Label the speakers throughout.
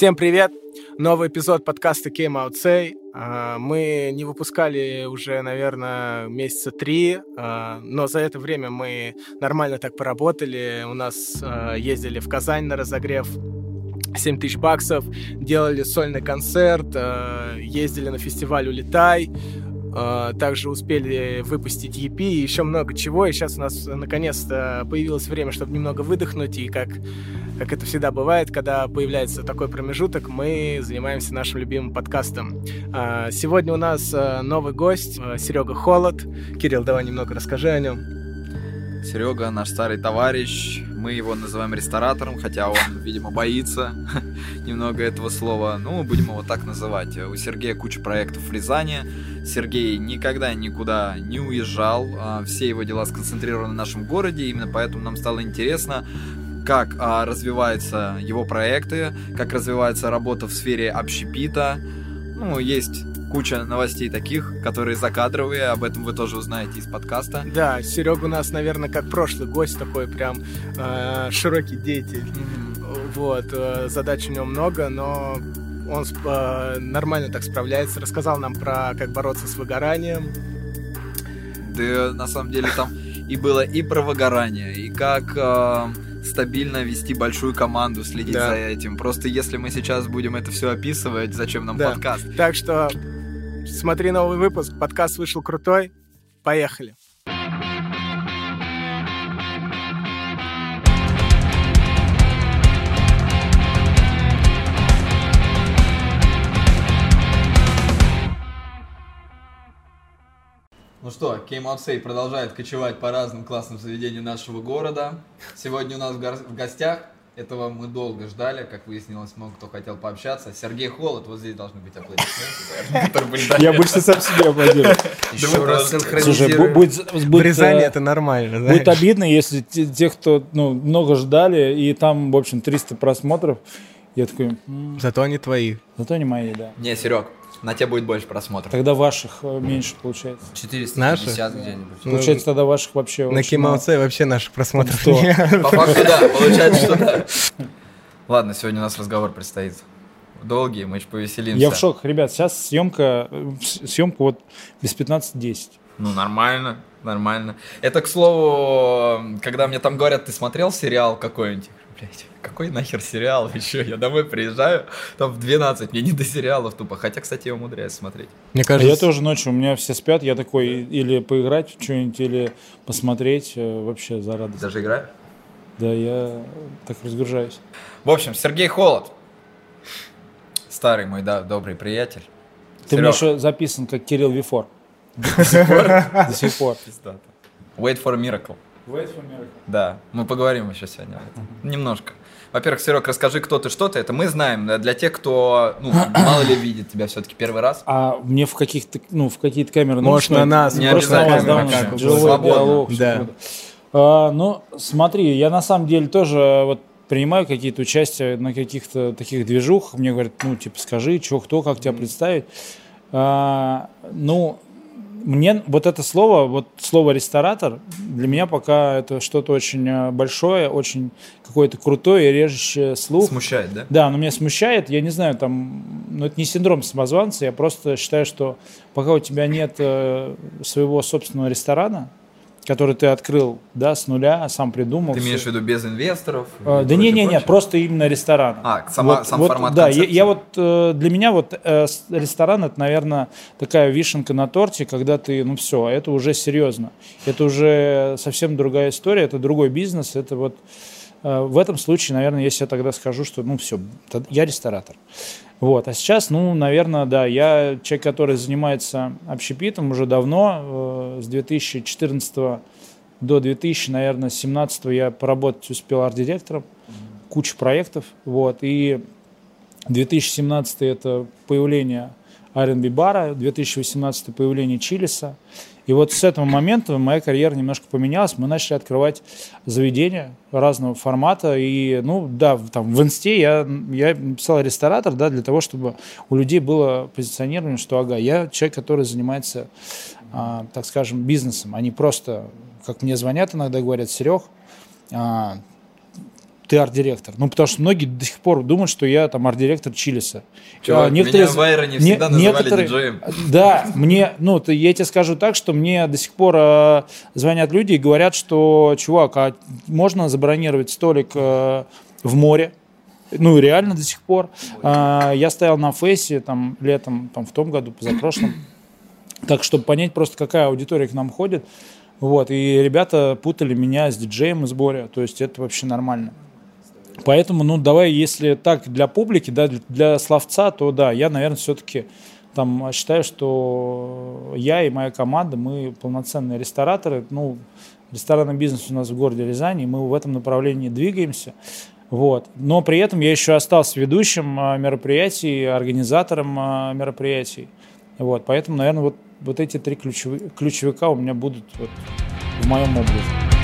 Speaker 1: Всем привет! Новый эпизод подкаста Came Out Say. А, мы не выпускали уже, наверное, месяца три, а, но за это время мы нормально так поработали. У нас а, ездили в Казань на разогрев 7 тысяч баксов, делали сольный концерт, ездили на фестиваль «Улетай», также успели выпустить EP и еще много чего. И сейчас у нас наконец-то появилось время, чтобы немного выдохнуть и как как это всегда бывает, когда появляется такой промежуток, мы занимаемся нашим любимым подкастом. А, сегодня у нас э, новый гость, э, Серега Холод. Кирилл, давай немного расскажи о нем.
Speaker 2: Серега наш старый товарищ, мы его называем ресторатором, хотя он, видимо, боится немного этого слова. Ну, будем его так называть. У Сергея куча проектов в Рязани. Сергей никогда никуда не уезжал. А, все его дела сконцентрированы в нашем городе. Именно поэтому нам стало интересно, как а, развиваются его проекты, как развивается работа в сфере общепита. Ну, есть куча новостей таких, которые закадровые, об этом вы тоже узнаете из подкаста.
Speaker 1: Да, Серега у нас, наверное, как прошлый гость такой прям э, широкий деятель. Mm-hmm. Вот, э, задач у него много, но он э, нормально так справляется. Рассказал нам про как бороться с выгоранием.
Speaker 2: Да, на самом деле там и было и про выгорание, и как... Э, стабильно вести большую команду, следить да. за этим. Просто если мы сейчас будем это все описывать, зачем нам да. подкаст?
Speaker 1: Так что смотри новый выпуск. Подкаст вышел крутой. Поехали.
Speaker 2: Ну что, Came Out продолжает кочевать по разным классным заведениям нашего города. Сегодня у нас в гостях, этого мы долго ждали, как выяснилось, много кто хотел пообщаться. Сергей Холод, вот здесь должны быть аплодисменты.
Speaker 3: Я больше сам себе аплодирую.
Speaker 1: Еще раз Слушай,
Speaker 3: будет... В
Speaker 1: Рязани это нормально.
Speaker 3: Будет обидно, если те, кто ну, много ждали, и там, в общем, 300 просмотров, я такой...
Speaker 1: Зато они твои.
Speaker 3: Зато они мои, да.
Speaker 2: Не, Серег, на тебе будет больше просмотров.
Speaker 3: Тогда ваших э, меньше получается.
Speaker 2: 450 где-нибудь.
Speaker 3: Ну, получается, тогда ваших вообще
Speaker 1: На Кимауце вообще наших просмотров
Speaker 2: нет. По факту, да, получается, что да. Ладно, сегодня у нас разговор предстоит долгий, мы еще повеселимся.
Speaker 3: Я в шок, ребят, сейчас съемка, э, съемка вот без 15-10.
Speaker 2: Ну, нормально, нормально. Это, к слову, когда мне там говорят, ты смотрел сериал какой-нибудь? Блять, какой нахер сериал еще? Я домой приезжаю, там в 12, мне не до сериалов тупо. Хотя, кстати, я умудряюсь смотреть.
Speaker 3: Мне кажется... А я тоже ночью, у меня все спят, я такой или поиграть в что-нибудь, или посмотреть э, вообще за радость.
Speaker 2: Даже играю?
Speaker 3: Да, я так разгружаюсь.
Speaker 2: В общем, Сергей Холод. Старый мой, да, добрый приятель.
Speaker 3: Ты Серег. мне еще записан как Кирилл Вифор. До сих пор? До сих пор.
Speaker 2: Wait for a miracle.
Speaker 3: Wait for miracle.
Speaker 2: Да, мы поговорим еще сегодня об этом. Немножко. Во-первых, Серег, расскажи, кто ты, что ты. Это мы знаем. Для тех, кто, ну, мало ли видит тебя все-таки первый раз.
Speaker 3: А мне в каких-то, ну, в какие-то камеры...
Speaker 1: Может, на нас.
Speaker 2: Не обязательно.
Speaker 3: Да, диалог. Да. А, ну, смотри, я на самом деле тоже вот принимаю какие-то участия на каких-то таких движухах. Мне говорят, ну, типа, скажи, что, кто, как тебя представить. А, ну, мне вот это слово, вот слово ресторатор, для меня пока это что-то очень э, большое, очень какое-то крутое и режущее слух.
Speaker 2: Смущает, да?
Speaker 3: Да, но меня смущает. Я не знаю, там, ну это не синдром самозванца, я просто считаю, что пока у тебя нет э, своего собственного ресторана, который ты открыл, да, с нуля, сам придумал.
Speaker 2: Ты имеешь в виду без инвесторов?
Speaker 3: А, да не, не, не, просто именно ресторан.
Speaker 2: А, сама, вот, сам
Speaker 3: вот,
Speaker 2: формат
Speaker 3: Да, я, я вот э, для меня вот э, ресторан это, наверное, такая вишенка на торте, когда ты, ну все, это уже серьезно, это уже совсем другая история, это другой бизнес, это вот в этом случае, наверное, если я тогда скажу, что, ну все, я ресторатор. Вот. А сейчас, ну, наверное, да, я человек, который занимается общепитом уже давно, э, с 2014 до 2000, наверное, 17 я поработать успел арт-директором, mm-hmm. куча проектов, вот, и 2017 это появление R&B бара, 2018 появление Чилиса, и вот с этого момента моя карьера немножко поменялась. Мы начали открывать заведения разного формата. И, ну, да, там в инсте я, я писал ресторатор, да, для того, чтобы у людей было позиционирование, что, ага, я человек, который занимается, а, так скажем, бизнесом, а не просто, как мне звонят иногда, говорят, Серег, а, ты арт-директор. Ну, потому что многие до сих пор думают, что я там арт-директор Чилиса.
Speaker 2: Чувак, а, некоторые, меня в Айроне всегда не, называли некоторые, диджеем.
Speaker 3: Да, мне, ну, ты, я тебе скажу так, что мне до сих пор э, звонят люди и говорят, что, чувак, а можно забронировать столик э, в море? Ну, реально до сих пор. Э, я стоял на фейсе там летом, там в том году, позапрошлом. Так, чтобы понять просто, какая аудитория к нам ходит. Вот, и ребята путали меня с диджеем из Боря, то есть это вообще нормально. Поэтому, ну, давай, если так для публики, да, для словца, то да, я, наверное, все-таки там считаю, что я и моя команда, мы полноценные рестораторы. Ну, ресторанный бизнес у нас в городе Рязани, мы в этом направлении двигаемся. Вот. Но при этом я еще остался ведущим а, мероприятий, организатором а, мероприятий. Вот. Поэтому, наверное, вот, вот эти три ключевые, ключевика у меня будут вот в моем образе.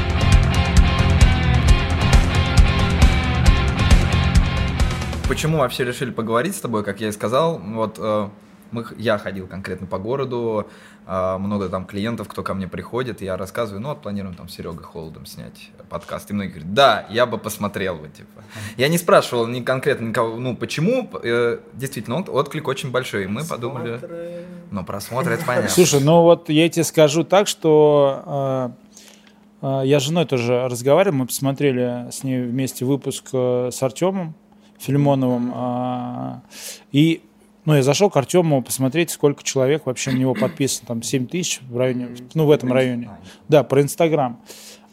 Speaker 2: Почему вообще решили поговорить с тобой, как я и сказал, вот э, мы, я ходил конкретно по городу, э, много там клиентов, кто ко мне приходит, я рассказываю, ну вот планируем там с Серегой Холодом снять подкаст, и многие говорят, да, я бы посмотрел бы, типа. Я не спрашивал ни конкретно никого, ну почему, э, действительно, отклик очень большой, и мы подумали, ну просмотры, это понятно.
Speaker 3: Слушай, ну вот я тебе скажу так, что... Я с женой тоже разговаривал, мы посмотрели с ней вместе выпуск с Артемом, Филимоновым. А, и ну, я зашел к Артему посмотреть, сколько человек вообще на него подписано. Там 7 тысяч в районе, ну, в этом районе. Да, про Инстаграм.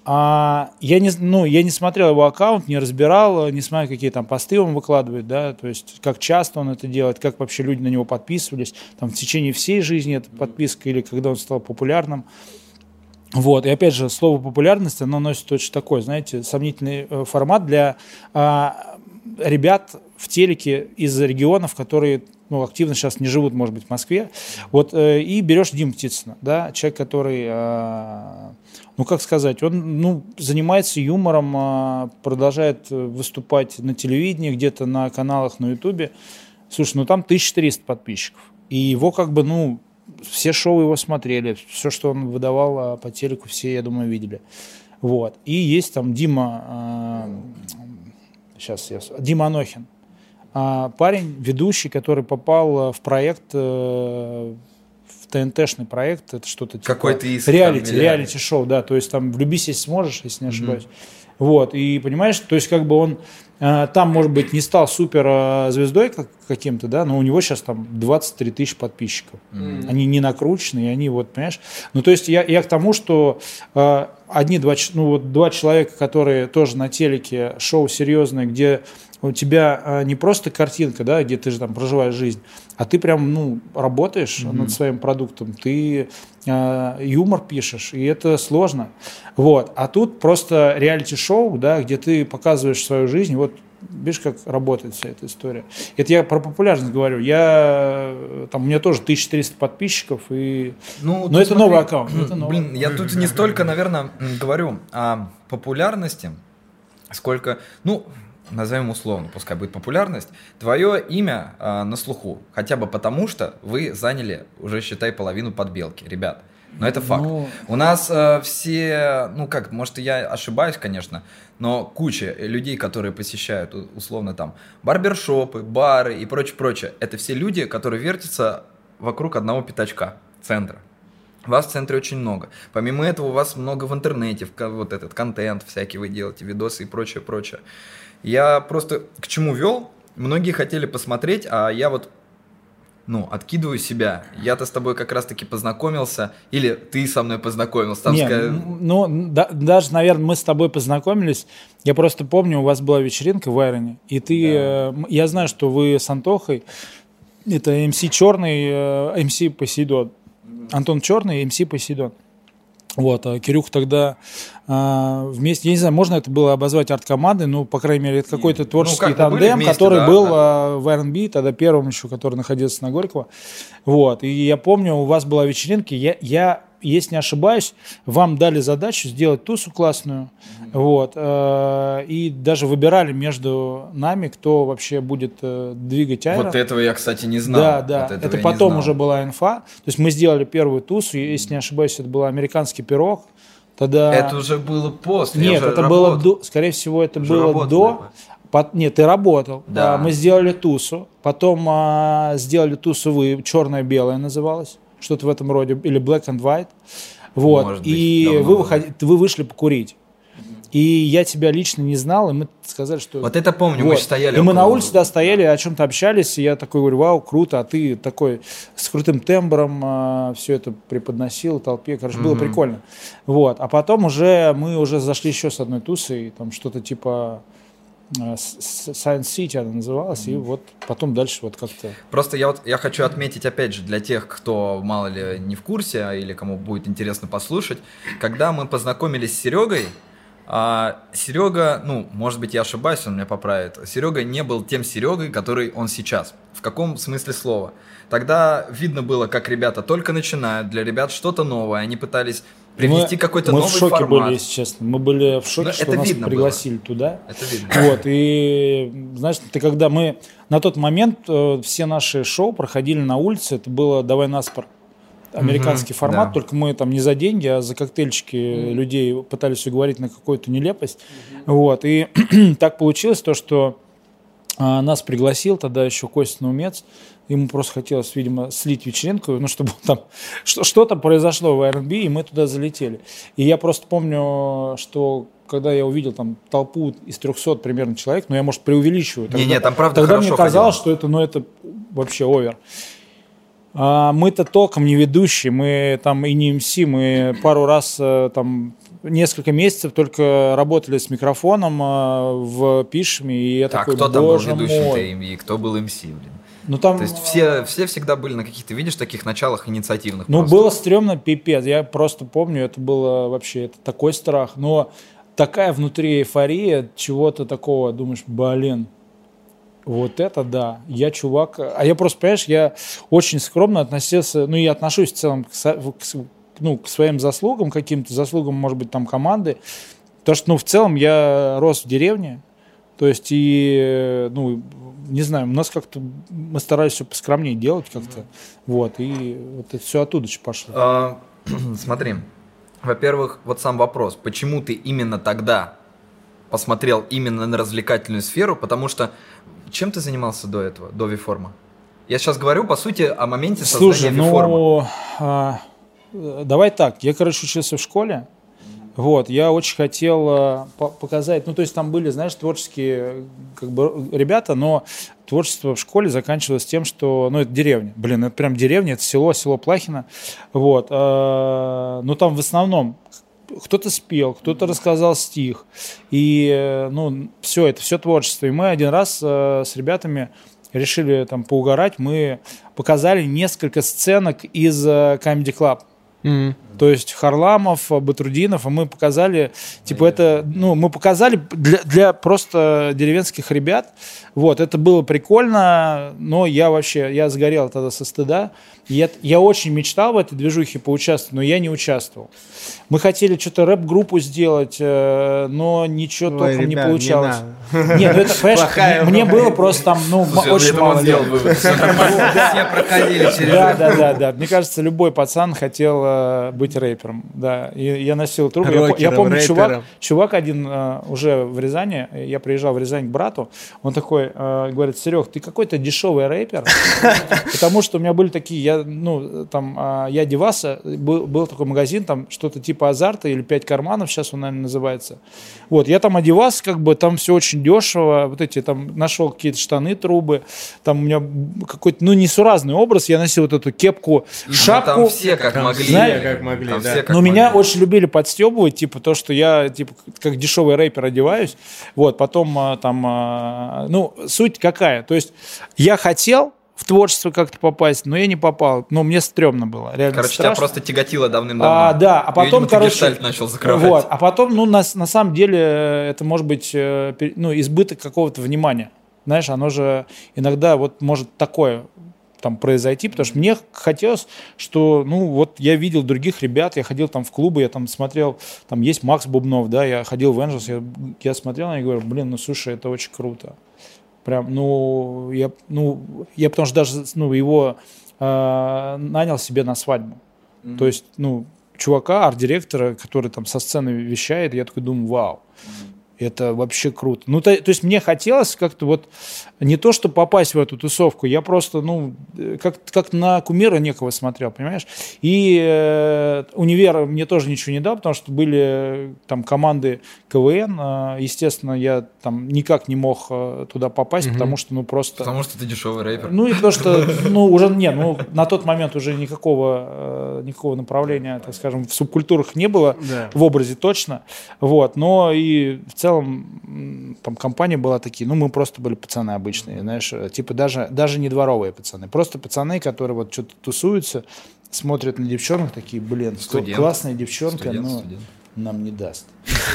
Speaker 3: А, я, не, ну, я не смотрел его аккаунт, не разбирал, не смотрел, какие там посты он выкладывает, да, то есть как часто он это делает, как вообще люди на него подписывались, там в течение всей жизни эта подписка или когда он стал популярным. Вот, и опять же, слово популярность, оно носит очень такой, знаете, сомнительный э, формат для а, ребят в телеке из регионов, которые ну, активно сейчас не живут, может быть, в Москве. Вот, э, и берешь Дим Птицына, да, человек, который, э, ну, как сказать, он ну, занимается юмором, э, продолжает выступать на телевидении, где-то на каналах на Ютубе. Слушай, ну там 1300 подписчиков. И его как бы, ну, все шоу его смотрели, все, что он выдавал по телеку, все, я думаю, видели. Вот. И есть там Дима, сейчас я... Дима Анохин. А, парень, ведущий, который попал э, в проект, э, ТНТшный проект, это что-то
Speaker 2: типа... Какой-то из...
Speaker 3: Реалити, реалити-шоу, да, то есть там «Влюбись, если сможешь», если не ошибаюсь. Mm-hmm. Вот, и понимаешь, то есть как бы он э, там, может быть, не стал супер э, звездой как, каким-то, да, но у него сейчас там 23 тысячи подписчиков. Mm-hmm. Они не накрученные, они вот, понимаешь. Ну, то есть я, я к тому, что э, одни два, ну, вот два человека, которые тоже на телеке, шоу серьезное, где у тебя а, не просто картинка, да, где ты же там проживаешь жизнь, а ты прям, ну, работаешь mm-hmm. над своим продуктом, ты э, юмор пишешь, и это сложно. Вот. А тут просто реалити-шоу, да, где ты показываешь свою жизнь, вот видишь, как работает вся эта история. Это я про популярность говорю. Я, там, у меня тоже 1300 подписчиков, и... ну, но это смотри, новый аккаунт. Это
Speaker 2: новый. Блин, я тут не столько, наверное, говорю о популярности, сколько, ну, назовем условно, пускай будет популярность, твое имя э, на слуху. Хотя бы потому, что вы заняли уже, считай, половину подбелки, ребят. Но это факт. Ну... У нас э, все, ну как, может, я ошибаюсь, конечно, но куча людей, которые посещают, условно, там, барбершопы, бары и прочее, прочее, это все люди, которые вертятся вокруг одного пятачка, центра. Вас в центре очень много. Помимо этого, у вас много в интернете, вот этот контент всякий вы делаете, видосы и прочее, прочее. Я просто к чему вел? Многие хотели посмотреть, а я вот ну, откидываю себя. Я-то с тобой как раз-таки познакомился, или ты со мной познакомился. Там
Speaker 3: Не, ска... ну, да, даже, наверное, мы с тобой познакомились. Я просто помню, у вас была вечеринка в Айроне, и ты, да. э, я знаю, что вы с Антохой, это МС Черный, э, МС Посейдон. Антон Черный, МС Посейдон. Вот, а Кирюх тогда а, вместе, я не знаю, можно это было обозвать арт-командой, ну, по крайней мере, это какой-то творческий ну, как тандем, вместе, который да, был да. А, в R&B, тогда первым еще, который находился на Горького. Вот, и я помню, у вас была вечеринка, я, я если не ошибаюсь, вам дали задачу сделать тусу классную, mm-hmm. вот, э, и даже выбирали между нами, кто вообще будет э, двигать аэро.
Speaker 2: Вот этого я, кстати, не знал.
Speaker 3: Да, да, вот это потом уже была инфа, то есть мы сделали первую тусу, если не ошибаюсь, это был американский пирог, Тогда...
Speaker 2: Это уже было после.
Speaker 3: Нет, это было до, скорее всего, это уже было до. Под, нет, ты работал.
Speaker 2: Да.
Speaker 3: А, мы сделали тусу, потом а, сделали тусу вы, черное-белое называлось, что-то в этом роде, или black and white. Вот.
Speaker 2: Может
Speaker 3: и
Speaker 2: быть,
Speaker 3: вы, выходи, вы вышли покурить. И я тебя лично не знал, и мы сказали, что...
Speaker 2: Вот это помню,
Speaker 3: вот.
Speaker 2: мы стояли.
Speaker 3: И мы на улице да, стояли, о чем-то общались, и я такой говорю, вау, круто, а ты такой с крутым тембром все это преподносил толпе, короче, было
Speaker 2: Мгм.
Speaker 3: прикольно. Вот, а потом уже мы уже зашли еще с одной тусой, там что-то типа Science City она называлась, и вот потом дальше вот как-то...
Speaker 2: Просто я вот я хочу отметить, опять же, для тех, кто мало ли не в курсе, а или кому будет интересно послушать, когда мы познакомились с Серегой, а, Серега, ну, может быть, я ошибаюсь, он меня поправит. Серега не был тем Серегой, который он сейчас. В каком смысле слова? Тогда видно было, как ребята только начинают, для ребят что-то новое, они пытались привнести
Speaker 3: Мы-
Speaker 2: какой-то
Speaker 3: мы
Speaker 2: новый
Speaker 3: в шоке
Speaker 2: формат.
Speaker 3: были, если честно. Мы были в шоке,
Speaker 2: Ну,
Speaker 3: что нас
Speaker 2: видно было.
Speaker 3: пригласили туда.
Speaker 2: Это видно.
Speaker 3: Вот, и знаешь, ты когда мы на тот момент э, все наши шоу проходили на улице, это было «Давай наспор». Американский
Speaker 2: Мгм,
Speaker 3: формат,
Speaker 2: да.
Speaker 3: только мы там не за деньги, а за коктейльчики людей пытались уговорить на какую-то нелепость. Вот, и так получилось то, что а, нас пригласил тогда еще Костя Наумец. Ему просто хотелось, видимо, слить вечеринку, ну, чтобы там что- что-то произошло в R&B, и мы туда залетели. И я просто помню, что когда я увидел там толпу из 300 примерно человек, ну, я, может, преувеличиваю. Тогда-
Speaker 2: Не-не, там правда
Speaker 3: Тогда мне казалось,
Speaker 2: ходило.
Speaker 3: что это, ну, это вообще овер. А мы-то толком не ведущие, мы там и не МС, мы пару раз э, там несколько месяцев только работали с микрофоном э, в пишме, и я
Speaker 2: Так,
Speaker 3: такой,
Speaker 2: кто там был ведущим и кто был МС, блин?
Speaker 3: Ну там,
Speaker 2: То есть все, все всегда были на каких-то, видишь, таких началах инициативных.
Speaker 3: ну
Speaker 2: просто.
Speaker 3: было стрёмно, пипец. Я просто помню, это было вообще это такой страх. Но такая внутри эйфория, чего-то такого, думаешь, блин, вот это да. Я чувак. А я просто, понимаешь, я очень скромно относился, ну и отношусь в целом к, со- к ну, к своим заслугам, каким-то заслугам, может быть, там команды. Потому что, ну, в целом я рос в деревне. То есть, и, ну, не знаю, у нас как-то, мы старались все поскромнее делать как-то. Вот, и вот это все оттуда же пошло.
Speaker 2: А, Смотри, во-первых, вот сам вопрос, почему ты именно тогда посмотрел именно на развлекательную сферу, потому что чем ты занимался до этого, до Виформа? Я сейчас говорю, по сути, о моменте создания
Speaker 3: Слушай,
Speaker 2: Виформа.
Speaker 3: ну, а, э, давай так, я, короче, учился в школе, вот, я очень хотел э, по- показать, ну, то есть там были, знаешь, творческие, как бы, ребята, но творчество в школе заканчивалось тем, что, ну, это деревня, блин, это прям деревня, это село, село Плахино, вот, э, но там в основном кто-то спел, кто-то рассказал стих, и, э, ну, все, это все творчество, и мы один раз э, с ребятами решили там поугарать, мы показали несколько сценок из э, Comedy Club. Mm. То есть Харламов, Батрудинов, а мы показали, типа это, ну, мы показали для, для просто деревенских ребят, вот, это было прикольно, но я вообще, я сгорел тогда со стыда, я, я очень мечтал в этой движухе поучаствовать, но я не участвовал. Мы хотели что-то рэп-группу сделать, э, но ничего
Speaker 1: Ой,
Speaker 3: толком
Speaker 1: ребят,
Speaker 3: не
Speaker 1: не
Speaker 3: получалось.
Speaker 1: надо.
Speaker 3: Нет, ну это, понимаешь,
Speaker 1: Плохая
Speaker 3: мне
Speaker 1: угроза.
Speaker 3: было просто там, ну,
Speaker 2: Слушай,
Speaker 3: очень
Speaker 2: я думал,
Speaker 3: мало
Speaker 2: нормально. Все проходили через
Speaker 3: Да, да, да, да. Мне кажется, любой пацан хотел э, быть рэпером. Да. И я носил трубку. Я, по- я
Speaker 1: Рокером,
Speaker 3: помню, чувак,
Speaker 1: рэпером.
Speaker 3: чувак один э, уже в Рязани, я приезжал в Рязань к брату, он такой э, говорит, Серег, ты какой-то дешевый рэпер, потому что у меня были такие, я, ну, там, а, я Деваса, был, был такой магазин, там, что-то типа Азарта или Пять карманов, сейчас он, наверное, называется. Вот, я там одевался, как бы, там все очень дешево, вот эти, там, нашел какие-то штаны, трубы, там у меня какой-то, ну, несуразный образ, я носил вот эту кепку,
Speaker 2: Ну,
Speaker 3: шапку.
Speaker 2: Там все как могли.
Speaker 1: все как могли,
Speaker 2: Там
Speaker 1: да.
Speaker 3: Но меня
Speaker 2: могли.
Speaker 3: очень любили подстебывать, типа то, что я типа как дешевый рэпер одеваюсь. Вот, потом а, там, а, ну, суть какая? То есть я хотел в творчество как-то попасть, но я не попал. Но мне стрёмно было, реально
Speaker 2: Короче, тебя
Speaker 3: страшно.
Speaker 2: просто тяготило давным-давно.
Speaker 3: А, да, а
Speaker 2: И,
Speaker 3: потом,
Speaker 2: видимо, ты
Speaker 3: короче,
Speaker 2: начал закрывать.
Speaker 3: Вот, а потом, ну, на, на самом деле, это может быть, э, ну, избыток какого-то внимания. Знаешь, оно же иногда вот может такое там произойти, потому что мне хотелось, что, ну, вот я видел других ребят, я ходил там в клубы, я там смотрел, там есть Макс Бубнов, да, я ходил в Angels, я, я смотрел на них и говорю, блин, ну, слушай, это очень круто. Прям, ну, я, ну, я потому что даже, ну, его э, нанял себе на свадьбу. То есть, ну, чувака, арт-директора, который там со сцены вещает, я такой думаю, вау. Это вообще круто. Ну, то, то есть мне хотелось как-то вот не то, что попасть в эту тусовку, я просто, ну, как, как на кумира некого смотрел, понимаешь? И э, универ мне тоже ничего не дал, потому что были там команды КВН, э, естественно, я там никак не мог э, туда попасть, угу. потому что, ну, просто...
Speaker 2: Потому что ты дешевый рэпер.
Speaker 3: Ну, и потому что, ну, уже, не, ну, на тот момент уже никакого, э, никакого направления, так скажем, в субкультурах не было, да. в образе точно, вот, но и в целом там компания была такие, ну, мы просто были пацаны обычные, знаешь, э, типа даже, даже не дворовые пацаны, просто пацаны, которые вот что-то тусуются, смотрят на девчонок, такие, блин, студент. классная девчонка, студент, но студент. нам не даст.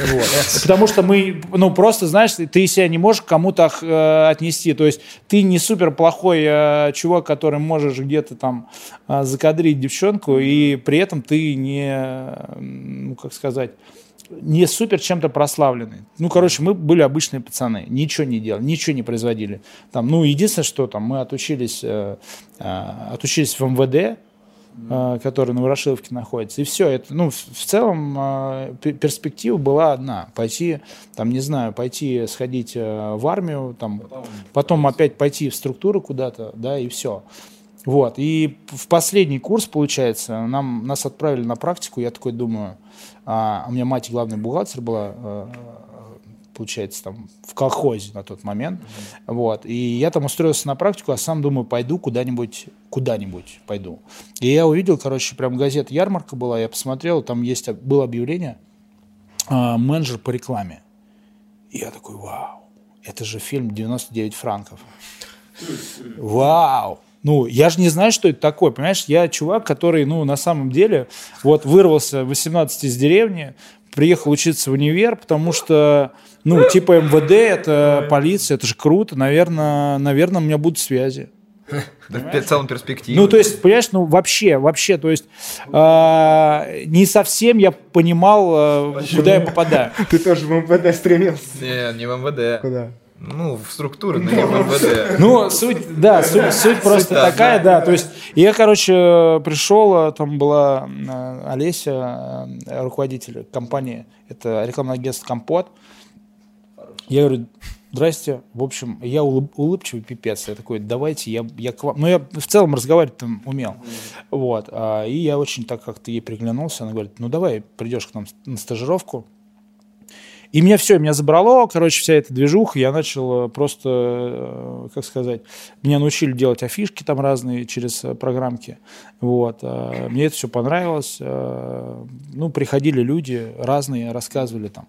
Speaker 3: Вот. Потому что мы, ну, просто, знаешь, ты себя не можешь кому-то э, отнести. То есть ты не супер плохой э, чувак, который можешь где-то там э, закадрить девчонку, и при этом ты не, ну, как сказать, не супер чем-то прославленный. Ну, короче, мы были обычные пацаны, ничего не делали, ничего не производили. Там, ну, единственное, что там мы отучились, э, э, отучились в МВД, э, который на Ворошиловке находится, и все. Это, ну, в, в целом э, перспектива была одна: пойти, там, не знаю, пойти сходить э, в армию, там, потом, потом опять пойти в структуру куда-то, да, и все. Вот. И в последний курс, получается, нам, нас отправили на практику, я такой думаю, а, у меня мать главный бухгалтер была, э, получается, там в колхозе на тот момент. Mm-hmm. Вот. И я там устроился на практику, а сам думаю, пойду куда-нибудь, куда-нибудь пойду. И я увидел, короче, прям газета «Ярмарка» была, я посмотрел, там есть, было объявление а, «Менеджер по рекламе». И я такой, вау, это же фильм «99 франков». Вау! Ну, я же не знаю, что это такое, понимаешь? Я чувак, который, ну, на самом деле, вот вырвался в 18 из деревни, приехал учиться в универ, потому что, ну, типа МВД, это полиция, это же круто, наверное, наверное, у меня будут связи.
Speaker 2: в целом перспективе.
Speaker 3: Ну, то есть, понимаешь, ну, вообще, вообще, то есть, э, не совсем я понимал, э, куда я попадаю.
Speaker 1: Ты тоже в МВД стремился?
Speaker 2: Не, не в МВД. Куда? Ну, в структуры, но не в МВД.
Speaker 3: Ну, суть, да, суть, суть просто суть такая, да. То есть я, короче, пришел, там была э, Олеся, э, руководитель компании, это рекламное агентство «Компот». Я говорю, здрасте, в общем, я улыб, улыбчивый пипец. Я такой, давайте, я, я к вам... Ну, я в целом разговаривать там умел. Вот. А, и я очень так как-то ей приглянулся. Она говорит, ну, давай придешь к нам на стажировку, и меня все, меня забрало, короче, вся эта движуха, я начал э, просто, э, как сказать, меня научили делать афишки там разные через э, программки, вот, мне это все понравилось, ну, приходили люди разные, рассказывали там,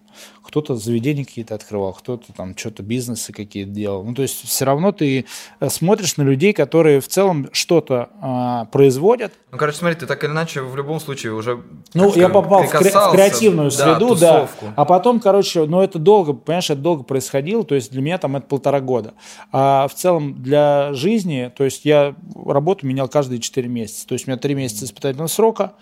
Speaker 3: кто-то заведения какие-то открывал, кто-то там что-то бизнесы какие-то делал, ну, то есть все равно ты смотришь на людей, которые в целом что-то а, производят.
Speaker 2: Ну, короче, смотри, ты так или иначе в любом случае уже...
Speaker 3: Ну, я попал в, кре- в креативную среду, да, да, а потом, короче, ну это долго, понимаешь, это долго происходило, то есть для меня там это полтора года. А в целом для жизни, то есть я работу менял каждые четыре месяца. То есть у меня три месяца испытательного срока,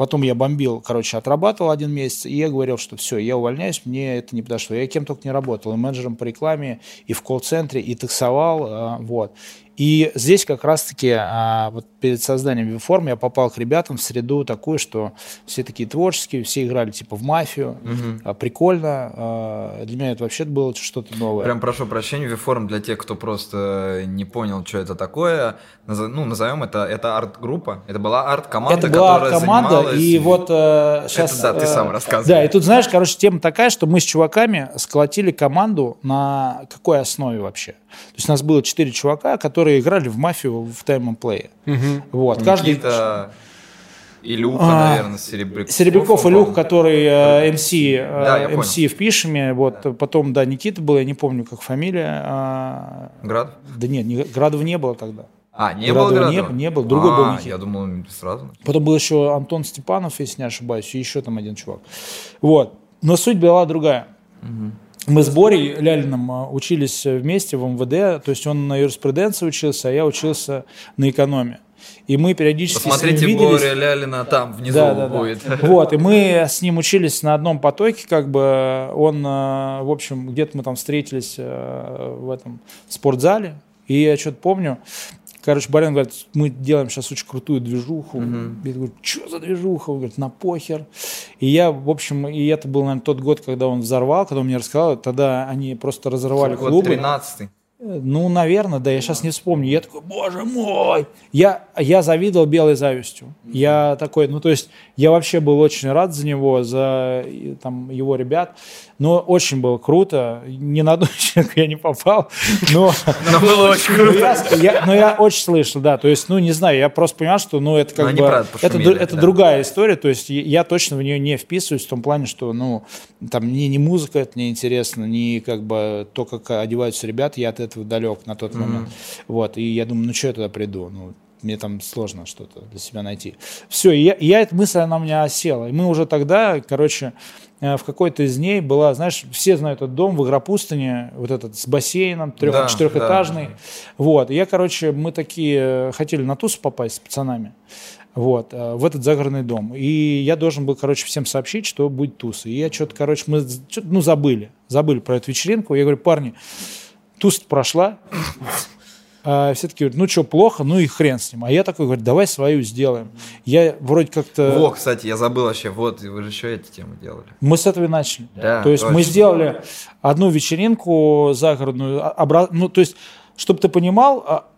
Speaker 3: Потом я бомбил, короче, отрабатывал один месяц, и я говорил, что все, я увольняюсь, мне это не подошло. Я кем только не работал, и менеджером по рекламе, и в колл-центре, и таксовал, а, вот. И здесь как раз-таки а, вот перед созданием Виформ я попал к ребятам в среду такую, что все такие творческие, все играли типа в мафию, угу. а, прикольно. А, для меня это вообще было что-то новое.
Speaker 2: Прям прошу прощения, Виформ для тех, кто просто не понял, что это такое. Ну, назовем это, это арт-группа. Это была арт-команда,
Speaker 3: это была арт-команда, занималась... и вот э, сейчас...
Speaker 2: Это, да, ты сам рассказывай.
Speaker 3: Да, и тут, знаешь, короче, тема такая, что мы с чуваками сколотили команду на какой основе вообще? То есть у нас было четыре чувака, которые играли в мафию в тайм плее. Угу. Вот,
Speaker 2: Никита... каждый... Илюха, а, наверное, Серебряков.
Speaker 3: Серебряков Илюх, который э, МС, э, да, МС в Пишеме. Вот, да. Потом, да, Никита был, я не помню, как фамилия. А...
Speaker 2: Град?
Speaker 3: Да нет, не, Градов не было тогда.
Speaker 2: А, не Градова было
Speaker 3: Градова? Не, не был, другой а, был Никита.
Speaker 2: Я думал, сразу.
Speaker 3: Потом был еще Антон Степанов, если не ошибаюсь, и еще там один чувак. Вот. Но суть была другая. Угу. Мы с Борей Лялиным а, учились вместе в МВД, то есть он на юриспруденции учился, а я учился на экономии. И мы периодически
Speaker 2: Посмотрите
Speaker 3: с ним виделись.
Speaker 2: Боря Лялина там внизу да, да, будет.
Speaker 3: Да. Вот, и мы с ним учились на одном потоке, как бы он, а, в общем, где-то мы там встретились в этом спортзале, и я что-то помню, Короче, Барин говорит, мы делаем сейчас очень крутую движуху. Mm-hmm. Я говорю, что за движуха? Он говорит, на похер. И я, в общем, и это был, наверное, тот год, когда он взорвал, когда он мне рассказал, тогда они просто разорвали
Speaker 2: Год
Speaker 3: клубы.
Speaker 2: 13
Speaker 3: Ну, наверное, да, я сейчас не вспомню. Я такой, боже мой! Я, я завидовал белой завистью. Я такой, ну, то есть, я вообще был очень рад за него, за там, его ребят. Но очень было круто. Ни на одну я не попал, но...
Speaker 2: Но было очень круто.
Speaker 3: я, я- но я очень слышал, да. То есть, ну, не знаю, я просто понимал, что, ну, это
Speaker 2: Но
Speaker 3: как
Speaker 2: они,
Speaker 3: бы... это это
Speaker 2: да.
Speaker 3: другая история. То есть, я, точно в нее не вписываюсь в том плане, что, ну, там, мне не музыка это не интересно, не как бы то, как одеваются ребята, я от этого далек на тот момент. Вот, и я думаю, ну, что я туда приду? Ну, мне там сложно что-то для себя найти. Все, и я, и я эта мысль, она у меня осела. И мы уже тогда, короче, в какой-то из дней была, знаешь, все знают этот дом в Игропустыне, вот этот с бассейном, трех,
Speaker 2: Да,
Speaker 3: четырехэтажный.
Speaker 2: да.
Speaker 3: Вот, и я, короче, мы такие э, хотели на тусу попасть с пацанами. Вот, э, в этот загородный дом. И я должен был, короче, всем сообщить, что будет туса. И я что-то, короче, мы, чё-то, ну, забыли. Забыли про эту вечеринку. Я говорю, парни, туса прошла. А все таки говорят, ну что, плохо, ну и хрен с ним. А я такой говорю, давай свою сделаем. Я вроде как-то...
Speaker 2: Во, кстати, я забыл вообще, вот, вы же еще эти темы делали.
Speaker 3: Мы с этого и начали.
Speaker 2: Да,
Speaker 3: то есть мы
Speaker 2: точно.
Speaker 3: сделали одну вечеринку загородную. а- обра- Ну, то есть, чтобы ты понимал, а,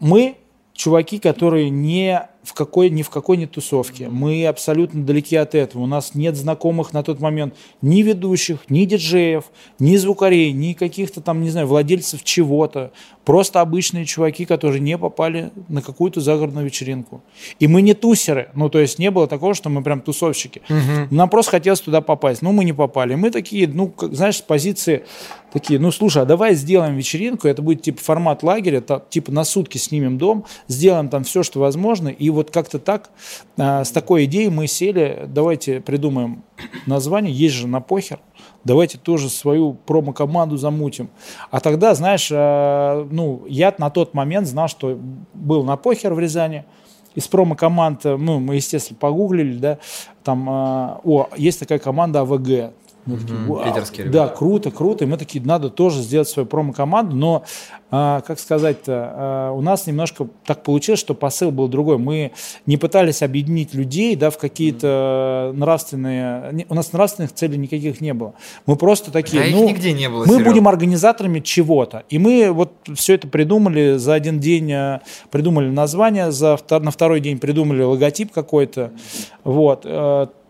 Speaker 3: мы чуваки, которые не в какой, ни в какой не тусовке. Мы абсолютно далеки от этого. У нас нет знакомых на тот момент ни ведущих, ни диджеев, ни звукарей, ни каких-то там, не знаю, владельцев чего-то. Просто обычные чуваки, которые не попали на какую-то загородную вечеринку. И мы не тусеры. Ну, то есть не было такого, что мы прям тусовщики. Нам просто хотелось туда попасть. Ну, мы не попали. Мы такие, ну, как, знаешь, с позиции такие, ну, слушай, а давай сделаем вечеринку, это будет типа формат лагеря, та- типа на сутки снимем дом, сделаем там все, что возможно, и вот как-то так, а, с такой идеей мы сели, давайте придумаем название, есть же на похер, давайте тоже свою промо-команду замутим. А тогда, знаешь, а, ну, я на тот момент знал, что был на похер в Рязани, из промо-команд, э, ну, мы, естественно, погуглили, да, там, а, о, есть такая команда АВГ. Мы такие, «Вау».
Speaker 2: питерские
Speaker 3: Да,
Speaker 2: ребята.
Speaker 3: круто, круто. И мы такие, надо тоже сделать свою промо-команду, но, как сказать-то, а, у нас немножко так получилось, что посыл был другой. Мы не пытались объединить людей, да, в какие-то нравственные... У нас нравственных целей никаких не было. Мы просто такие,
Speaker 2: А их
Speaker 3: ну...
Speaker 2: нигде не было,
Speaker 3: Мы
Speaker 2: Серёг.
Speaker 3: будем организаторами чего-то. И мы вот все это придумали за один день, э, придумали название, за на второй день придумали логотип какой-то. Вот.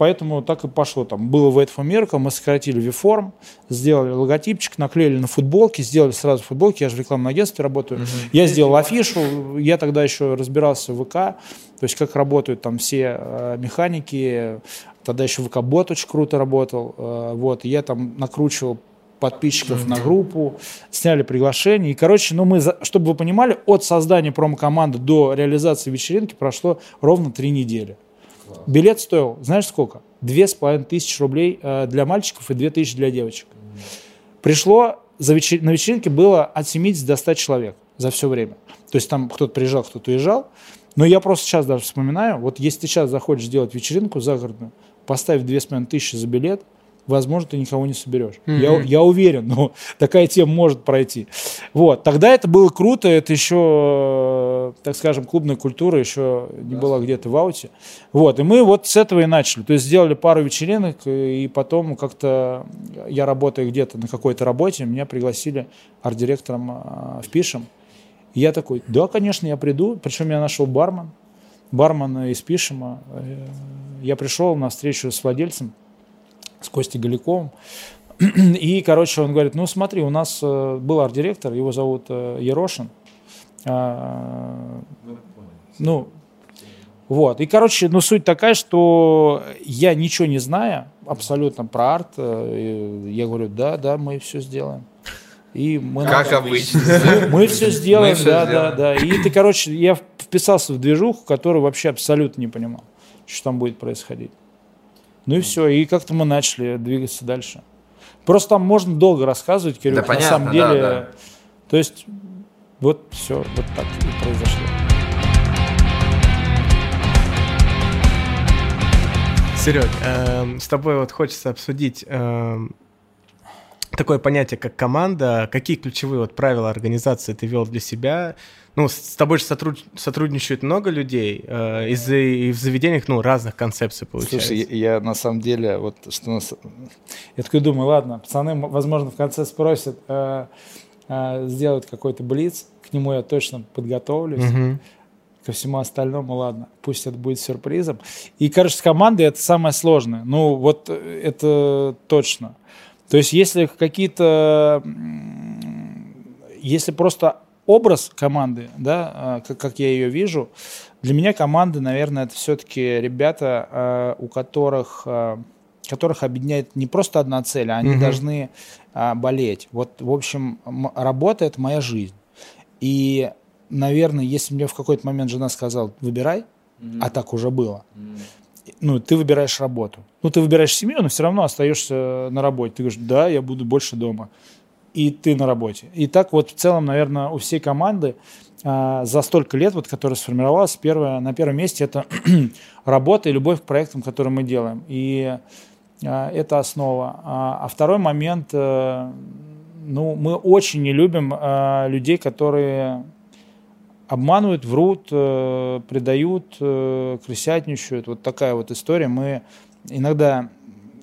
Speaker 3: Поэтому так и пошло. Там было Wait for Miracle, мы сократили V-форм, сделали логотипчик, наклеили на футболки, сделали сразу футболки. Я же в рекламном агентстве работаю. Я сделал афишу. Я тогда еще разбирался в ВК, то есть как работают там все э, механики. Тогда еще ВК-бот очень круто работал. Э, Вот. Я там накручивал подписчиков на группу, сняли приглашение. И, короче, ну мы, за- чтобы вы понимали, от создания промо-команды до реализации вечеринки прошло ровно три недели. Билет стоил, знаешь сколько? Две с половиной тысячи рублей э, для мальчиков и две тысячи для девочек. Пришло, за вечер- на вечеринке было от 70 до 100 человек за все время. То есть там кто-то приезжал, кто-то уезжал. Но я просто сейчас даже вспоминаю, вот если ты сейчас захочешь сделать вечеринку загородную, половиной тысячи за билет, возможно, ты никого не соберешь. Я, я уверен, но такая тема может пройти. Вот. Тогда это было круто, это еще, э, так скажем, клубная культура еще не была где-то в ауте. Вот. И мы вот с этого и начали. То есть сделали пару вечеринок, и потом как-то я работаю где-то на какой-то работе, меня пригласили арт-директором э, в Пишем. И я такой, да, конечно, я приду. Причем я нашел бармен, бармен из Пишема. Э, Я пришел на встречу с владельцем, с Костей Галиковым. И, короче, он говорит, ну смотри, у нас э, был арт-директор, его зовут э, Ерошин. А, ну, вот. И, короче, ну суть такая, что я ничего не знаю абсолютно про арт. э, Я говорю, да, да, мы все сделаем. И мы
Speaker 2: Как
Speaker 3: на-
Speaker 2: обычно.
Speaker 3: мы все сделаем,
Speaker 2: всё
Speaker 3: да,
Speaker 2: сделаем.
Speaker 3: да, да. И ты, короче, я вписался в движуху, которую вообще абсолютно не понимал, что там будет происходить. Ну и все, и как-то мы начали двигаться дальше. Просто там можно долго рассказывать, Кирилл,
Speaker 2: Да,
Speaker 3: на
Speaker 2: понятно,
Speaker 3: самом
Speaker 2: да,
Speaker 3: деле.
Speaker 2: да.
Speaker 3: То есть вот все, вот так и произошло.
Speaker 1: Серег, эм, с тобой вот хочется обсудить эм, такое понятие, как команда. Какие ключевые вот правила организации ты вел для себя? Ну, с тобой же сотруд... сотрудничают много людей, э, из и в заведениях, ну, разных концепций получается.
Speaker 3: Слушай, я, я на самом деле, вот что нас... Я такой думаю, ладно, пацаны, возможно, в конце спросят, э, э, сделают какой-то блиц, к нему я точно подготовлюсь. Угу. Ко всему остальному, ладно, пусть это будет сюрпризом. И, короче, с командой это самое сложное. Ну, вот э, это точно. То есть, если какие-то... Если просто образ команды, да, а, как, как я ее вижу, для меня команда, наверное, это все-таки ребята, а, у которых, а, которых объединяет не просто одна цель, а они угу. должны болеть. Вот, в общем, работа – это моя жизнь. И, наверное, если мне в какой-то момент жена сказала, выбирай, mm а так уже было, mm ну, ты выбираешь работу. Ну, ты выбираешь семью, но все равно остаешься на работе. Ты говоришь, да, я буду больше дома и ты на работе. И так вот в целом, наверное, у всей команды а, за столько лет, вот, которая сформировалась, первое, на первом месте это работа и любовь к проектам, которые мы делаем. И а, это основа. А, а второй момент, а, ну, мы очень не любим а, людей, которые обманывают, врут, э, предают, э, крысятничают. Вот такая вот история. Мы иногда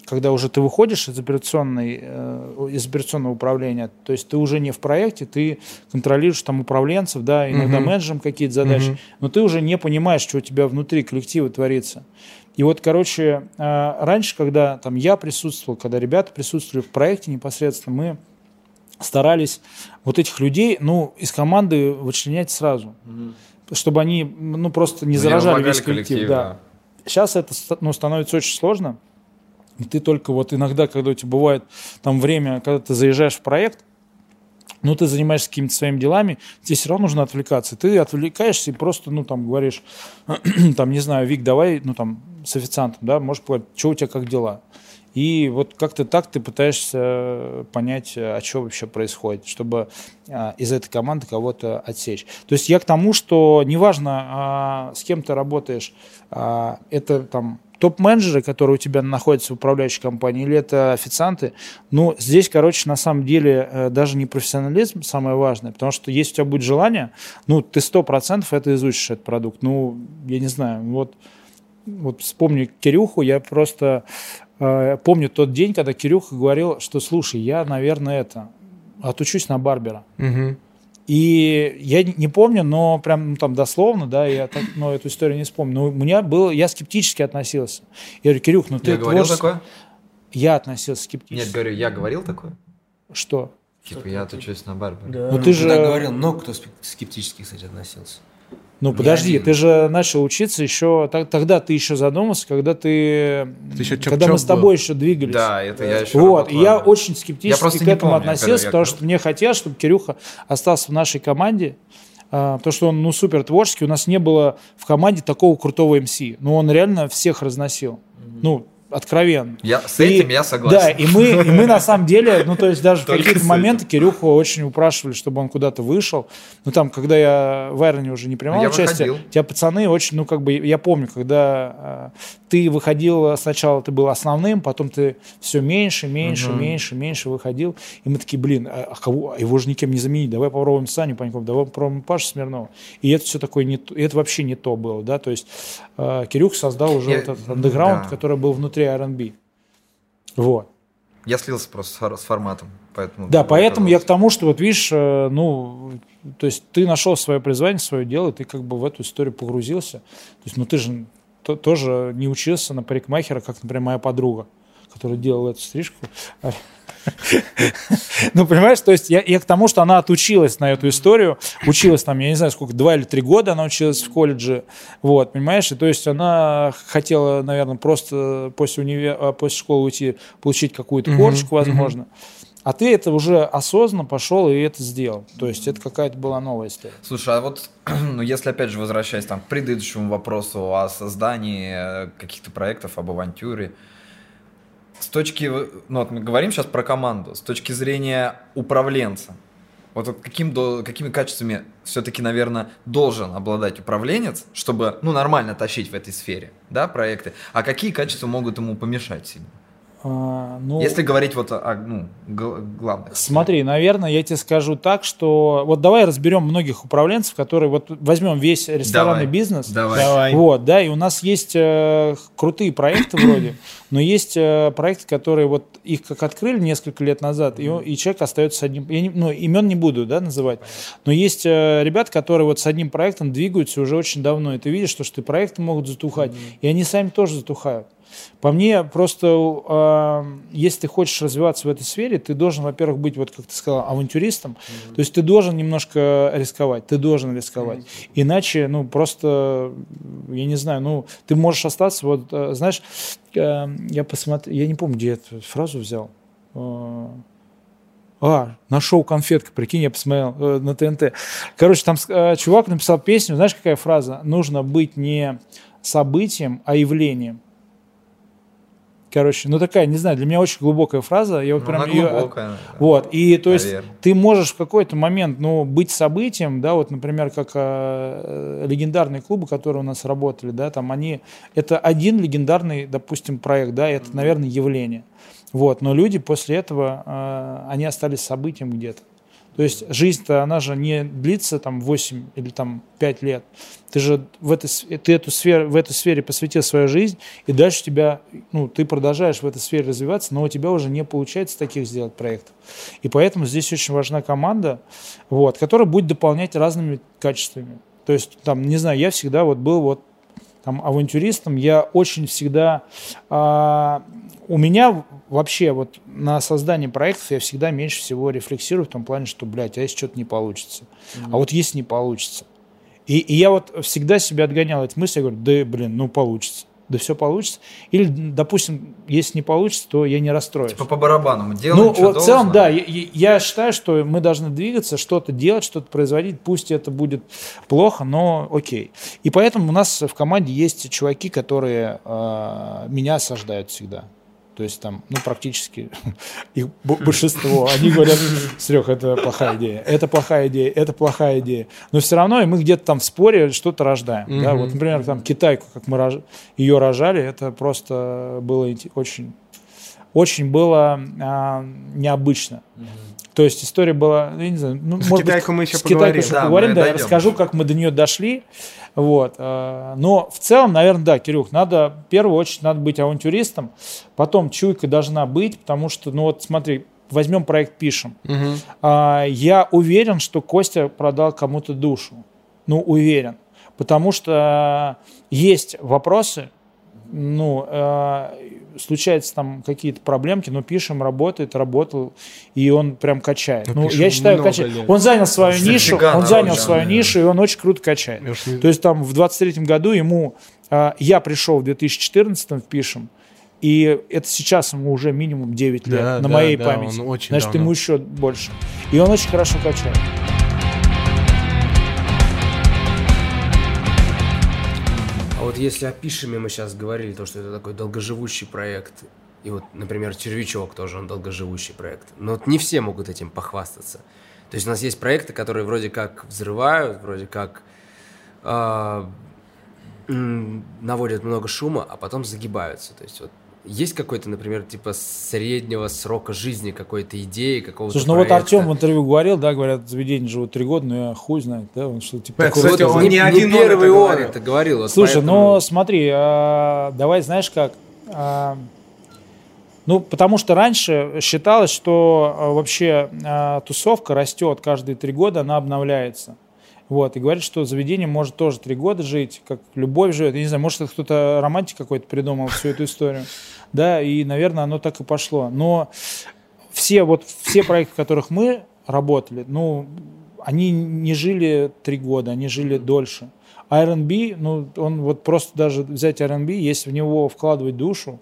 Speaker 3: когда уже ты выходишь из, операционной, э, из операционного управления, то есть ты уже не в проекте, ты контролируешь там управленцев, да, иногда угу. менеджером какие-то задачи, угу. но ты уже не понимаешь, что у тебя внутри коллектива творится. И вот, короче, э, раньше, когда там я присутствовал, когда ребята присутствовали в проекте непосредственно, мы старались вот этих людей, ну, из команды вычленять сразу, угу. чтобы они, ну, просто не ну, заражали весь коллектив. коллектив да. Да. Сейчас это ну, становится очень сложно, и ты только вот иногда, когда у тебя бывает там время, когда ты заезжаешь в проект, ну, ты занимаешься какими-то своими делами, тебе все равно нужно отвлекаться. Ты отвлекаешься и просто, ну, там, говоришь, там, не знаю, Вик, давай, ну, там, с официантом, да, можешь сказать, что у тебя, как дела? И вот как-то так ты пытаешься понять, а что вообще происходит, чтобы а, из этой команды кого-то отсечь. То есть я к тому, что неважно, а, с кем ты работаешь, это там топ-менеджеры, которые у тебя находятся в управляющей компании, или это официанты, ну, здесь, короче, на самом деле э, даже не профессионализм самое важное, потому что если у тебя будет желание, ну, ты сто процентов это изучишь, этот продукт. Ну, я не знаю, вот, вот вспомню Кирюху, я просто э, помню тот день, когда Кирюха говорил, что, слушай, я, наверное, это, отучусь на барбера. Угу. И я не помню, но прям ну, там дословно, да, я так, ну, эту историю не вспомню. Но у меня был, я скептически относился. Я говорю, Кирюх, ну ты
Speaker 2: Я говорил такое?
Speaker 3: Я относился скептически.
Speaker 2: Нет, говорю, я говорил такое?
Speaker 3: Что?
Speaker 2: Типа, я отучусь на барбе.
Speaker 3: Да. Ну, ты же...
Speaker 4: Да, говорил, но кто скептически, кстати, относился.
Speaker 3: Ну, подожди, один. ты же начал учиться еще, тогда ты еще задумался, когда ты, ты еще когда мы с тобой был. еще двигались.
Speaker 2: Да, это я еще
Speaker 3: Вот, и я очень скептически я к этому помню, относился, потому что мне хотелось, чтобы Кирюха остался в нашей команде, а, потому что он, ну, супер творческий, у нас не было в команде такого крутого МС, ну, он реально всех разносил. Mm-hmm. Ну, откровенно.
Speaker 2: Я, с этим и, я согласен.
Speaker 3: Да, и мы, и мы на самом деле, ну, то есть даже в какие-то моменты Кирюху очень упрашивали, чтобы он куда-то вышел. Ну, там, когда я в Айроне уже не принимал я участие, выходил. тебя пацаны очень, ну, как бы, я помню, когда э, ты выходил, сначала ты был основным, потом ты все меньше, меньше, угу. меньше, меньше выходил, и мы такие, блин, а, а кого, а его же никем не заменить, давай попробуем Саню Паньков, давай попробуем Пашу Смирнова. И это все такое, не, это вообще не то было, да, то есть э, Кирюх создал уже я, этот андеграунд, да. который был внутри R&B. Вот.
Speaker 2: Я слился просто с форматом, поэтому...
Speaker 3: Да, поэтому я к тому, что вот видишь, э, ну, то есть ты нашел свое призвание, свое дело, ты как бы в эту историю погрузился. То есть, ну ты же то, тоже не учился на парикмахера, как, например, моя подруга, которая делала эту стрижку. Ну, понимаешь, то есть я, я к тому, что она отучилась на эту историю, училась там, я не знаю, сколько, два или три года она училась в колледже, вот, понимаешь, и то есть она хотела, наверное, просто после, универ... А, после школы уйти, получить какую-то корочку, возможно, а ты это уже осознанно пошел и это сделал. То есть это какая-то была новая история.
Speaker 2: Слушай, а вот, ну, если опять же возвращаясь там, к предыдущему вопросу о создании э, каких-то проектов, об авантюре, с точки, ну вот мы говорим сейчас про команду, с точки зрения управленца, вот, каким, какими качествами все-таки, наверное, должен обладать управленец, чтобы, ну, нормально тащить в этой сфере, да, проекты, а какие качества могут ему помешать сильно?
Speaker 3: А, ну,
Speaker 2: Если говорить вот о, о, ну, гл- главных.
Speaker 3: Смотри, наверное, я тебе скажу так, что вот давай разберем многих управленцев, которые вот возьмем весь ресторанный
Speaker 2: Давай.
Speaker 3: бизнес.
Speaker 2: Давай.
Speaker 1: Давай.
Speaker 3: Вот, да, и у нас есть э, крутые проекты вроде, но есть э, проекты, которые вот их как открыли несколько лет назад, и, он- и человек остается с одним, я не- ну, имен не буду, да, называть, но есть э, ребята, которые вот с одним проектом двигаются уже очень давно, и ты видишь, что, что и проекты могут затухать, и они сами тоже затухают. По мне, просто, э, если ты хочешь развиваться в этой сфере, ты должен, во-первых, быть, вот как ты сказал, авантюристом. То есть ты должен немножко рисковать, ты должен рисковать. Иначе, ну, просто, я не знаю, ну, ты можешь остаться, вот, э, знаешь, э, я посмотрел, я не помню, где я эту фразу взял. Э, А, нашел конфетка, прикинь, я посмотрел э, на ТНТ. Короче, там э, чувак написал песню, знаешь, какая фраза? Нужно быть не событием, а явлением. Короче, ну такая, не знаю, для меня очень глубокая фраза. Я вот
Speaker 2: Ну,
Speaker 3: прям
Speaker 2: она
Speaker 3: её-
Speaker 2: глубокая.
Speaker 3: Вот, и то есть
Speaker 2: Наверно.
Speaker 3: ты можешь в какой-то момент, ну, быть событием, да, вот, например, как э, легендарные клубы, которые у нас работали, да, там они, это один легендарный, допустим, проект, да, это, наверное, явление. Вот, но люди после этого, э, они остались событием где-то. То есть жизнь-то, она же не длится там 8 или там 5 лет. Ты же в, этой, ты эту сферу, в этой сфере посвятил свою жизнь, и дальше тебя, ну, ты продолжаешь в этой сфере развиваться, но у тебя уже не получается таких сделать проектов. И поэтому здесь очень важна команда, вот, которая будет дополнять разными качествами. То есть, там, не знаю, я всегда вот был вот там авантюристом, я очень всегда... а, у меня вообще вот на создание проектов я всегда меньше всего рефлексирую в том плане, что, блядь, а если что-то не получится? А вот если не получится? И, и я вот всегда себя отгонял эти мысли, я говорю, да, блин, ну получится. Да все получится. Или, допустим, если не получится, то я не расстроюсь.
Speaker 2: Типа по барабану мы делаем,
Speaker 3: Ну, вот в целом, да, я, я- я считаю, что мы должны двигаться, что-то делать, что-то производить, пусть это будет плохо, но окей. И поэтому у нас в команде есть чуваки, которые э, меня осаждают всегда. То есть там, ну, практически их большинство, они говорят, Серег, это плохая идея, это плохая идея, это плохая идея. Но все равно и мы где-то там в споре что-то рождаем. Да? Вот, например, там китайку, как мы рож- ее рожали, это просто было очень очень было а, необычно. То есть история была, я не знаю, ну,
Speaker 1: За
Speaker 3: может
Speaker 1: Китайку
Speaker 3: быть,
Speaker 1: мы еще
Speaker 3: с
Speaker 1: поговорим.
Speaker 3: еще
Speaker 2: Да,
Speaker 3: поговорим, да, я расскажу, как мы до нее дошли. Вот. а, Но в целом, наверное, да, Кирюх, надо, в первую очередь, надо быть авантюристом, потом чуйка должна быть, потому что, ну вот смотри, возьмем проект «Пишем». А, Я уверен, что Костя продал кому-то душу. Ну, уверен. Потому что есть вопросы, ну, э, случаются там какие-то проблемки, но пишем, работает, работал, и он прям качает.
Speaker 1: Ну,
Speaker 3: Ну, я считаю, качает.
Speaker 1: лет.
Speaker 3: Он занял свою
Speaker 2: Дофига
Speaker 3: нишу, он занял
Speaker 2: да,
Speaker 3: свою
Speaker 2: да.
Speaker 3: нишу, и он очень круто качает.
Speaker 1: Не-
Speaker 3: То есть там в 23 году ему, э, я пришел в 2014 в Пишем, и это сейчас ему уже минимум 9 лет,
Speaker 1: Да,
Speaker 3: на
Speaker 1: да,
Speaker 3: моей
Speaker 1: да,
Speaker 3: памяти. Значит,
Speaker 1: давно.
Speaker 3: ему еще больше. И он очень хорошо качает.
Speaker 4: Вот если о Пишеме мы сейчас говорили, то, что это такой долгоживущий проект, и вот, например, Червячок тоже, он долгоживущий проект. Но вот не все могут этим похвастаться. То есть у нас есть проекты, которые вроде как взрывают, вроде как м, наводят много шума, а потом загибаются. То есть вот есть какой-то, например, типа среднего срока жизни какой-то идеи, какого-то
Speaker 3: Слушай, ну вот? Артем в интервью говорил, да, говорят, заведение живут три года, но я хуй знает, да, он что типа
Speaker 1: Э,
Speaker 3: такой
Speaker 1: кстати,
Speaker 3: вот-
Speaker 1: он
Speaker 4: не,
Speaker 1: не
Speaker 4: не
Speaker 1: один он
Speaker 4: первый
Speaker 1: это
Speaker 4: он
Speaker 1: говорил.
Speaker 4: это говорил. вот
Speaker 3: Слушай,
Speaker 4: поэтому-
Speaker 3: ну смотри, а, давай, знаешь как, а, ну потому что раньше считалось, что а, вообще а, тусовка растет каждые три года, она обновляется. Вот, и говорит, что заведение может тоже три года жить, как любовь живет. Я не знаю, может, кто-то романтик какой-то придумал всю эту историю. Да, и, наверное, оно так и пошло. Но все, вот, все проекты, в которых мы работали, ну, они не жили три года, они жили дольше. А R&B, ну, он вот просто даже взять R&B, если в него вкладывать душу,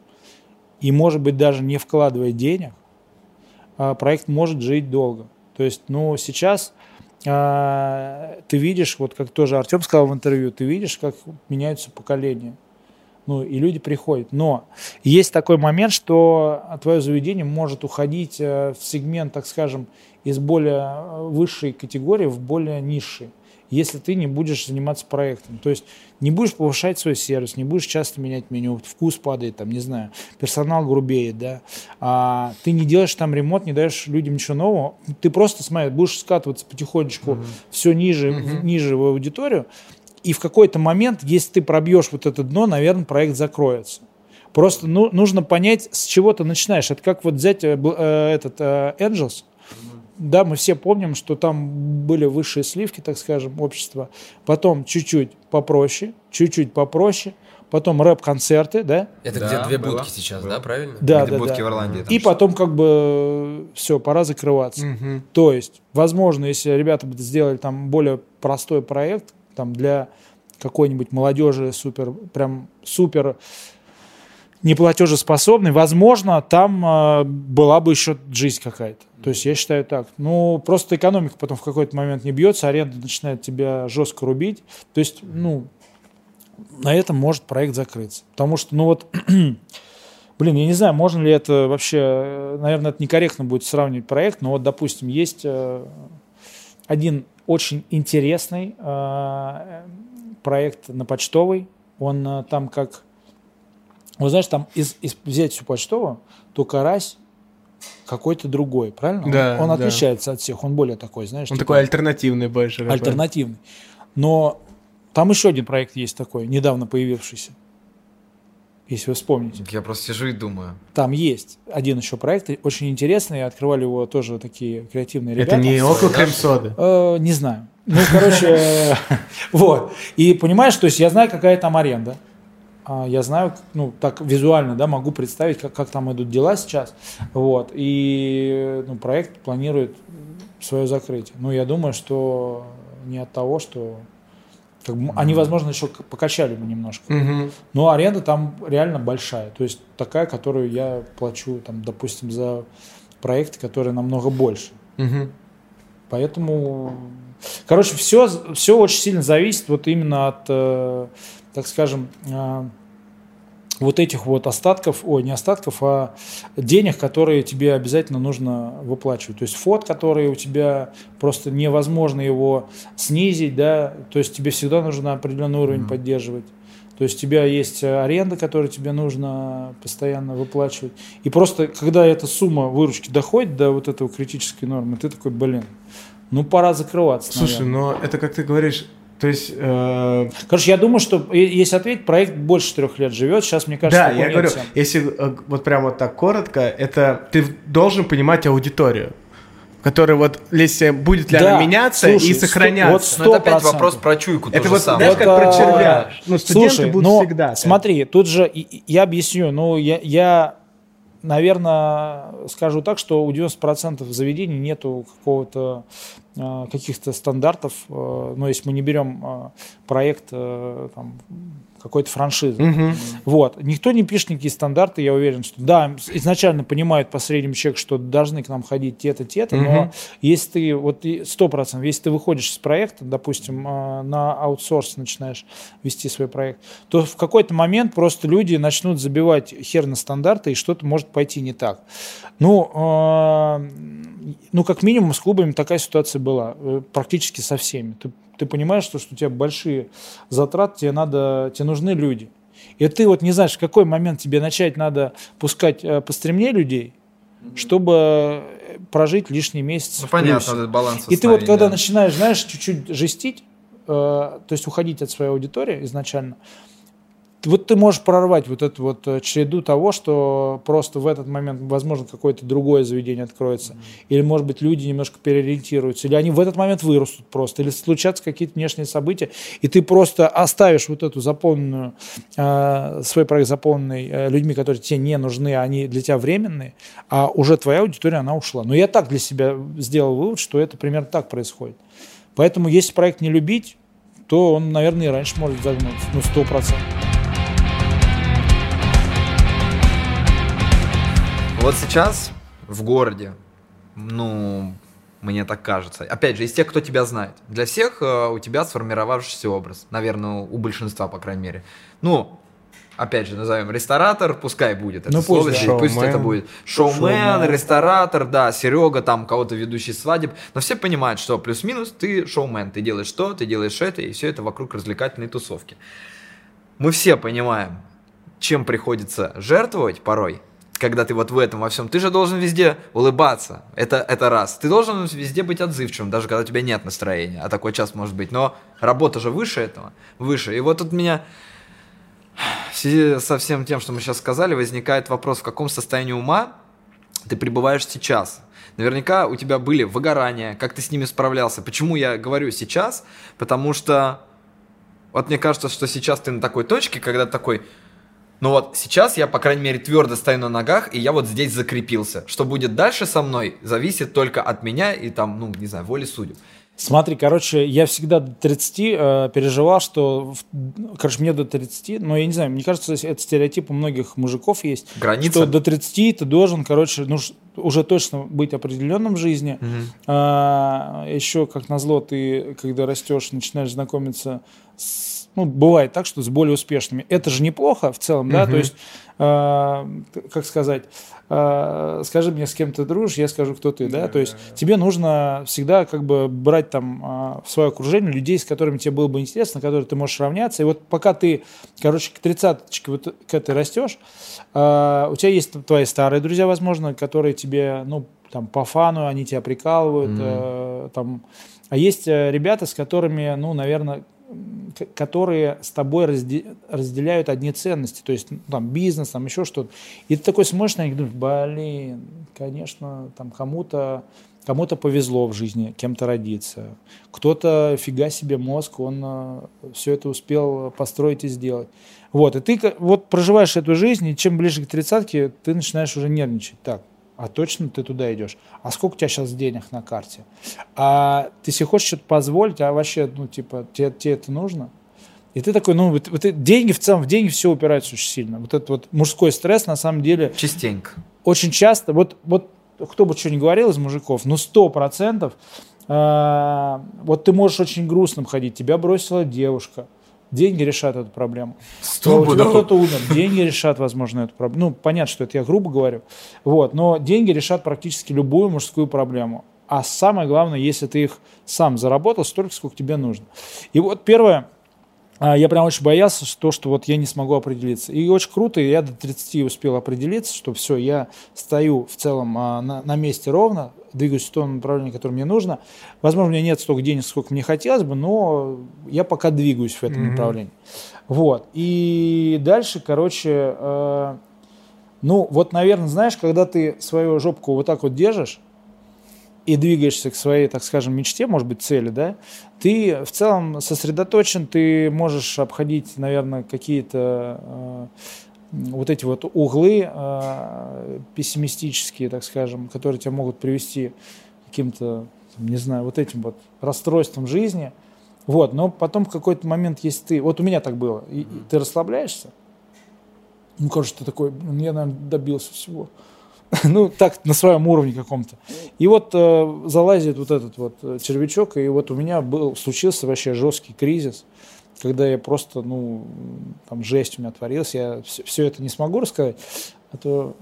Speaker 3: и, может быть, даже не вкладывая денег, а, проект может жить долго. То есть, ну, сейчас а, ты видишь, вот как тоже Артем сказал в интервью, ты видишь, как меняются поколения. Ну, и люди приходят. Но есть такой момент, что твое заведение может уходить э, в сегмент, так скажем, из более э, высшей категории в более низший. Если ты не будешь заниматься проектом. То есть не будешь повышать свой сервис, не будешь часто менять меню, вкус падает, там, не знаю, персонал грубеет, да, а ты не делаешь там ремонт, не даешь людям ничего нового, ты просто, смотри, будешь скатываться потихонечку mm-hmm. все ниже, mm-hmm. ниже в аудиторию, и в какой-то момент, если ты пробьешь вот это дно, наверное, проект закроется. Просто ну, нужно понять, с чего ты начинаешь. Это как вот взять э, э, этот э, Angels. Да, мы все помним, что там были высшие сливки, так скажем, общества. Потом чуть-чуть попроще, чуть-чуть попроще. Потом рэп-концерты, да?
Speaker 4: Это
Speaker 2: Да,
Speaker 4: где две
Speaker 2: было,
Speaker 4: будки сейчас,
Speaker 2: было.
Speaker 4: да, правильно?
Speaker 3: Да,
Speaker 2: Где
Speaker 3: да,
Speaker 2: будки
Speaker 3: да.
Speaker 2: в Ирландии. там
Speaker 3: И
Speaker 2: что-то.
Speaker 3: потом как бы все, пора закрываться.
Speaker 1: Мгм.
Speaker 3: То есть, возможно, если ребята бы сделали там более простой проект, там для какой-нибудь молодежи супер, прям супер неплатежеспособный, возможно, там э, была бы еще жизнь какая-то. То есть я считаю так. Ну, просто экономика потом в какой-то момент не бьется, аренда начинает тебя жестко рубить. То есть, ну, на этом может проект закрыться. Потому что, ну вот, блин, я не знаю, можно ли это вообще, наверное, это некорректно будет сравнивать проект, но вот, допустим, есть э, один очень интересный э, проект на почтовый, он э, там как, вот знаешь, там из, из- взять всю почтовую, то карась какой-то другой, правильно? Он-
Speaker 1: Да,
Speaker 3: он,
Speaker 1: да.
Speaker 3: отличается от всех, он более такой, знаешь,
Speaker 1: Он
Speaker 3: типа-
Speaker 1: такой альтернативный больше.
Speaker 3: альтернативный. Но там еще один проект есть такой, недавно появившийся. Если вы вспомните.
Speaker 2: Я просто сижу и думаю.
Speaker 3: Там есть один еще проект, очень интересный. Открывали его тоже такие креативные
Speaker 1: Это
Speaker 3: ребята.
Speaker 1: не около крем-соды.
Speaker 3: Э, не знаю. Ну, короче, вот. И понимаешь, то есть я знаю, какая там аренда. А, Я знаю, ну, так визуально, да, могу представить, как, как там идут дела сейчас. Вот. И ну, проект планирует свое закрытие. Ну, я думаю, что не от того, что как бы, они, возможно, еще покачали бы немножко.
Speaker 1: Мгм.
Speaker 3: Но аренда там реально большая. То есть такая, которую я плачу, там, допустим, за проекты, которые намного больше.
Speaker 1: Мгм.
Speaker 3: Поэтому, короче, все, все очень сильно зависит вот именно от, э, так скажем, э, вот этих вот остатков, ой, не остатков, а денег, которые тебе обязательно нужно выплачивать. То есть фот, который у тебя просто невозможно его снизить, да, то есть тебе всегда нужно определенный уровень поддерживать. То есть у тебя есть аренда, которую тебе нужно постоянно выплачивать. И просто, когда эта сумма выручки доходит до вот этого критической нормы, ты такой, блин, ну пора закрываться.
Speaker 1: Слушай,
Speaker 3: наверное».
Speaker 1: но это как ты говоришь, то есть... э,
Speaker 3: Короче, я думаю, что если ответить, проект больше трех лет живет. Сейчас, мне кажется,
Speaker 1: да, я говорю,
Speaker 3: всем.
Speaker 1: если э, вот прям вот так коротко, это ты должен понимать аудиторию, которая вот, если будет ли
Speaker 3: Да,
Speaker 1: она меняться
Speaker 3: слушай,
Speaker 1: и
Speaker 3: сто-
Speaker 1: сохраняться.
Speaker 3: вот
Speaker 2: Но это опять
Speaker 3: 100%.
Speaker 2: вопрос про чуйку. то
Speaker 1: это вот,
Speaker 2: самое.
Speaker 1: знаешь, как про
Speaker 3: Вот,
Speaker 1: червя.
Speaker 3: а,
Speaker 1: Ну, студенты
Speaker 3: Слушай,
Speaker 1: будут
Speaker 3: ну,
Speaker 1: всегда.
Speaker 3: Смотри, тут же я объясню. Ну, я, я, наверное, скажу так, что у 90% заведений нету какого-то каких-то стандартов. э, но если мы не берем э, проект э, там, какой-то франшизы.
Speaker 1: Мгм.
Speaker 3: Вот. Никто не пишет никакие стандарты, я уверен, что да, изначально понимают по среднему чеку, что должны к нам ходить те-то, те-то, но
Speaker 1: Мгм.
Speaker 3: если ты, вот и 100%, если ты выходишь из проекта, допустим, э, на аутсорс начинаешь вести свой проект, то в какой-то момент просто люди начнут забивать хер на стандарты, и что-то может пойти не так. Ну, э, ну, как минимум с клубами такая ситуация была, э, практически со всеми. Ты, ты понимаешь, что, что у тебя большие затраты, тебе, надо, тебе нужны люди. И ты вот не знаешь, в какой момент тебе начать надо пускать э, постремнее людей, чтобы э, прожить лишний месяц.
Speaker 2: Ну, понятно, этот баланс
Speaker 3: И ты вот когда
Speaker 2: да.
Speaker 3: начинаешь, знаешь, чуть-чуть жестить, э, то есть уходить от своей аудитории изначально, ты- вот ты можешь прорвать вот эту вот э, череду того, что просто в этот момент, возможно, какое-то другое заведение откроется, mm-hmm. или, может быть, люди немножко переориентируются, или они в этот момент вырастут просто, или случатся какие-то внешние события, и ты просто оставишь вот эту заполненную, э, свой проект заполненный э, людьми, которые тебе не нужны, а они для тебя временные, а уже твоя аудитория, она ушла. Но я так для себя сделал вывод, что это примерно так происходит. Поэтому, если проект не любить, то он, наверное, и раньше может загнуться, ну, 100%.
Speaker 2: Вот сейчас в городе, ну, мне так кажется. Опять же, из тех, кто тебя знает. Для всех э, у тебя сформировавшийся образ. Наверное, у большинства, по крайней мере. Ну, опять же, назовем ресторатор, пускай будет это
Speaker 3: Ну,
Speaker 2: слово,
Speaker 3: пусть,
Speaker 2: здесь,
Speaker 1: да.
Speaker 2: пусть
Speaker 1: Шоумен.
Speaker 2: это будет шоумен,
Speaker 3: Шоумен.
Speaker 2: ресторатор, да, Серега, там кого-то ведущий свадеб, но все понимают, что плюс-минус ты шоумен, ты делаешь то, ты делаешь это, и все это вокруг развлекательной тусовки. Мы все понимаем, чем приходится жертвовать порой, когда ты вот в этом во всем, ты же должен везде улыбаться, это, это раз. Ты должен везде быть отзывчивым, даже когда у тебя нет настроения, а такой час может быть. Но работа же выше этого, выше. И вот тут меня в связи со всем тем, что мы сейчас сказали, возникает вопрос, в каком состоянии ума ты пребываешь сейчас. Наверняка у тебя были выгорания, как ты с ними справлялся. Почему я говорю сейчас? Потому что вот мне кажется, что сейчас ты на такой точке, когда такой, ну вот сейчас я, по крайней мере, твердо стою на ногах, и я вот здесь закрепился. Что будет дальше со мной, зависит только от меня и там, ну, не знаю, воли судеб.
Speaker 3: Смотри, короче, я всегда до 30 э, переживал, что, в- короче, мне до 30, но я не знаю, мне кажется, это стереотип у многих мужиков есть,
Speaker 2: Граница.
Speaker 3: что до 30 ты должен, короче, ну, уже точно быть определенным в жизни.
Speaker 2: Мгм.
Speaker 3: А, еще, как назло, ты, когда растешь, начинаешь знакомиться с... Ну, бывает так, что с более успешными. Это же неплохо в целом, да?
Speaker 1: Мгм.
Speaker 3: То есть, а, как сказать, а, скажи мне, с кем ты дружишь, я скажу, кто ты, да? То есть, тебе нужно всегда как бы брать там а, в свое окружение людей, с которыми тебе было бы интересно, которые ты можешь равняться. И вот пока ты, короче, к тридцаточке вот к этой растешь, а, у тебя есть твои старые друзья, возможно, которые тебе, ну, там, по фану, они тебя прикалывают,
Speaker 2: Мгм.
Speaker 3: э, там. А есть э, ребята, с которыми, ну, наверное, которые с тобой разде- разделяют одни ценности, то есть ну, там бизнес, там еще что-то. И ты такой смотришь на них, думаешь, блин, конечно, там кому-то кому-то повезло в жизни кем-то родиться, кто-то фига себе мозг, он все это успел построить и сделать. Вот, и ты вот проживаешь эту жизнь, и чем ближе к тридцатке, ты начинаешь уже нервничать. Так, а точно ты туда идешь? А сколько у тебя сейчас денег на карте? А ты себе хочешь что-то позволить, а вообще, ну, типа, тебе, тебе это нужно? И ты такой, ну, вот, вот деньги в целом, в деньги все упирается очень сильно. Вот этот вот мужской стресс, на самом деле,
Speaker 2: Частенько.
Speaker 3: очень часто, вот, вот кто бы что ни говорил из мужиков, ну, сто процентов, э, вот ты можешь очень грустным ходить, тебя бросила девушка, деньги решат эту проблему.
Speaker 2: Сто
Speaker 3: у тебя
Speaker 2: пудов.
Speaker 3: кто-то умер, деньги решат, возможно, эту проблему. Ну, понятно, что это я грубо говорю, вот, но деньги решат практически любую мужскую проблему. А самое главное, если ты их сам заработал, столько, сколько тебе нужно. И вот первое, я прям очень боялся, что, что вот я не смогу определиться. И очень круто, я до 30 успел определиться, что все, я стою в целом а, на, на месте ровно, двигаюсь в том направлении, которое мне нужно. Возможно, у меня нет столько денег, сколько мне хотелось бы, но я пока двигаюсь в этом
Speaker 1: Мгм.
Speaker 3: направлении. Вот. И дальше, короче, э, ну вот, наверное, знаешь, когда ты свою жопку вот так вот держишь, и двигаешься к своей, так скажем, мечте, может быть, цели, да, ты в целом сосредоточен, ты можешь обходить, наверное, какие-то э, вот эти вот углы э, пессимистические, так скажем, которые тебя могут привести к каким-то, не знаю, вот этим вот расстройством жизни. Вот, но потом в какой-то момент, если ты, вот у меня так было, и, и ты расслабляешься, ну, кажется, ты такой, я, наверное, добился всего. ну, так, на своем уровне каком-то. И вот э, залазит вот этот вот э, червячок, и вот у меня был, случился вообще жесткий кризис, когда я просто, ну, там жесть у меня творилась, я все, это не смогу рассказать, а то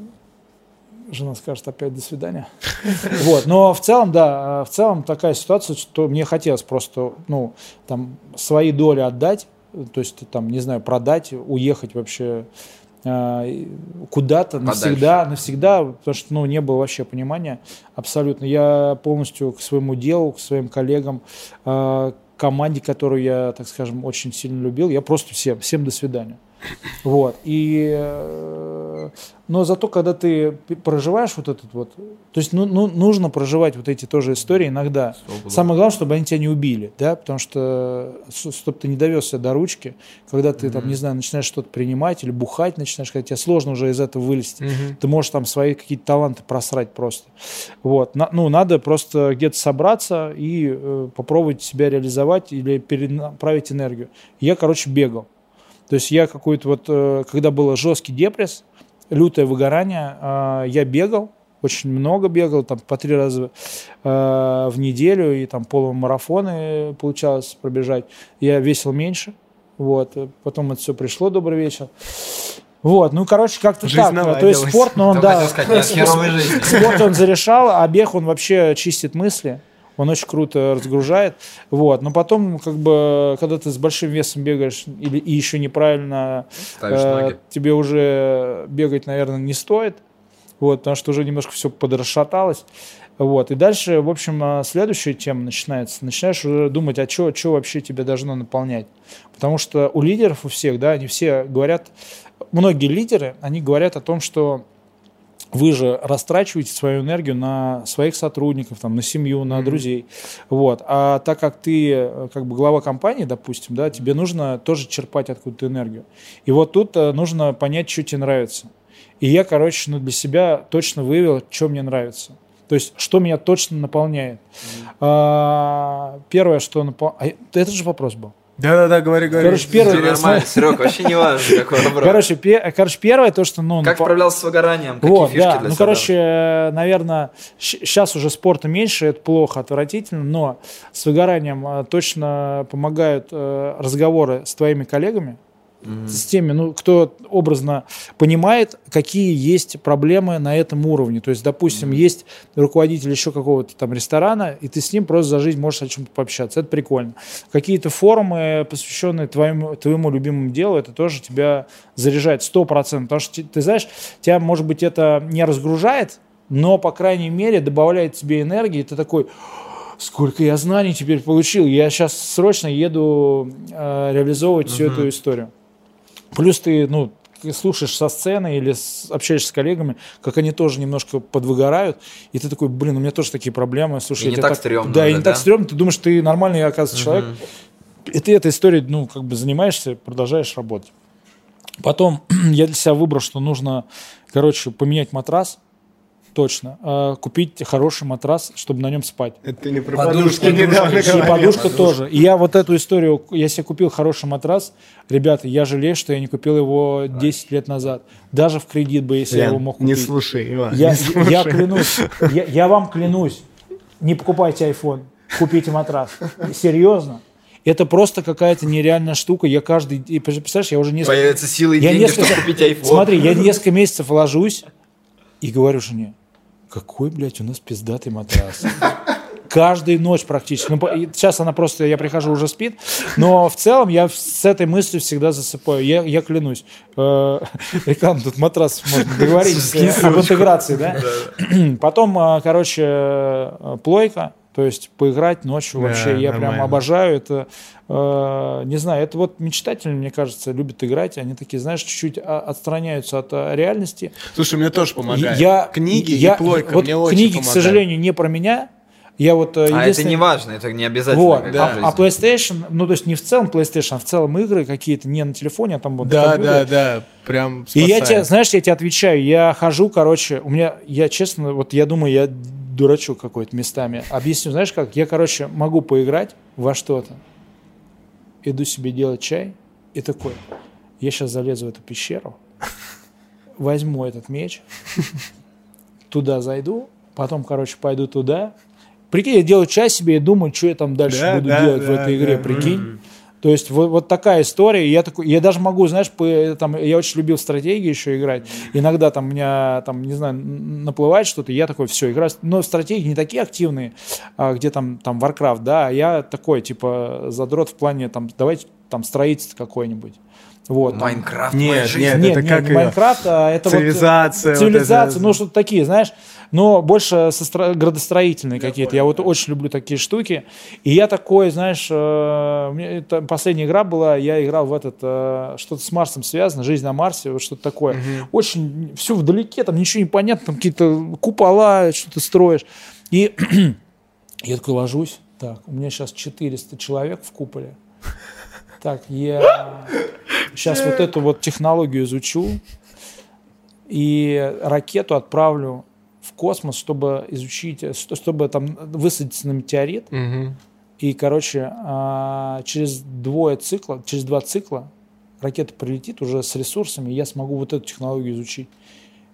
Speaker 3: жена скажет опять до свидания. Вот, но в целом, да, э, в целом такая ситуация, что мне хотелось просто, ну, там, свои доли отдать, то есть, там, не знаю, продать, уехать вообще э, куда-то
Speaker 2: Подальше.
Speaker 3: навсегда, навсегда, потому что, ну, не было вообще понимания абсолютно. Я полностью к своему делу, к своим коллегам, э, команде, которую я, так скажем, очень сильно любил, я просто всем, всем до свидания. Вот. И, э, но зато, когда ты проживаешь вот этот вот, то есть ну, ну, нужно проживать вот эти тоже истории иногда. Самое главное, чтобы они тебя не убили, да, потому что, чтобы ты не довез до ручки, когда ты там, не знаю, начинаешь что-то принимать или бухать начинаешь, когда тебе сложно уже из этого вылезти.
Speaker 1: Мгм.
Speaker 3: Ты можешь там свои какие-то таланты просрать просто. Вот. На- ну, надо просто где-то собраться и э, попробовать себя реализовать или перенаправить энергию. Я, короче, бегал. То есть я какой-то вот, э, когда было жесткий депресс, лютое выгорание, э, я бегал, очень много бегал, там по три раза э, в неделю, и там полумарафоны получалось пробежать. Я весил меньше, Вот, потом это все пришло, добрый вечер. Вот, ну, короче, как-то так. То есть спорт, но он,
Speaker 2: Только
Speaker 3: да,
Speaker 2: сказать, жизни.
Speaker 3: спорт он зарешал, а бег он вообще чистит мысли. Он очень круто разгружает. Вот. Но потом, как бы, когда ты с большим весом бегаешь или, и еще неправильно,
Speaker 2: Ставишь
Speaker 3: э,
Speaker 2: ноги.
Speaker 3: тебе уже бегать, наверное, не стоит. Вот, потому что уже немножко все подрасшаталось. Вот. И дальше, в общем, э, следующая тема начинается. Начинаешь уже думать, а что вообще тебя должно наполнять. Потому что у лидеров, у всех, да, они все говорят, многие лидеры, они говорят о том, что вы же растрачиваете свою энергию на своих сотрудников, там, на семью, на друзей. Вот. А так как ты э, как бы глава компании, допустим, да, тебе нужно тоже черпать откуда-то энергию. И вот тут э, нужно понять, что тебе нравится. И я, короче, ну, для себя точно выявил, что мне нравится. То есть, что меня точно наполняет. А, первое, что наполняет... Это же вопрос был.
Speaker 1: Да-да-да, говори, говори.
Speaker 3: Короче, первое-
Speaker 2: Тебе нормально, Серег, вообще не важно, какой вопрос.
Speaker 3: Короче, пе- короче, первое, то, что... Ну,
Speaker 2: Как
Speaker 3: напо-
Speaker 2: справлялся с выгоранием? Какие
Speaker 3: Вот,
Speaker 2: фишки
Speaker 3: да.
Speaker 2: для
Speaker 3: Ну,
Speaker 2: себя
Speaker 3: короче, наверное, сейчас уже спорта меньше, это плохо, отвратительно, но с выгоранием э, точно помогают э, разговоры с твоими коллегами, с теми, ну, кто образно понимает, какие есть проблемы на этом уровне. То есть, допустим, есть руководитель еще какого-то там ресторана, и ты с ним просто за жизнь можешь о чем-то пообщаться. Это прикольно. Какие-то форумы, посвященные твоему, твоему любимому делу, это тоже тебя заряжает 100%. Потому что, ты- ты знаешь, тебя, может быть, это не разгружает, но, по крайней мере, добавляет тебе энергии, и ты такой, сколько я знаний теперь получил, я сейчас срочно еду э, реализовывать всю эту историю. Плюс ты, ну, слушаешь со сцены или с- общаешься с коллегами, как они тоже немножко подвыгорают, и ты такой, блин, у меня тоже такие проблемы, слушай,
Speaker 2: И не
Speaker 3: тебя
Speaker 2: так стрёмно
Speaker 3: Да, и
Speaker 2: уже,
Speaker 3: не так
Speaker 2: да?
Speaker 3: стрёмно, ты думаешь, ты нормальный, оказывается, человек, и ты этой историей, ну, как бы занимаешься, продолжаешь работать. Потом я для себя выбрал, что нужно, короче, поменять матрас, точно, э, купить хороший матрас, чтобы на нем спать.
Speaker 1: Это не про
Speaker 2: Подушки,
Speaker 1: подушки недавно.
Speaker 3: И подушка тоже. И я вот эту историю, я себе купил хороший матрас. Ребята, я жалею, что я не купил его 10 лет назад. Даже в кредит бы, если я его
Speaker 1: Лен,
Speaker 3: мог
Speaker 1: не
Speaker 3: купить.
Speaker 1: слушай, Иван,
Speaker 3: Я,
Speaker 1: не слушай.
Speaker 3: я клянусь, я, я вам клянусь, не покупайте iPhone, купите матрас. Серьезно. Это просто какая-то нереальная штука. Я каждый... и, Представляешь, я уже несколько...
Speaker 2: Появятся силы и
Speaker 3: Я
Speaker 2: деньги,
Speaker 3: несколько-
Speaker 2: чтобы купить iPhone.
Speaker 3: Смотри, я несколько месяцев ложусь и говорю жене, какой, блядь, у нас пиздатый матрас. Каждую ночь практически. Ну, сейчас она просто, я прихожу, уже спит. Но в целом я с этой мыслью всегда засыпаю. Я, я клянусь. Э, Реклама, тут матрас можно договориться об интеграции, да? Потом, э, короче, э, плойка. То есть поиграть ночью
Speaker 1: Да,
Speaker 3: вообще я прям
Speaker 1: нормально.
Speaker 3: обожаю. Это, э, не знаю, это вот мечтатели, мне кажется, любят играть. Они такие, знаешь, чуть-чуть а, отстраняются от а, реальности.
Speaker 1: Слушай, мне тоже помогает.
Speaker 3: Я,
Speaker 1: Книги
Speaker 3: я,
Speaker 1: и плойка
Speaker 3: вот
Speaker 1: мне очень
Speaker 3: книги, к сожалению, не про меня. Я вот э,
Speaker 2: А это не важно, это не обязательно.
Speaker 3: Вот.
Speaker 2: в
Speaker 3: А, а PlayStation, ну то есть не в целом PlayStation, а в целом игры какие-то не на телефоне, а там вот
Speaker 1: Да, да, да, прям
Speaker 3: И я
Speaker 1: спасает.
Speaker 3: тебе, знаешь, я тебе отвечаю, я хожу, короче, у меня, я честно, вот я думаю, я дурачок какой-то местами. Объясню, знаешь как? Я, короче, могу поиграть во что-то, иду себе делать чай, и такой, я сейчас залезу в эту пещеру, возьму этот меч, туда зайду, потом, короче, пойду туда. Прикинь, я делаю чай себе и думаю, что я там дальше
Speaker 1: Да,
Speaker 3: буду
Speaker 1: да,
Speaker 3: делать в
Speaker 1: да,
Speaker 3: этой игре, прикинь. То есть вот, вот такая история. Я, такой, я даже могу, знаешь, по, там, я очень любил стратегии еще играть. Иногда там у меня, там, не знаю, наплывает что-то, я такой, все, играю. Но стратегии не такие активные, а, где там, там Warcraft, да, а я такой, типа, задрот в плане, там, давайте там строительство какое-нибудь. Вот.
Speaker 2: Майнкрафт,
Speaker 1: Нет,
Speaker 2: моя жизнь.
Speaker 1: нет,
Speaker 3: Нет,
Speaker 1: это
Speaker 3: нет,
Speaker 1: как
Speaker 3: не? Майнкрафт, а это вот, э,
Speaker 1: Цивилизация. вот
Speaker 3: цивилизация,
Speaker 1: это.
Speaker 3: ну что-то такие, знаешь, но больше со стра- градостроительные какие-то. Я вот очень люблю такие штуки. И я такой, знаешь, э, это последняя игра была, я играл в этот, э, что-то с Марсом связано, жизнь на Марсе, вот что-то такое. Очень все вдалеке, там ничего не понятно, там какие-то купола, что-то строишь. И я такой ложусь, так, у меня сейчас 400 человек в куполе. Так, я сейчас вот эту вот технологию изучу и ракету отправлю в космос, чтобы изучить, э, чтобы там высадиться на метеорит.
Speaker 1: Мгм.
Speaker 3: И, короче, а, через двое цикла, через два цикла ракета прилетит уже с ресурсами, и я смогу вот эту технологию изучить.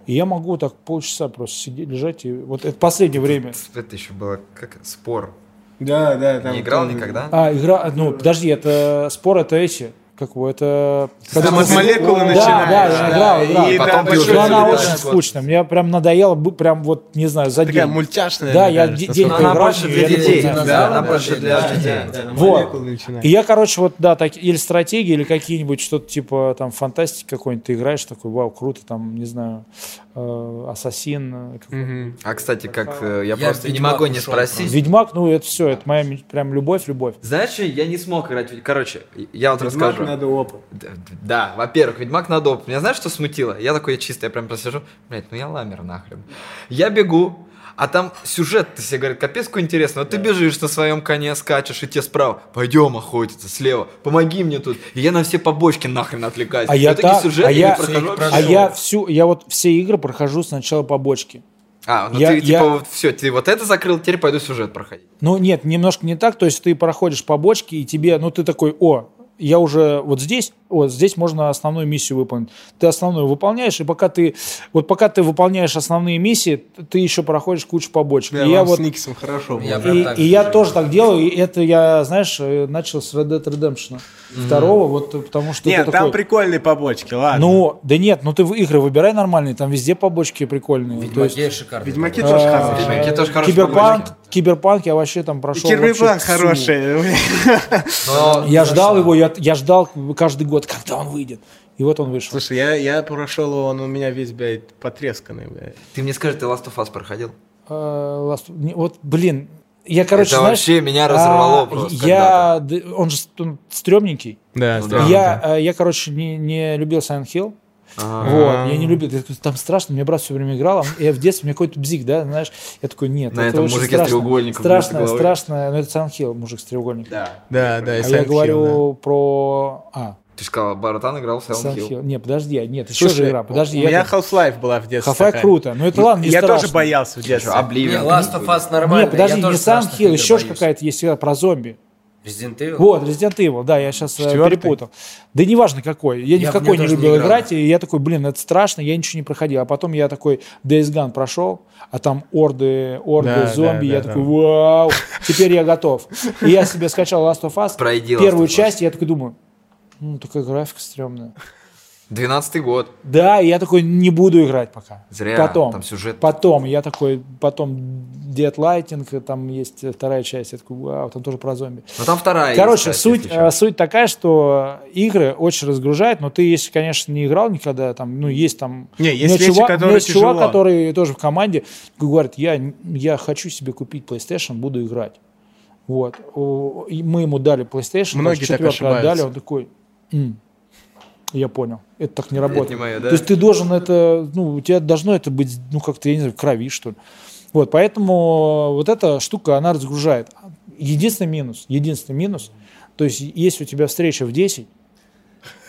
Speaker 3: И я могу так полчаса просто сидеть, лежать. И вот это последнее время.
Speaker 2: Это еще было как спор.
Speaker 1: Да, да. там
Speaker 2: Не играл
Speaker 1: тоже-
Speaker 2: никогда?
Speaker 3: А, игра, ну, подожди, это спор, это эти, как его, это...
Speaker 1: Когда
Speaker 3: мы-
Speaker 1: вот молекулы
Speaker 3: да,
Speaker 1: начинаешь.
Speaker 3: Да, я играл, играл.
Speaker 1: И
Speaker 2: Потом
Speaker 3: Но она очень скучная. Мне прям надоело, прям вот, не знаю, за
Speaker 1: Такая
Speaker 3: день.
Speaker 1: мультяшная.
Speaker 3: Да, я день
Speaker 2: Она больше
Speaker 3: и
Speaker 2: для детей.
Speaker 3: да,
Speaker 2: Да, она
Speaker 4: да,
Speaker 2: больше
Speaker 4: да,
Speaker 2: для
Speaker 4: да,
Speaker 2: детей.
Speaker 4: да, да.
Speaker 3: Вот. И я, короче, вот, да, так, или стратегии, или какие-нибудь что-то типа там фантастики какой-нибудь, ты играешь, такой, вау, круто, там, не знаю, э, Ассасин, э.
Speaker 2: А, кстати, как э, я, просто не могу не спросить.
Speaker 3: Ведьмак, ну, это все, это моя прям любовь, любовь.
Speaker 2: Знаешь, что, я не смог играть. в- Короче, я вот расскажу.
Speaker 1: Надо опыт.
Speaker 2: Д- д- Да, во-первых, Ведьмак надо опыт. Меня знаешь, что смутило? Я такой чисто, я прям просижу. Блять, ну я ламер нахрен. Я бегу, а там сюжет, ты себе говорит, капец какой интересный. Вот ты бежишь на своем коне, скачешь, и тебе справа, пойдем охотиться, слева, помоги мне тут. И я на все побочки нахрен отвлекаюсь.
Speaker 3: А я так-
Speaker 2: сюжет
Speaker 3: а
Speaker 2: я прохожу
Speaker 4: А
Speaker 3: я всю, я вот все игры прохожу сначала побочки.
Speaker 2: А, ну
Speaker 3: я-
Speaker 2: ты
Speaker 3: я-
Speaker 2: типа вот все, ты вот это закрыл, теперь пойду сюжет проходить.
Speaker 3: Ну, нет, немножко не так. То есть ты проходишь побочки, и тебе, ну, ты такой, о, я уже вот здесь, вот здесь можно основную миссию выполнить. Ты основную выполняешь, и пока ты, вот пока ты выполняешь основные миссии, ты еще проходишь кучу побочек.
Speaker 1: Да,
Speaker 3: и я вот,
Speaker 1: с Никсом хорошо
Speaker 4: Я
Speaker 1: было.
Speaker 3: и,
Speaker 4: так
Speaker 3: и
Speaker 4: же
Speaker 3: я тоже так делаю, и это я, знаешь, э, начал с Red Dead Redemption второго, вот э, потому что
Speaker 1: Нет, там
Speaker 3: такой-
Speaker 1: прикольные побочки, ладно.
Speaker 3: Ну, да нет, ну ты в игры выбирай нормальные, там везде побочки прикольные. То есть,
Speaker 4: шикарно.
Speaker 1: Ведьмаки тоже хорошие.
Speaker 2: Ведьмаки тоже хорошие
Speaker 3: Киберпанк,
Speaker 2: побочки.
Speaker 3: Киберпанк я вообще там прошел. Всю.
Speaker 1: хороший.
Speaker 2: Но
Speaker 3: Я ждал его, я, я ждал каждый год, когда он выйдет. И вот он вышел.
Speaker 1: Слушай, я, я прошел его, он у меня весь, блядь, потресканный, блядь.
Speaker 2: ты мне скажи, ты Last of Us проходил?
Speaker 3: Э, Last- не, Вот, блин, я, короче,
Speaker 2: Это
Speaker 3: знаешь,
Speaker 2: вообще меня разорвало
Speaker 3: а,
Speaker 2: просто
Speaker 3: Я, он же он стрёмненький.
Speaker 1: Да,
Speaker 2: Ну
Speaker 1: странно.
Speaker 3: Я, э, я, короче, не, не любил Silent Hill.
Speaker 2: Ага.
Speaker 3: Вот, я не любил, я такой, там страшно, мне брат все время играл, а я в детстве, мне какой-то бзик, да, знаешь, я такой, нет,
Speaker 2: На
Speaker 3: это
Speaker 2: этом
Speaker 3: очень
Speaker 2: мужике с
Speaker 3: страшно.
Speaker 2: треугольником
Speaker 3: Страшно, страшно, ну это Hill, мужик с треугольником.
Speaker 2: Да.
Speaker 1: Да, да,
Speaker 3: А я говорю про... А,
Speaker 2: Ты сказал, Баратан играл в Silent Hill.
Speaker 3: Hill. Нет, подожди, а, нет, еще
Speaker 1: Слушай,
Speaker 3: же игра, подожди.
Speaker 1: у
Speaker 3: я
Speaker 1: меня
Speaker 3: там-
Speaker 1: Half-Life была в детстве.
Speaker 3: Half-Life круто, но это ладно, не
Speaker 1: Я
Speaker 3: страшно.
Speaker 1: тоже боялся в детстве.
Speaker 4: Не,
Speaker 2: Обливион.
Speaker 4: Last of Us нормально.
Speaker 3: Нет, подожди, не Silent Hill, еще же какая-то есть игра про зомби.
Speaker 4: Resident Evil?
Speaker 3: Вот, Resident Evil, да, я сейчас
Speaker 1: Четвертый?
Speaker 3: перепутал. Да неважно какой, я ни
Speaker 4: Я
Speaker 3: в
Speaker 4: в
Speaker 3: какой не
Speaker 4: не
Speaker 3: любил
Speaker 4: играл.
Speaker 3: играть, и я такой, блин, это страшно, я ничего не проходил. А потом я такой Days Gone прошел, а там орды, орды
Speaker 1: Да,
Speaker 3: зомби,
Speaker 1: да,
Speaker 3: я
Speaker 1: да,
Speaker 3: такой,
Speaker 1: да.
Speaker 3: вау, теперь я готов. И я себе скачал Last of Us,
Speaker 2: Пройди Last
Speaker 3: первую
Speaker 2: of Us.
Speaker 3: часть, и я такой думаю, ну, такая графика стрёмная.
Speaker 2: 12 год.
Speaker 3: Да, и я такой, не буду играть пока.
Speaker 2: Зря,
Speaker 3: Потом,
Speaker 2: там сюжет.
Speaker 3: потом, я такой, потом Dead Lighting, там есть вторая часть, я такой, вау, там тоже про зомби.
Speaker 2: Ну там вторая
Speaker 3: Короче,
Speaker 2: есть,
Speaker 3: суть, э, суть такая, что игры очень разгружают, но ты, если, конечно, не играл никогда, там, ну, есть там...
Speaker 1: Не, есть вещи,
Speaker 3: чувак,
Speaker 1: которые
Speaker 3: есть чувак,
Speaker 1: тяжело.
Speaker 3: который тоже в команде, говорит, я, я хочу себе купить PlayStation, буду играть. Вот. И Мы ему дали PlayStation,
Speaker 1: Многие так
Speaker 3: четвёрку отдали,
Speaker 1: ошибаются.
Speaker 3: он такой, «М, я понял, это так не
Speaker 2: Это
Speaker 3: работает.
Speaker 2: не моё, да?
Speaker 3: То есть ты должен это, ну, у тебя должно это быть, ну, как-то, я не знаю, в крови, что ли. Вот, поэтому вот эта штука, она разгружает. Единственный минус, единственный минус, то есть если у тебя встреча в 10,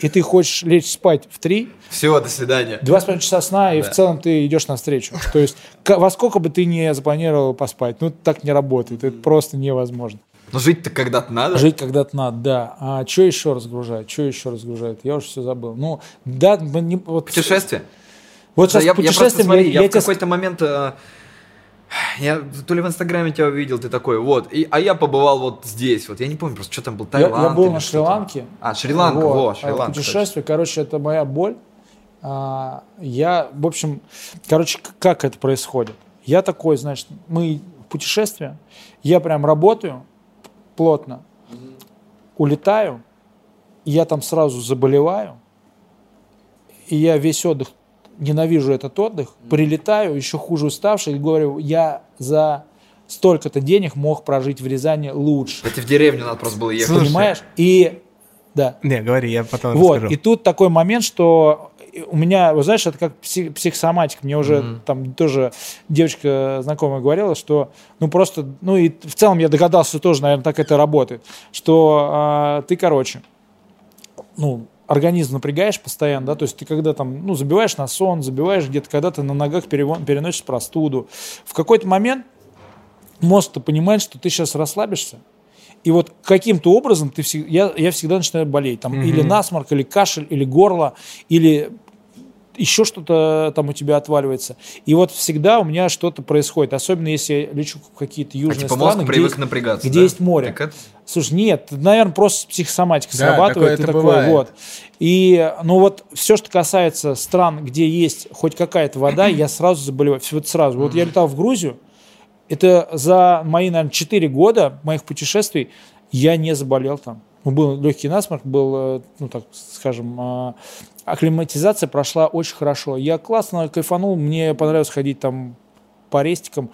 Speaker 3: и ты хочешь лечь спать в 3,
Speaker 2: Все, до свидания.
Speaker 3: два с половиной часа сна, и в целом ты идешь навстречу. То есть во сколько бы ты не запланировал поспать, ну, так не работает, это просто невозможно.
Speaker 2: Но жить-то когда-то надо.
Speaker 3: Жить когда-то надо, да. А что еще разгружает? Что еще разгружает? Я уже все забыл. Ну, да, не- вот,
Speaker 2: Путешествие.
Speaker 3: Вот сейчас
Speaker 2: я, я просто
Speaker 3: путешествием
Speaker 2: смотри,
Speaker 3: я,
Speaker 2: я,
Speaker 3: я
Speaker 2: в какой-то момент э, я то ли в Инстаграме тебя увидел, ты такой, вот, и, а я побывал вот здесь, вот, я не помню просто, что там был,
Speaker 3: Я,
Speaker 2: Таиланд.
Speaker 3: я был
Speaker 2: или
Speaker 3: на. Шри-Ланке.
Speaker 2: А, Шри-Ланка,
Speaker 3: Вот.
Speaker 2: во,
Speaker 3: А
Speaker 2: Шри-Ланка.
Speaker 3: Путешествие, короче, это моя боль. А, я, в общем, короче, как это происходит? Я такой, значит, мы в путешествие, я прям работаю плотно, улетаю, и я там сразу заболеваю, и я весь отдых ненавижу этот отдых, прилетаю, еще хуже уставший, и говорю, я за столько-то денег мог прожить в Рязани лучше.
Speaker 2: Кстати, в деревню надо просто было ехать.
Speaker 1: Слушай,
Speaker 3: Понимаешь? И да.
Speaker 1: Не, говори, я потом
Speaker 3: Вот,
Speaker 1: расскажу.
Speaker 3: и тут такой момент, что у меня, вы знаешь, это как псих- психосоматика. Мне уже там тоже девочка знакомая говорила, что ну просто, ну и в целом я догадался, что тоже, наверное, так это работает, что а, ты, короче, ну, организм напрягаешь постоянно, да, то есть ты когда там, ну, забиваешь на сон, забиваешь где-то, когда ты на ногах переносишь простуду, в какой-то момент мозг-то понимает, что ты сейчас расслабишься, и вот каким-то образом ты я, я всегда начинаю болеть. Там или насморк, или кашель, или горло, или еще что-то там у тебя отваливается. И вот всегда у меня что-то происходит, особенно если я лечу в какие-то южные
Speaker 2: а, типа
Speaker 3: страны,
Speaker 2: мозг
Speaker 3: где,
Speaker 2: привык
Speaker 3: есть,
Speaker 2: напрягаться,
Speaker 3: где
Speaker 2: да?
Speaker 3: есть море.
Speaker 2: Так это-
Speaker 3: Слушай, нет, наверное, просто психосоматика
Speaker 1: Да,
Speaker 3: срабатывает.
Speaker 1: такое это
Speaker 3: такой,
Speaker 1: бывает.
Speaker 3: вот. И, ну вот, все, что касается стран, где есть хоть какая-то вода, я сразу заболеваю. Вот сразу. Вот я летал в Грузию, это за мои, наверное, 4 года моих путешествий я не заболел там. Ну, Был легкий насморк, был, э, ну так скажем, а, акклиматизация прошла очень хорошо. Я классно кайфанул, мне понравилось ходить там по рестикам,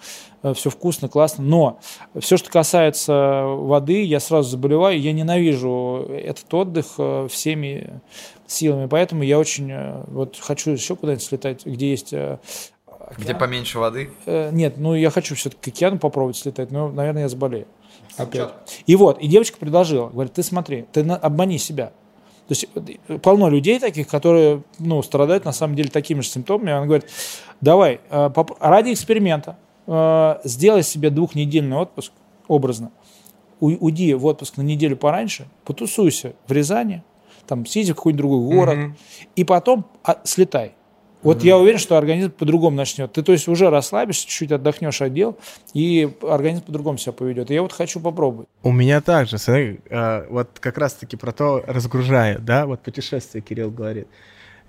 Speaker 3: все вкусно, классно. Но все, что касается воды, я сразу заболеваю. Я ненавижу этот отдых э, всеми силами. Поэтому я очень э, вот хочу еще куда-нибудь слетать, где есть э,
Speaker 2: Где поменьше воды.
Speaker 3: Э, Нет, ну я хочу все-таки к океану попробовать слетать, но, наверное, я заболею. Опять. И вот, и девочка предложила, говорит, ты смотри, ты на- обмани себя. То есть э, полно людей таких, которые ну, страдают на самом деле такими же симптомами. Она говорит, давай, э, ради эксперимента э, сделай себе двухнедельный отпуск, образно. У- Уйди в отпуск на неделю пораньше, потусуйся в Рязани, там съезди в какой-нибудь другой город, и потом а, слетай. Вот я уверен, что организм по-другому начнет. Ты, то есть, уже расслабишься, чуть-чуть отдохнешь от дел, и организм по-другому себя поведет. И я вот хочу попробовать.
Speaker 1: У меня также, смотри, э, вот как раз-таки про то разгружаю, да, вот путешествие Кирилл говорит.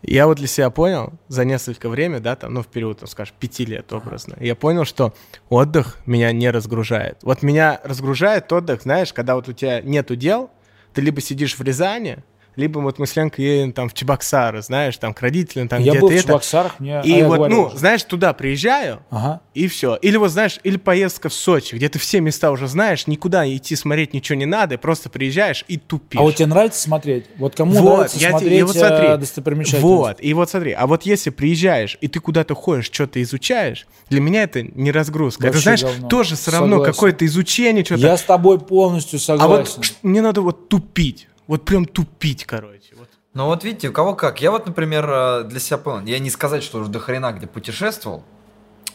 Speaker 1: Я вот для себя понял за несколько время, да, там, ну, в период, там, скажем, пяти лет образно, я понял, что отдых меня не разгружает. Вот меня разгружает отдых, знаешь, когда вот у тебя нету дел, ты либо сидишь в Рязани, либо вот мы с Ленкой едем там в Чебоксары, знаешь, там к родителям, там
Speaker 3: я
Speaker 1: где-то
Speaker 3: был в
Speaker 1: это.
Speaker 3: Чебоксарах, мне... а
Speaker 1: И
Speaker 3: я
Speaker 1: вот,
Speaker 3: говорил
Speaker 1: ну,
Speaker 3: уже.
Speaker 1: знаешь, туда приезжаю,
Speaker 3: Ага.
Speaker 1: и все. Или вот знаешь, или поездка в Сочи, где ты все места уже знаешь, никуда идти смотреть ничего не надо, просто приезжаешь и тупишь.
Speaker 3: А вот тебе нравится смотреть? Вот кому
Speaker 1: Вот,
Speaker 3: нравится
Speaker 1: я
Speaker 3: смотреть
Speaker 1: и вот смотри,
Speaker 3: э, достопримечательности?
Speaker 1: Вот, и вот смотри, а вот если приезжаешь, и ты куда-то ходишь, что-то изучаешь, для меня это не разгрузка. это,
Speaker 3: Вообще
Speaker 1: знаешь,
Speaker 3: говно.
Speaker 1: тоже все равно
Speaker 3: Согласен.
Speaker 1: какое-то изучение, что-то.
Speaker 3: Я с тобой полностью
Speaker 1: а вот
Speaker 3: согласен.
Speaker 1: мне надо вот тупить. Вот прям тупить, короче. Вот.
Speaker 2: Ну вот видите, у кого как. Я вот, например, э, для себя понял. Я не сказать, что уже до хрена где путешествовал,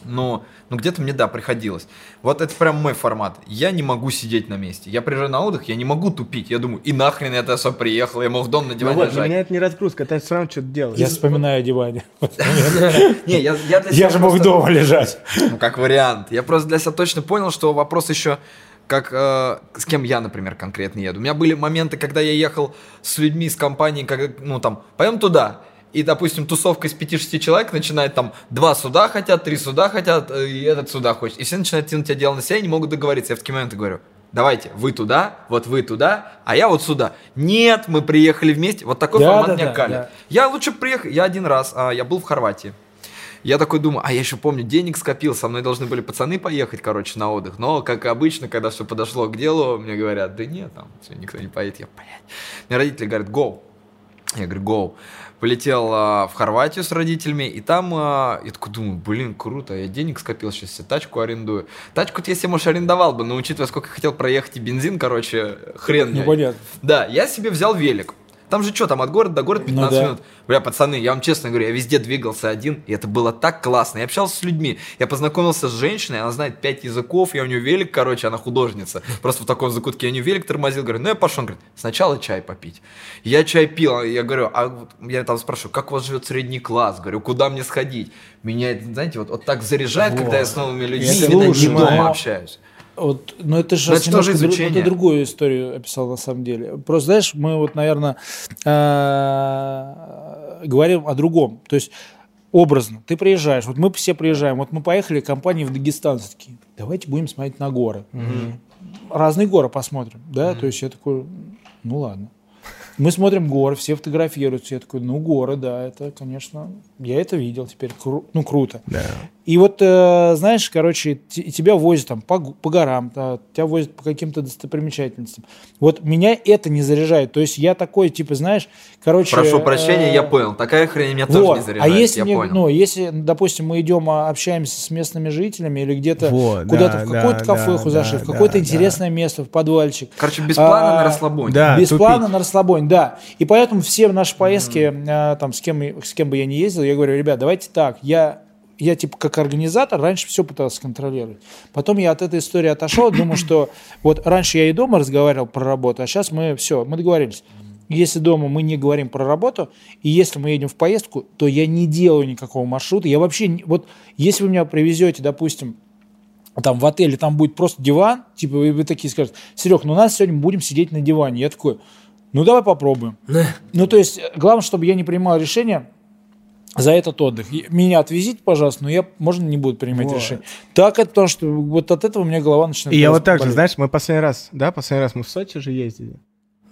Speaker 2: но ну, где-то мне, да, приходилось. Вот это прям мой формат. Я не могу сидеть на месте. Я приезжаю на отдых, я не могу тупить. Я думаю, и нахрен я туда сюда приехал, я мог дома на
Speaker 1: Ну
Speaker 2: диване
Speaker 1: вот, для
Speaker 2: лежать.
Speaker 1: меня это не разгрузка, это все равно что-то делать.
Speaker 3: Я вспоминаю о диване.
Speaker 2: Не, я,
Speaker 3: же мог дома лежать.
Speaker 2: Ну, как вариант. Я просто для себя точно понял, что вопрос еще, как э, с кем я, например, конкретно еду. У меня были моменты, когда я ехал с людьми из компании, как, ну там, пойдем туда. И, допустим, тусовка из 5-6 человек начинает там, два суда хотят, три суда хотят, э, и этот сюда хочет. И все начинают тянуть одеяло на себя и не могут договориться. Я в такие моменты говорю, давайте, вы туда, вот вы туда, а я вот сюда. Нет, мы приехали вместе. Вот такой
Speaker 3: Да,
Speaker 2: формат
Speaker 3: да,
Speaker 2: меня
Speaker 3: да,
Speaker 2: калит.
Speaker 3: да.
Speaker 2: Я лучше приехал, я один раз, а, я был в Хорватии. Я такой думаю, а я еще помню, денег скопил, со мной должны были пацаны поехать, короче, на отдых. Но, как обычно, когда все подошло к делу, мне говорят, да нет, там, все, никто не поедет. Я, блядь. Мне родители говорят, go. Я говорю, go. Полетел а, в Хорватию с родителями, и там а, я такой думаю, блин, круто, я денег скопил, сейчас себе тачку арендую. Тачку-то я себе, может, арендовал бы, но учитывая, сколько я хотел проехать и бензин, короче, хрен.
Speaker 3: Непонятно.
Speaker 2: Да, я себе взял велик. Там же что, там от города до города 15
Speaker 3: Ну да.
Speaker 2: минут. Бля, пацаны, я вам честно говорю, я везде двигался один, и это было так классно. Я общался с людьми, я познакомился с женщиной, она знает 5 языков, я у нее велик, короче, она художница. Просто в таком закутке я у нее велик тормозил, говорю, ну я пошел. Он говорит, сначала чай попить. Я чай пил, я говорю, а вот я там спрашиваю, как у вас живет средний класс? Говорю, куда мне сходить? Меня, знаете, вот, вот так заряжает, когда я с новыми людьми
Speaker 3: Я
Speaker 2: не дома общаюсь.
Speaker 3: Вот, но это же
Speaker 2: Но это тоже изучение.
Speaker 3: это другую историю описал на самом деле. Просто, знаешь, мы вот, наверное, говорим о другом. То есть образно, ты приезжаешь, вот мы все приезжаем, вот мы поехали компании в Дагестан, такие, давайте будем смотреть на горы. Разные горы посмотрим, да, то есть я такой, ну ладно. Мы смотрим горы, все фотографируются. Я такой, ну, горы, да, это, конечно, я это видел теперь. кру- ну, круто.
Speaker 1: Да.
Speaker 3: И вот, э, знаешь, короче, т- тебя возят там по, по горам, да, тебя возят по каким-то достопримечательностям. Вот меня это не заряжает. То есть я такой, типа, знаешь, короче...
Speaker 2: Прошу прощения,
Speaker 3: э,
Speaker 2: я понял. Такая хрень меня тоже
Speaker 3: вот.
Speaker 2: не заряжает,
Speaker 3: а если,
Speaker 2: я
Speaker 3: мне,
Speaker 2: понял.
Speaker 3: ну, если, допустим, мы идем, а, общаемся с местными жителями или где-то
Speaker 1: Вот,
Speaker 3: куда-то
Speaker 1: да,
Speaker 3: в какую-то
Speaker 1: да,
Speaker 3: кафеху
Speaker 1: да,
Speaker 3: зашли, в
Speaker 1: да,
Speaker 3: какое-то
Speaker 1: да,
Speaker 3: интересное место, в подвальчик.
Speaker 2: Короче, без плана
Speaker 3: А,
Speaker 2: на расслабоне.
Speaker 1: да.
Speaker 3: Без
Speaker 1: тупить.
Speaker 3: плана на расслабоне, да. И поэтому все наши поездки, а, там, с кем, с кем бы я ни ездил, я говорю, ребят, давайте так, я, я типа как организатор раньше все пытался контролировать. Потом я от этой истории отошел, думаю, что вот раньше я и дома разговаривал про работу, а сейчас мы все, мы договорились. Если дома мы не говорим про работу, и если мы едем в поездку, то я не делаю никакого маршрута. Я вообще, вот если вы меня привезете, допустим, там в отеле, там будет просто диван, типа вы, вы такие скажете, Серег, ну у нас сегодня будем сидеть на диване. Я такой, ну давай попробуем. Ну то есть, главное, чтобы я не принимал решение за этот отдых. Меня отвезите, пожалуйста, но я, можно, не буду принимать
Speaker 4: Вот.
Speaker 3: решение. Так это потому, что вот от этого у меня голова начинает
Speaker 1: И я вот так же, знаешь, мы последний раз, да, последний раз мы в Сочи же ездили.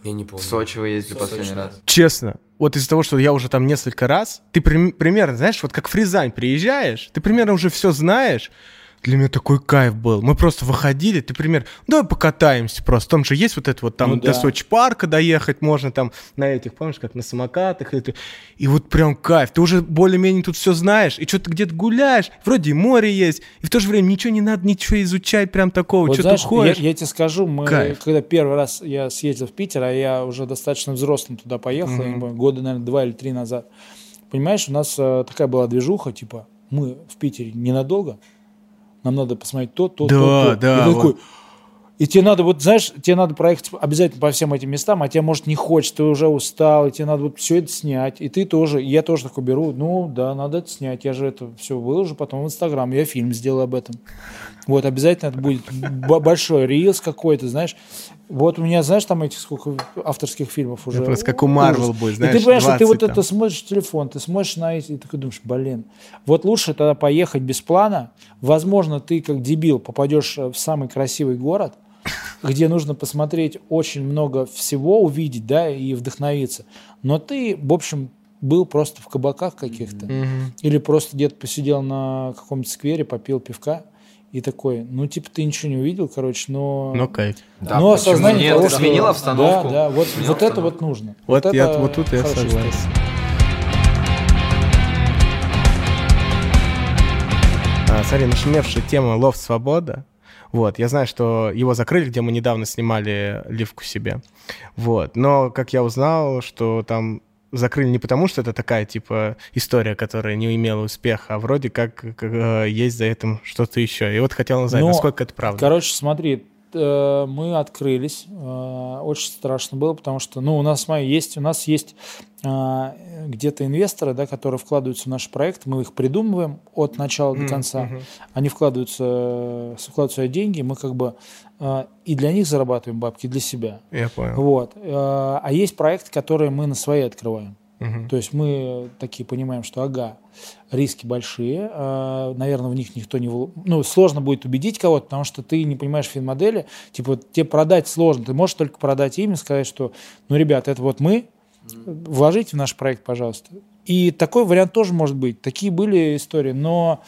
Speaker 4: Я не
Speaker 2: В
Speaker 4: помню.
Speaker 2: Сочи вы ездили
Speaker 4: В
Speaker 2: последний
Speaker 4: Сочи,
Speaker 2: раз.
Speaker 1: Честно, вот из-за того, что я уже там несколько раз, ты прим- примерно, знаешь, вот как в Рязань приезжаешь, ты примерно уже все знаешь. Для меня такой кайф был. Мы просто выходили, ты примерно, давай покатаемся просто. Там же есть вот это вот там
Speaker 3: Ну
Speaker 1: до
Speaker 3: да.
Speaker 1: Сочи парка доехать можно там на этих, помнишь, как на самокатах. И, и вот прям кайф. Ты уже более-менее тут все знаешь, и что-то где-то гуляешь, вроде и море есть, и в то же время ничего не надо, ничего изучать прям такого,
Speaker 3: Вот
Speaker 1: что
Speaker 3: знаешь,
Speaker 1: ты ходишь.
Speaker 3: Я, я тебе скажу, мы,
Speaker 1: Кайф.
Speaker 3: когда первый раз я съездил в Питер, а я уже достаточно взрослым туда поехал, помню, года, наверное, два или три назад. Понимаешь, у нас э, такая была движуха, типа, мы в Питере ненадолго, нам надо посмотреть то, то,
Speaker 1: Да,
Speaker 3: то, то.
Speaker 1: да,
Speaker 3: И, такой,
Speaker 1: вот.
Speaker 3: и тебе надо, вот знаешь, тебе надо проехать обязательно по всем этим местам, а тебе, может, не хочется, ты уже устал, и тебе надо вот все это снять. И ты тоже, и я тоже такой беру, ну да, надо это снять, я же это все выложу потом в Инстаграм, я фильм сделаю об этом. Вот, обязательно это будет большой рилс какой-то, знаешь. Вот у меня, знаешь, там этих сколько авторских фильмов уже.
Speaker 1: просто как у. Marvel будет,
Speaker 3: И
Speaker 1: знаешь,
Speaker 3: ты понимаешь, что ты
Speaker 1: 20
Speaker 3: вот
Speaker 1: там.
Speaker 3: это смотришь телефон, ты смотришь на эти, и такой думаешь, блин, вот лучше тогда поехать без плана. Возможно, ты как дебил попадешь в самый красивый город, где нужно посмотреть очень много всего, увидеть, да, и вдохновиться. Но ты, в общем, был просто в кабаках каких-то.
Speaker 1: Мгм.
Speaker 3: Или просто где-то посидел на каком-то сквере, попил пивка. И такой, ну, типа, ты ничего не увидел, короче, но...
Speaker 1: Но кайф.
Speaker 2: Да,
Speaker 3: но осознание
Speaker 2: нет?
Speaker 3: того, что-
Speaker 2: сменил обстановку.
Speaker 3: Да, да, вот,
Speaker 2: Сменил
Speaker 3: вот это
Speaker 2: обстановку.
Speaker 3: вот нужно.
Speaker 1: Вот я-
Speaker 3: это
Speaker 1: вот тут я согласен.
Speaker 3: история.
Speaker 1: А, смотри, нашумевшая тема «Лофт Свобода». Вот, я знаю, что его закрыли, где мы недавно снимали ливку себе. Вот, но, как я узнал, что там закрыли не потому, что это такая, типа, история, которая не имела успеха, а вроде как, как, э, есть за этим что-то еще. И вот хотел узнать,
Speaker 3: Но,
Speaker 1: насколько это правда.
Speaker 3: Короче, смотри, э, мы открылись. э, Очень страшно было, потому что, ну, у нас, смотри, есть, у нас есть э, где-то инвесторы, да, которые вкладываются в наш проект. Мы их придумываем от начала до конца. Они вкладываются, вкладывают свои деньги, мы как бы э, и для них зарабатываем бабки, и для себя.
Speaker 1: Я понял.
Speaker 3: Вот. Э, А есть проекты, которые мы на свои открываем. То есть мы такие понимаем, что ага, риски большие, э, наверное, в них никто не... Ну, сложно будет убедить кого-то, потому что ты не понимаешь финмодели, типа тебе продать сложно, ты можешь только продать им и сказать, что, ну, ребят, это вот мы, вложите в наш проект, пожалуйста. И такой вариант тоже может быть. Такие были истории, но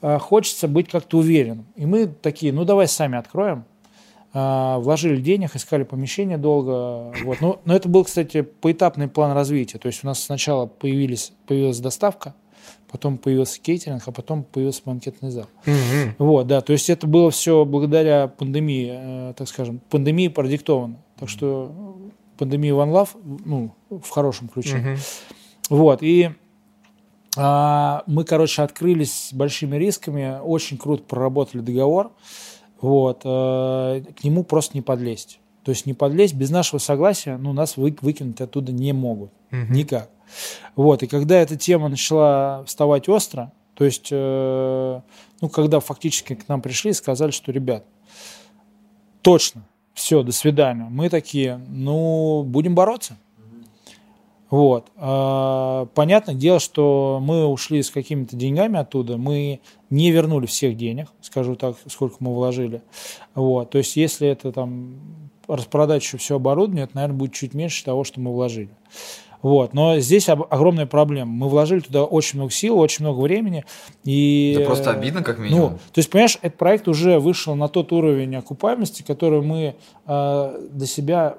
Speaker 3: э, хочется быть как-то уверенным. И мы такие, ну, давай сами откроем, а, вложили денег, искали помещение долго. Вот. Но, но это был, кстати, поэтапный план развития. То есть у нас сначала появились, появилась доставка, потом появился кейтеринг, а потом появился банкетный зал.
Speaker 1: Мгм.
Speaker 3: Вот, да, то есть это было все благодаря пандемии, э, так скажем, пандемии продиктовано. Так что э, пандемия One Love, ну, в хорошем ключе.
Speaker 1: Мгм.
Speaker 3: Вот, и а, мы, короче, открылись с большими рисками, очень круто проработали договор, вот, э, к нему просто не подлезть. То есть не подлезть без нашего согласия, ну, нас вы- выкинуть оттуда не могут.
Speaker 1: Мгм.
Speaker 3: Никак. Вот, и когда эта тема начала вставать остро, то есть, э, ну, когда фактически к нам пришли и сказали, что, ребят, точно, все, до свидания. Мы такие, ну, будем бороться. Вот. А, Понятное дело, что мы ушли с какими-то деньгами оттуда, мы не вернули всех денег, скажу так, сколько мы вложили. Вот. То есть, если это там распродать еще все оборудование, это, наверное, будет чуть меньше того, что мы вложили. Вот. Но здесь об- огромная проблема. Мы вложили туда очень много сил, очень много времени. И,
Speaker 2: Да просто обидно, как
Speaker 3: ну,
Speaker 2: минимум.
Speaker 3: то есть, понимаешь, этот проект уже вышел на тот уровень окупаемости, который мы э, для себя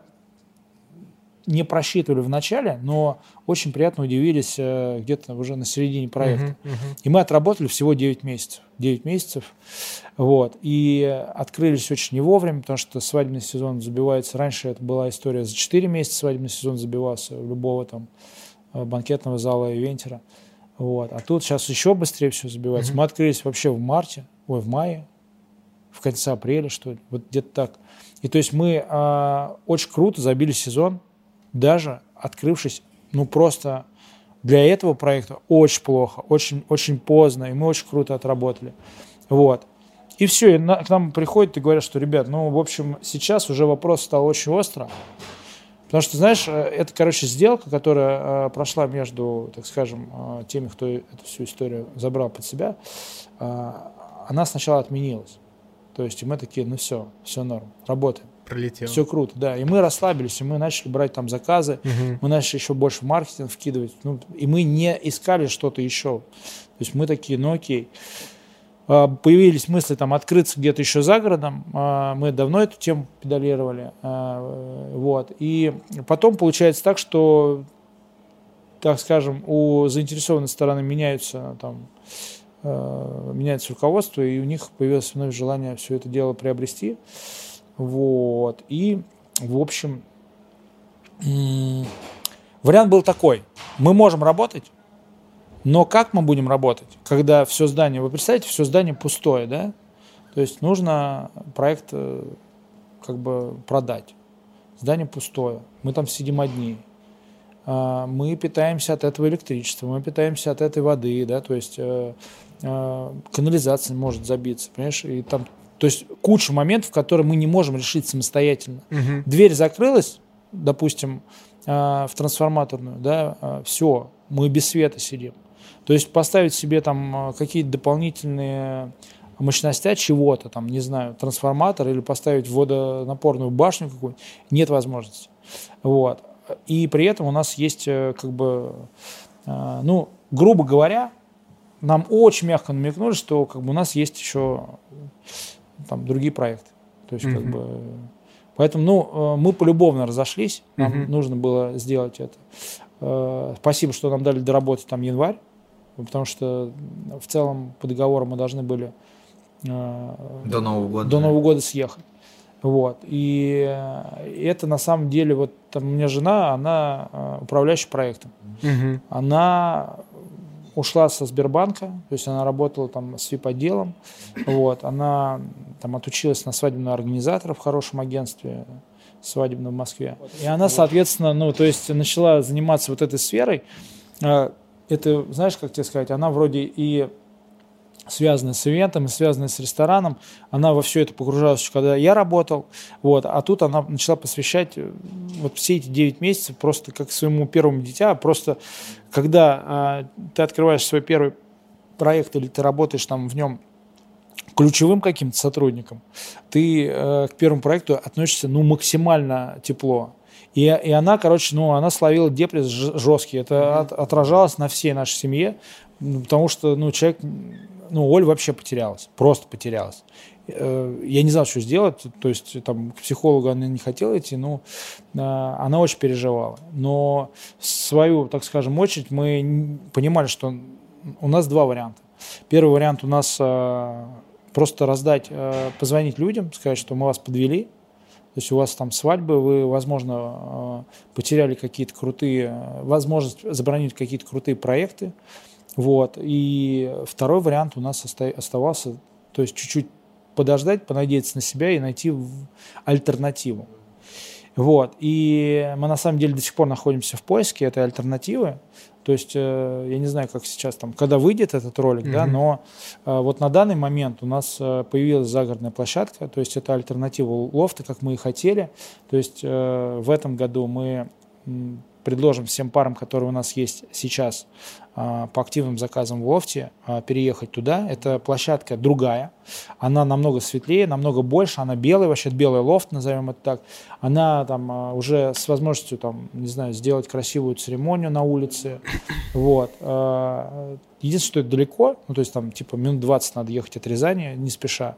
Speaker 3: не просчитывали в начале, но очень приятно удивились э, где-то уже на середине проекта.
Speaker 1: Мгм. Мгм.
Speaker 3: И мы отработали всего 9 месяцев. 9 месяцев. Вот. И открылись очень не вовремя, потому что свадебный сезон забивается. Раньше это была история за 4 месяца свадебный сезон забивался у любого там э, банкетного зала и вентера. Вот. А тут сейчас еще быстрее все забивается. Мы открылись вообще в марте, ой, в мае, в конце апреля, что ли, вот где-то так. И то есть мы а, очень круто забили сезон, даже открывшись, ну просто для этого проекта очень плохо, очень, очень поздно, и мы очень круто отработали. Вот. И все, и на, к нам приходят и говорят, что, ребят, ну, в общем, сейчас уже вопрос стал очень остро, потому что, знаешь, э, это, короче, сделка, которая э, прошла между, так скажем, э, теми, кто эту всю историю забрал под себя, э, она сначала отменилась. То есть и мы такие, ну все, все норм, работаем.
Speaker 1: Пролетел.
Speaker 3: Все круто, да. И мы расслабились, и мы начали брать там заказы,
Speaker 1: Мгм.
Speaker 3: мы начали еще больше в маркетинг вкидывать. Ну, и мы не искали что-то еще. То есть мы такие, ну окей. А, Появились мысли там открыться где-то еще за городом. А, Мы давно эту тему педалировали. А, Вот. И потом получается так, что, так скажем, у заинтересованной стороны меняются там меняется руководство, и у них появилось вновь желание все это дело приобрести. Вот. И, в общем, вариант был такой. Мы можем работать, но как мы будем работать, когда все здание, вы представляете, все здание пустое, да? То есть нужно проект э, как бы продать. Здание пустое, мы там сидим одни. А, Мы питаемся от этого электричества, мы питаемся от этой воды, да, то есть э, э, канализация может забиться, понимаешь, и там, то есть куча моментов, которые мы не можем решить самостоятельно.
Speaker 1: Мгм.
Speaker 3: Дверь закрылась, допустим, э, в трансформаторную, да, все, мы без света сидим. То есть поставить себе там э, какие-то дополнительные мощностя чего-то, там, не знаю, трансформатор или поставить водонапорную башню какую-нибудь, нет возможности. Вот. И при этом у нас есть, э, как бы, э, ну, грубо говоря, нам очень мягко намекнули, что как бы у нас есть еще там другие проекты. То есть, как
Speaker 1: Мгм.
Speaker 3: бы, поэтому, ну, э, мы полюбовно разошлись, нам
Speaker 1: Мгм.
Speaker 3: нужно было сделать это. Э, Спасибо, что нам дали доработать там январь, потому что в целом по договору мы должны были э,
Speaker 2: До Нового года.
Speaker 3: до Нового года съехать. Вот. И это на самом деле, вот там у меня жена, она управляющий проектом.
Speaker 1: Мгм.
Speaker 3: Она ушла со Сбербанка, то есть она работала там с ВИП-отделом, вот, она там отучилась на свадебного организатора в хорошем агентстве свадебном в Москве. И она, соответственно, ну, то есть начала заниматься вот этой сферой. Э, Это, знаешь, как тебе сказать, она вроде и связанная с ивентом, и связанная с рестораном. Она во все это погружалась, когда я работал. Вот. А тут она начала посвящать э, вот все эти 9 месяцев просто как своему первому дитя. Просто когда а, ты открываешь свой первый проект или ты работаешь там в нем ключевым каким-то сотрудником, ты э, к первому проекту относишься ну, максимально тепло. И, и она, короче, ну, она словила депресс жесткий. Это от- отражалось на всей нашей семье, ну, потому что, ну, человек, ну, Оль вообще потерялась, просто потерялась. Э, Я не знал, что сделать, то есть там к психологу она не хотела идти, но э, она очень переживала. Но свою, так скажем, очередь мы понимали, что у нас два варианта. Первый вариант у нас э, просто раздать, э, позвонить людям, сказать, что мы вас подвели, то есть у вас там свадьбы, вы, возможно, э, потеряли какие-то крутые, возможность забронить какие-то крутые проекты. Вот. И второй вариант у нас оста- оставался, то есть чуть-чуть подождать, понадеяться на себя и найти альтернативу. Вот. И мы на самом деле до сих пор находимся в поиске этой альтернативы. То есть, э, я не знаю, как сейчас там, когда выйдет этот ролик, да,
Speaker 1: Мгм.
Speaker 3: но э, вот на данный момент у нас э, появилась загородная площадка, то есть это альтернатива лофта, как мы и хотели. То есть в этом году мы предложим всем парам, которые у нас есть сейчас по активным заказам в лофте, а, переехать туда. Это площадка другая, она намного светлее, намного больше, она белая, вообще белый лофт, назовем это так. Она там а, уже с возможностью, там, не знаю, сделать красивую церемонию на улице. Вот. А, Единственное, что это далеко, ну, то есть там типа минут 20 надо ехать от Рязани, не спеша.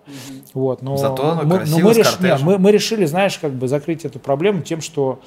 Speaker 3: Вот, но
Speaker 2: Зато
Speaker 3: мы, но мы, реш- нет, мы, мы решили, знаешь, как бы закрыть эту проблему тем, что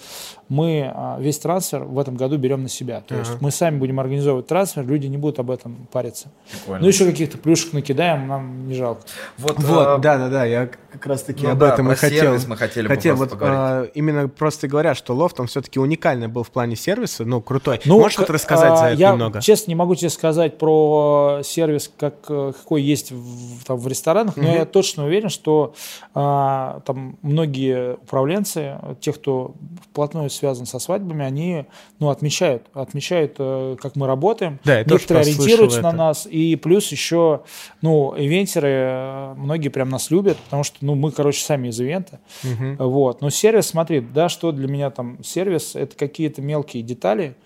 Speaker 3: мы а, весь трансфер в этом году берем на себя. То есть
Speaker 1: Ага.
Speaker 3: мы сами будем организовывать трансфер, трансфер, люди не будут об этом париться. Прикольно. Ну, еще каких-то плюшек накидаем, нам не жалко.
Speaker 1: Вот, вот а... да, да, да, я как раз-таки ну, об да, этом и хотел.
Speaker 2: мы хотели
Speaker 1: хотел вот, а, именно просто говоря, что лофт, он все-таки уникальный был в плане сервиса, ну, крутой. Ну, Можешь что-то рассказать а, за это
Speaker 3: я,
Speaker 1: немного?
Speaker 3: честно, не могу тебе сказать про сервис, как, э, какой есть в, там, в ресторанах, но угу. я точно уверен, что а, там многие управленцы, те, кто вплотную связан со свадьбами, они ну, отмечают, отмечают, э, как мы работаем.
Speaker 1: Да,
Speaker 3: Некоторые ориентируются на это. нас. И плюс еще, ну, ивентеры, э, многие прям нас любят, потому что, ну, мы, короче, сами из ивента. Угу. Вот. Но сервис, смотри, да, что для меня там сервис, это какие-то мелкие детали,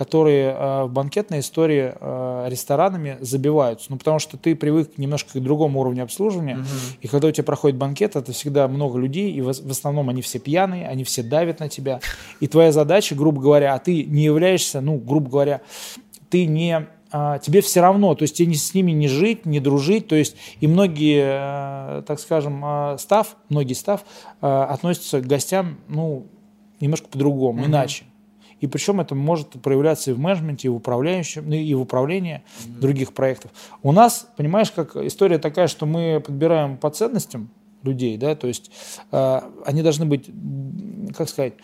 Speaker 3: которые э, в банкетной истории э, ресторанами забиваются. Ну, потому что ты привык немножко к другому уровню обслуживания, угу. и когда у тебя проходит банкет, это всегда много людей, и в, в основном они все пьяные, они все давят на тебя. И твоя задача, грубо говоря, а ты не являешься, ну, грубо говоря, ты не а, тебе все равно, то есть тебе с ними не жить, не дружить, то есть и многие, э, так скажем, э, став, многие став э, относятся к гостям, ну, немножко по-другому, mm иначе. И причем это может проявляться и в менеджменте, и в управляющем, ну, и в управлении mm-hmm. других проектов. У нас, понимаешь, как история такая, что мы подбираем по ценностям людей, да, то есть э, они должны быть, как сказать,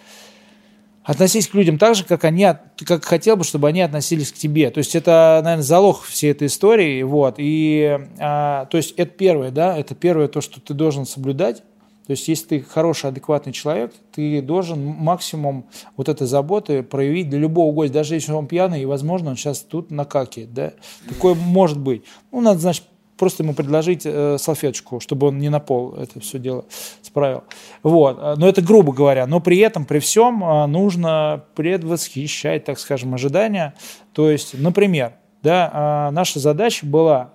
Speaker 3: относись к людям так же, как они, как хотел бы, чтобы они относились к тебе. То есть это, наверное, залог всей этой истории, вот. И, а, то есть это первое, да, это первое то, что ты должен соблюдать. То есть, если ты хороший, адекватный человек, ты должен максимум вот этой заботы проявить для любого гостя, даже если он пьяный, и, возможно, он сейчас тут накакивает, да. Такое может быть. Ну, надо, значит, просто ему предложить э, салфеточку, чтобы он не на пол это все дело справил. Вот. Но это грубо говоря. Но при этом, при всем, э, нужно предвосхищать, так скажем, ожидания. То есть, например, да, э, наша задача была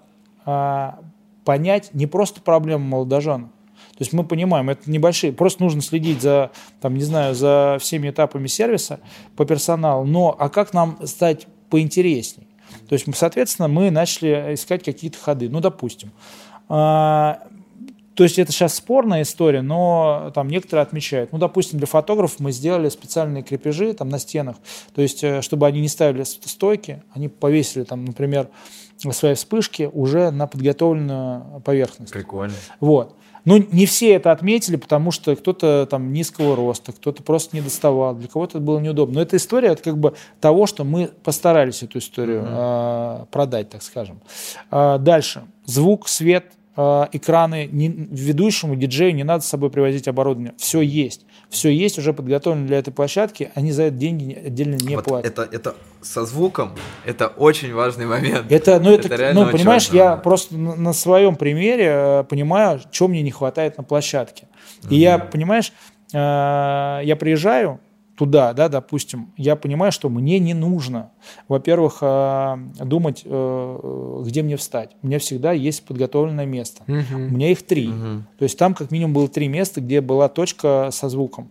Speaker 3: э, понять не просто проблему молодожена, то есть мы понимаем, это небольшие, просто нужно следить за, там, не знаю, за всеми этапами сервиса по персоналу, но а как нам стать поинтересней? То есть, соответственно, мы начали искать какие-то ходы. Ну, допустим, а, то есть это сейчас спорная история, но там некоторые отмечают. Ну, допустим, для фотографов мы сделали специальные крепежи там на стенах, то есть э, чтобы они не ставили стойки, они повесили там, например, свои вспышки уже на подготовленную поверхность.
Speaker 2: Прикольно.
Speaker 3: Вот. Ну, не все это отметили, потому что кто-то там низкого роста, кто-то просто не доставал, для кого-то это было неудобно. Но эта история это как бы того, что мы постарались эту историю mm-hmm. э, продать, так скажем. Э, дальше. Звук, свет, э, экраны. Не, ведущему диджею не надо с собой привозить оборудование. Все есть все есть, уже подготовлено для этой площадки, они за это деньги отдельно не вот платят.
Speaker 2: Это, это со звуком, это очень важный момент.
Speaker 3: Это, ну, это, это ну, понимаешь, важно. я просто на, на своем примере э, понимаю, чего мне не хватает на площадке. И mm я, понимаешь, э, я приезжаю, туда, да, допустим, я понимаю, что мне не нужно, во-первых, э, думать, э, где мне встать. У меня всегда есть подготовленное место. Угу. У меня их три. Угу. То есть там как минимум было три места, где была точка со звуком.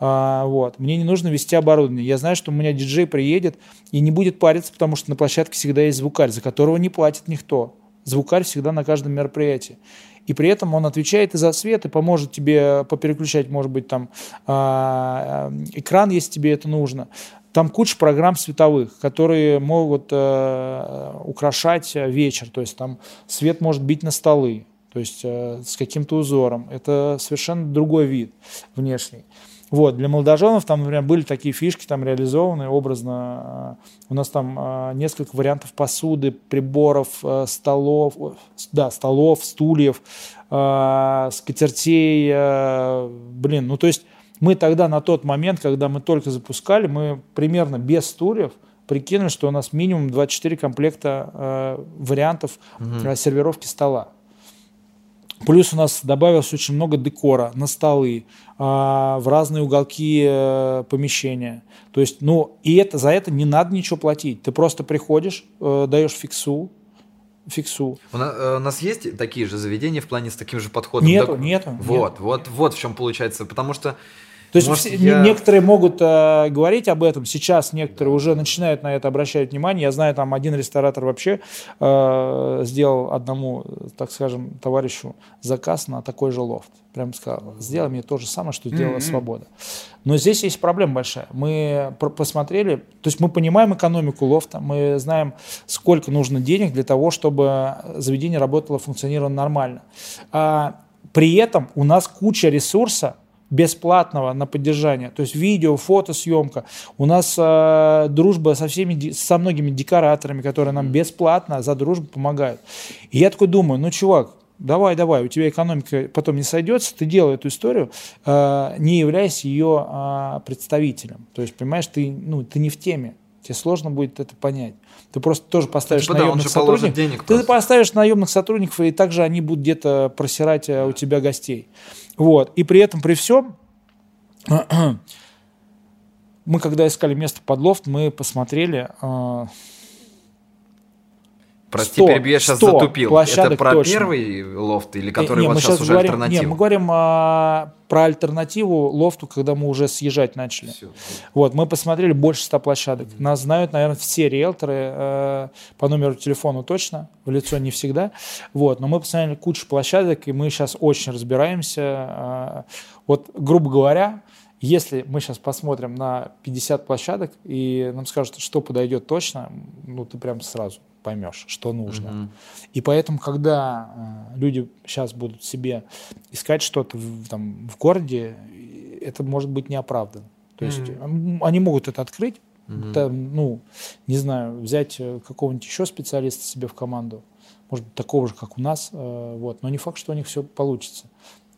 Speaker 3: А, вот. Мне не нужно вести оборудование. Я знаю, что у меня диджей приедет и не будет париться, потому что на площадке всегда есть звукарь, за которого не платит никто. Звукарь всегда на каждом мероприятии и при этом он отвечает и за свет, и поможет тебе попереключать, может быть, там а, э, экран, если тебе это нужно. Там куча программ световых, которые могут э, украшать вечер. То есть там свет может бить на столы, то есть э, с каким-то узором. Это совершенно другой вид внешний. Вот, для молодоженов там, например, были такие фишки там реализованы образно. У нас там а, несколько вариантов посуды, приборов, а, столов, да, столов, стульев, а, скатертей, блин, ну то есть мы тогда на тот момент, когда мы только запускали, мы примерно без стульев прикинули, что у нас минимум 24 комплекта вариантов угу. сервировки стола. Плюс у нас добавилось очень много декора на столы, а, в разные уголки э, помещения. То есть, ну, и это, за это не надо ничего платить. Ты просто приходишь, э, даешь фиксу, фиксу.
Speaker 2: У нас, э, у нас есть такие же заведения в плане с таким же подходом?
Speaker 3: Нету, нету.
Speaker 2: Вот,
Speaker 3: нет.
Speaker 2: вот, вот в чем получается. Потому что
Speaker 3: То есть
Speaker 4: Может,
Speaker 3: все-
Speaker 4: я-
Speaker 3: некоторые могут э, говорить об этом, сейчас некоторые уже начинают на это обращать внимание. Я знаю, там один ресторатор вообще э, сделал одному, так скажем, товарищу заказ на такой же лофт. Прям сказал, сделай мне то же самое, что сделала
Speaker 4: Мгм.
Speaker 3: Свобода. Но здесь есть проблема большая. Мы посмотрели, то есть мы понимаем экономику лофта, мы знаем, сколько нужно денег для того, чтобы заведение работало, функционировало нормально. А при этом у нас куча ресурса бесплатного на поддержание, то есть видео, фотосъемка. У нас э, дружба со всеми, со многими декораторами, которые нам бесплатно за дружбу помогают. И я такой думаю, ну, чувак, давай, давай, у тебя экономика потом не сойдется, ты делай эту историю, э, не являясь ее э, представителем. То есть, понимаешь, ты, ну, ты не в теме, тебе сложно будет это понять. Ты просто тоже поставишь
Speaker 2: типа да,
Speaker 3: наемных
Speaker 2: положит
Speaker 3: сотрудников.
Speaker 2: денег
Speaker 3: ты
Speaker 2: просто.
Speaker 3: поставишь наемных сотрудников, и также они будут где-то просирать э, у тебя гостей. Вот. И при этом, при всем, мы когда искали место под лофт, мы посмотрели, э,
Speaker 2: Прости,
Speaker 3: 100,
Speaker 2: перебью, я сейчас
Speaker 3: 100
Speaker 2: затупил. Это про
Speaker 3: точно.
Speaker 2: первый лофт или который
Speaker 3: не,
Speaker 2: вот сейчас
Speaker 3: щас
Speaker 2: уже
Speaker 3: говорим,
Speaker 2: альтернатива?
Speaker 3: Не, мы говорим а, про альтернативу лофту, когда мы уже съезжать начали.
Speaker 2: Всё.
Speaker 3: Вот, мы посмотрели больше 100 площадок. Нас знают, наверное, все риэлторы э, по номеру телефона точно, в лицо не всегда. Вот, но мы посмотрели кучу площадок, и мы сейчас очень разбираемся. Э, вот, грубо говоря, если мы сейчас посмотрим на 50 площадок, и нам скажут, что подойдет точно, ну, ты прям сразу поймешь, что нужно.
Speaker 2: Мгм.
Speaker 3: И поэтому, когда э, люди сейчас будут себе искать что-то в, там, в городе, это может быть неоправданно. То есть м, они могут это открыть,
Speaker 2: Мгм.
Speaker 3: там, ну, не знаю, взять э, какого-нибудь еще специалиста себе в команду, может быть, такого же, как у нас, э, вот, но не факт, что у них все получится.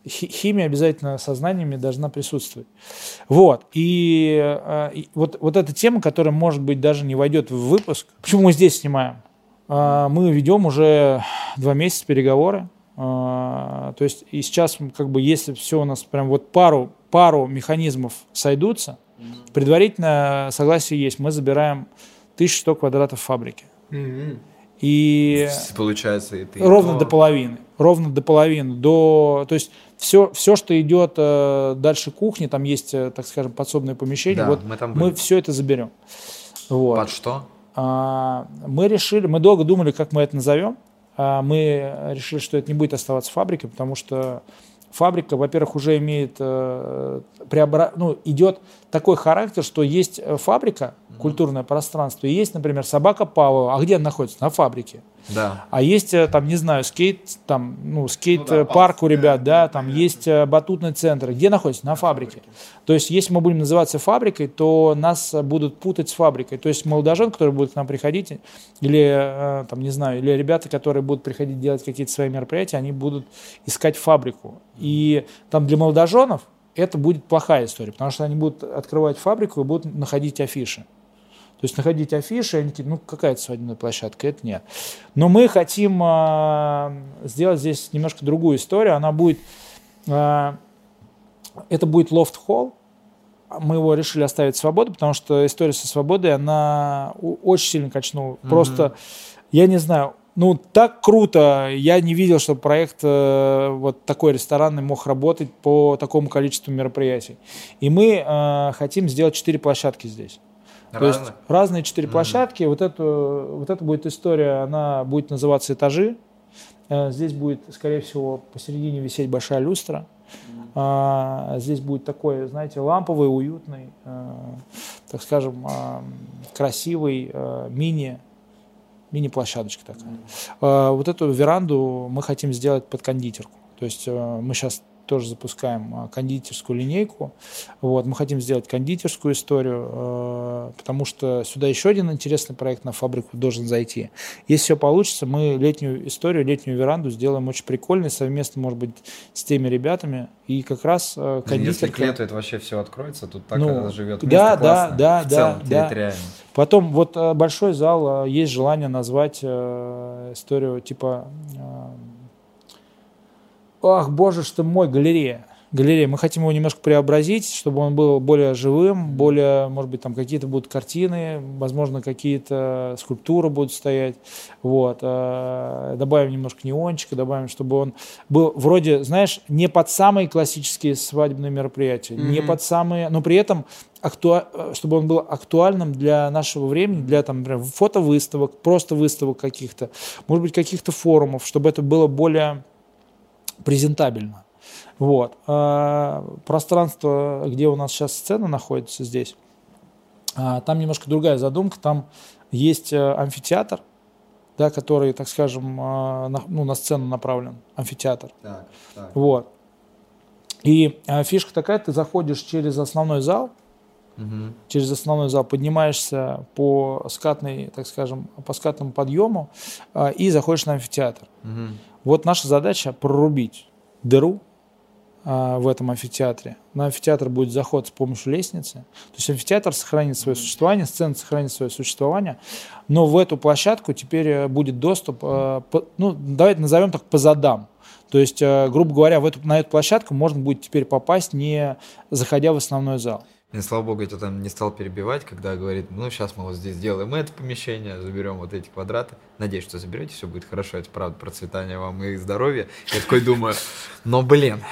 Speaker 3: Хи- Химия обязательно со знаниями должна присутствовать. Вот. И, э, и вот, вот эта тема, которая, может быть, даже не войдет в выпуск. Почему мы здесь снимаем? А, Мы ведем уже два месяца переговоры. А, То есть и сейчас, как бы, если все у нас прям вот пару, пару механизмов сойдутся, предварительное согласие есть, мы забираем 1100 квадратов фабрики.
Speaker 4: Мгм.
Speaker 3: И
Speaker 2: Получается, ты.
Speaker 3: ровно
Speaker 4: О.
Speaker 3: до половины. Ровно до половины. До, то есть все, все, что идет э, дальше кухни, там есть, э, так скажем, подсобное помещение,
Speaker 2: Да,
Speaker 3: вот
Speaker 2: мы там
Speaker 3: мы все это заберем. Вот.
Speaker 2: Под что?
Speaker 3: А, мы решили, мы долго думали, как мы это назовем. А, мы решили, что это не будет оставаться фабрикой, потому что фабрика, во-первых, уже имеет, э, преобра... ну, идет такой характер, что есть э, фабрика, культурное пространство, и есть, например, собака Павлова. А где она находится? На фабрике.
Speaker 2: Да.
Speaker 3: А есть, э, там, не знаю, скейт, там, ну, скейт-парк у ребят, да, там есть э, батутный центр. Где находится? На фабрике. То есть, если мы будем называться фабрикой, то нас э, будут путать с фабрикой. То есть, молодожен, который будет к нам приходить, или, э, там, не знаю, или ребята, которые будут приходить делать какие-то свои мероприятия, они будут искать фабрику. И там для молодоженов это будет плохая история, потому что они будут открывать фабрику и будут находить афиши. То есть находить афиши, они такие, ну какая-то свадебная площадка, это нет. Но мы хотим а, сделать здесь немножко другую историю. Она будет, а, это будет лофт-холл. Мы его решили оставить свободу, потому что история со свободой, она очень сильно качнула. Просто, я не знаю, ну так круто, я не видел, что проект э, вот такой ресторанный мог работать по такому количеству мероприятий. И мы э, хотим сделать четыре площадки здесь. То есть разные четыре площадки. Вот, эту, вот это будет история, она будет называться «Этажи». Э, Здесь будет, скорее всего, посередине висеть большая люстра. А, Здесь будет такой, знаете, ламповый, уютный, э, так скажем, а, красивый э, мини мини-площадочка такая. А, Вот эту веранду мы хотим сделать под кондитерку. То есть мы сейчас тоже запускаем а, кондитерскую линейку. Вот, мы хотим сделать кондитерскую историю, э, потому что сюда еще один интересный проект на фабрику должен зайти. Если все получится, мы летнюю историю, летнюю веранду сделаем очень прикольной, совместно, может быть, с теми ребятами. И как раз э,
Speaker 2: Блин, Если
Speaker 3: кондитерка...
Speaker 2: к лету это вообще все откроется, тут так
Speaker 3: Ну,
Speaker 2: живет.
Speaker 3: да,
Speaker 2: Место
Speaker 3: да,
Speaker 2: классное,
Speaker 3: да,
Speaker 2: в
Speaker 3: да,
Speaker 2: целом,
Speaker 3: да.
Speaker 2: территориально.
Speaker 3: Потом вот э, большой зал, есть желание назвать историю типа... э, Ах, боже ты мой, галерея. галерея. Мы хотим его немножко преобразить, чтобы он был более живым, более, может быть, там какие-то будут картины, возможно, какие-то скульптуры будут стоять. Вот. Э, добавим немножко неончика, добавим, чтобы он был вроде, знаешь, не под самые классические свадебные мероприятия, mm-hmm. не под самые, но при этом актуа... чтобы он был актуальным для нашего времени, для там, например, фотовыставок, просто выставок каких-то, может быть, каких-то форумов, чтобы это было более презентабельно. Вот. А пространство, где у нас сейчас сцена находится здесь, а, там немножко другая задумка. Там есть э, амфитеатр, да, который, так скажем, а, на, ну, на сцену направлен. Амфитеатр. Так, так. Вот. И фишка такая, ты заходишь через основной зал, угу. через основной зал поднимаешься по скатной, так скажем, по скатному подъему а, и заходишь на амфитеатр. Угу. Вот наша задача прорубить дыру а, в этом амфитеатре. На амфитеатр будет заход с помощью лестницы. То есть амфитеатр сохранит свое существование, сцена сохранит свое существование, но в эту площадку теперь э, будет доступ, э, ну, давайте назовем так, по задам. То есть, э, грубо говоря, в эту, на эту площадку можно будет теперь попасть, не заходя в основной зал.
Speaker 2: И, слава богу, я там не стал перебивать, когда говорит, ну, сейчас мы вот здесь сделаем это помещение, заберем вот эти квадраты. Надеюсь, что заберете, все будет хорошо, это правда процветание вам и здоровья. Я такой думаю, но, блин,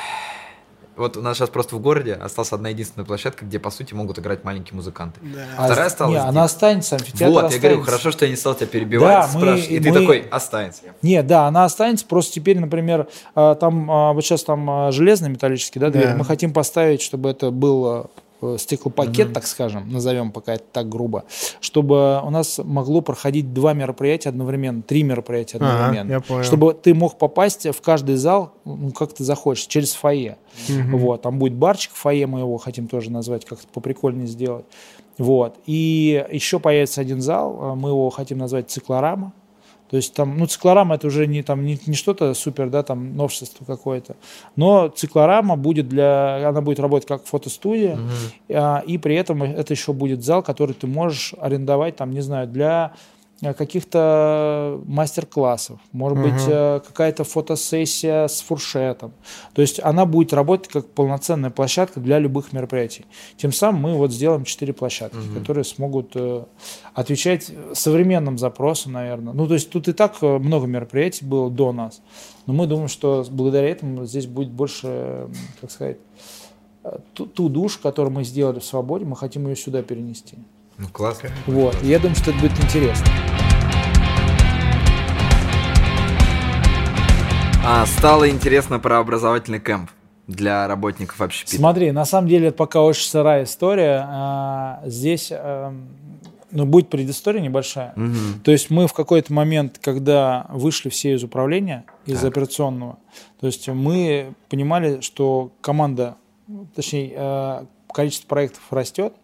Speaker 2: вот у нас сейчас просто в городе осталась одна единственная площадка, где, по сути, могут играть маленькие музыканты. Да.
Speaker 3: А Вторая осталась. Не, она останется, амфитеатр
Speaker 2: Вот,
Speaker 3: останется.
Speaker 2: я говорю, хорошо, что я не стал тебя перебивать, да. Мы, и мы... ты такой, останется.
Speaker 3: Не, да, она останется, просто теперь, например, а, там, а, вот сейчас там а, железный металлический, да, дверь, да. мы хотим поставить, чтобы это было стеклопакет, mm-hmm. так скажем, назовем пока это так грубо, чтобы у нас могло проходить два мероприятия одновременно, три мероприятия одновременно. Ага, понял. Чтобы ты мог попасть в каждый зал, ну, как ты захочешь, через фойе. Mm-hmm. Вот, там будет барчик, фойе мы его хотим тоже назвать, как-то поприкольнее сделать. Вот. И еще появится один зал, э, мы его хотим назвать циклорама. То есть там, ну, циклорама это уже не, там, не, не что-то супер, да, там, новшество какое-то. Но циклорама будет для, она будет работать как фотостудия, угу. а, и при этом это еще будет зал, который ты можешь арендовать, там, не знаю, для каких-то мастер-классов, может угу. быть, э, какая-то фотосессия с фуршетом. То есть она будет работать как полноценная площадка для любых мероприятий. Тем самым мы вот сделаем четыре площадки, угу. которые смогут э, отвечать современным запросам, наверное. Ну, то есть тут и так много мероприятий было до нас. Но мы думаем, что благодаря этому здесь будет больше, как сказать, ту, ту душу, которую мы сделали в свободе, мы хотим ее сюда перенести.
Speaker 2: Ну, классно.
Speaker 3: Вот. Я думаю, что это будет интересно.
Speaker 2: А, стало интересно про образовательный кемп для работников общепита.
Speaker 3: Смотри, на самом деле это пока очень сырая история. А, здесь а, ну, будет предыстория небольшая. Угу. То есть мы в какой-то момент, когда вышли все из управления, из так. операционного, то есть мы понимали, что команда, точнее, а, количество проектов растет,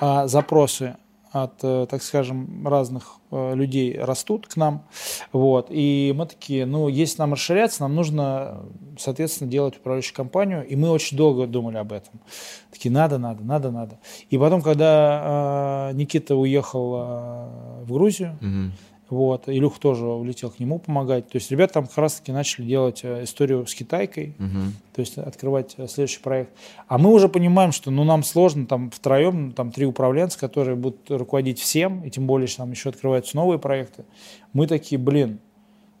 Speaker 3: а запросы от, э, так скажем, разных э, людей растут к нам. Вот. И мы такие, ну, если нам расширяться, нам нужно, соответственно, делать управляющую компанию. И мы очень долго думали об этом. Такие, надо, надо, надо, надо. И потом, когда э, Никита уехал э, в Грузию, угу вот. Илюх тоже улетел к нему помогать. То есть ребята там как раз-таки начали делать э, историю с китайкой, угу. то есть открывать э, следующий проект. А мы уже понимаем, что ну, нам сложно там втроем, там три управленца, которые будут руководить всем, и тем более, что там еще открываются новые проекты. Мы такие, блин,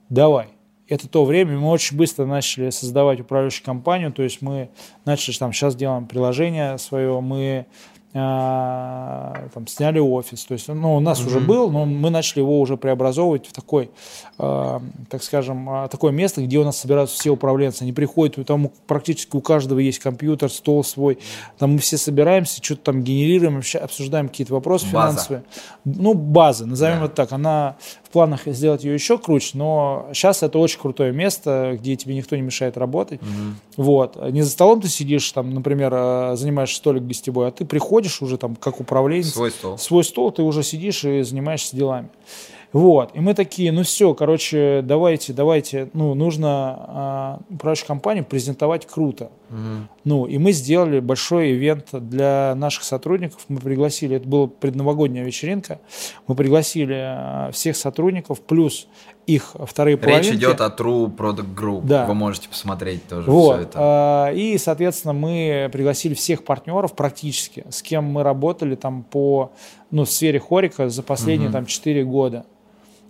Speaker 3: давай. Это то время, мы очень быстро начали создавать управляющую компанию, то есть мы начали, там, сейчас делаем приложение свое, мы там, сняли офис. То есть, ну, у нас mm-hmm. уже был, но мы начали его уже преобразовывать в такой, э, так скажем, а, такое место, где у нас собираются все управленцы. Они приходят, там практически у каждого есть компьютер, стол свой. Там мы все собираемся, что-то там генерируем, вообще обсуждаем какие-то вопросы база. финансовые. Ну, база, назовем да. это так. Она в планах сделать ее еще круче, но сейчас это очень крутое место, где тебе никто не мешает работать. Угу. Вот. Не за столом ты сидишь, там, например, занимаешь столик гостевой, а ты приходишь приходишь уже там как управленец.
Speaker 2: Свой стол.
Speaker 3: Свой стол, ты уже сидишь и занимаешься делами. Вот. И мы такие, ну все, короче, давайте, давайте, ну, нужно э, управляющую компанию презентовать круто. Угу. Ну, и мы сделали большой ивент для наших сотрудников. Мы пригласили, это была предновогодняя вечеринка, мы пригласили э, всех сотрудников, плюс их вторые
Speaker 2: Речь
Speaker 3: половинки.
Speaker 2: идет о True Product Group.
Speaker 3: Да.
Speaker 2: Вы можете посмотреть тоже
Speaker 3: Вот.
Speaker 2: все это.
Speaker 3: а, И, соответственно, мы пригласили всех партнеров практически, с кем мы работали там по, ну, в сфере хорика за последние
Speaker 2: Мгм.
Speaker 3: там 4 года.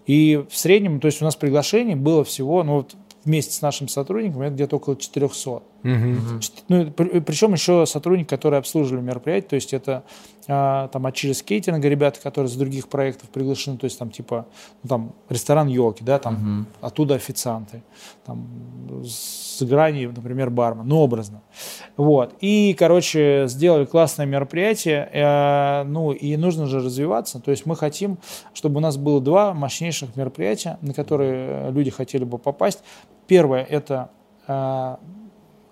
Speaker 3: И в среднем, то есть у нас приглашений было всего, ну, вот вместе с нашим сотрудником, это где-то около 400. Чт- Ну, при- причем еще сотрудники, которые обслуживали мероприятие, то есть это там от через скейтинга ребята, которые с других проектов приглашены, то есть там типа ну, там ресторан елки, да, там
Speaker 2: Мгм.
Speaker 3: оттуда официанты, там с грани, например, бармен, ну образно, вот. И, короче, сделали классное мероприятие, э, ну и нужно же развиваться, то есть мы хотим, чтобы у нас было два мощнейших мероприятия, на которые люди хотели бы попасть. Первое это э,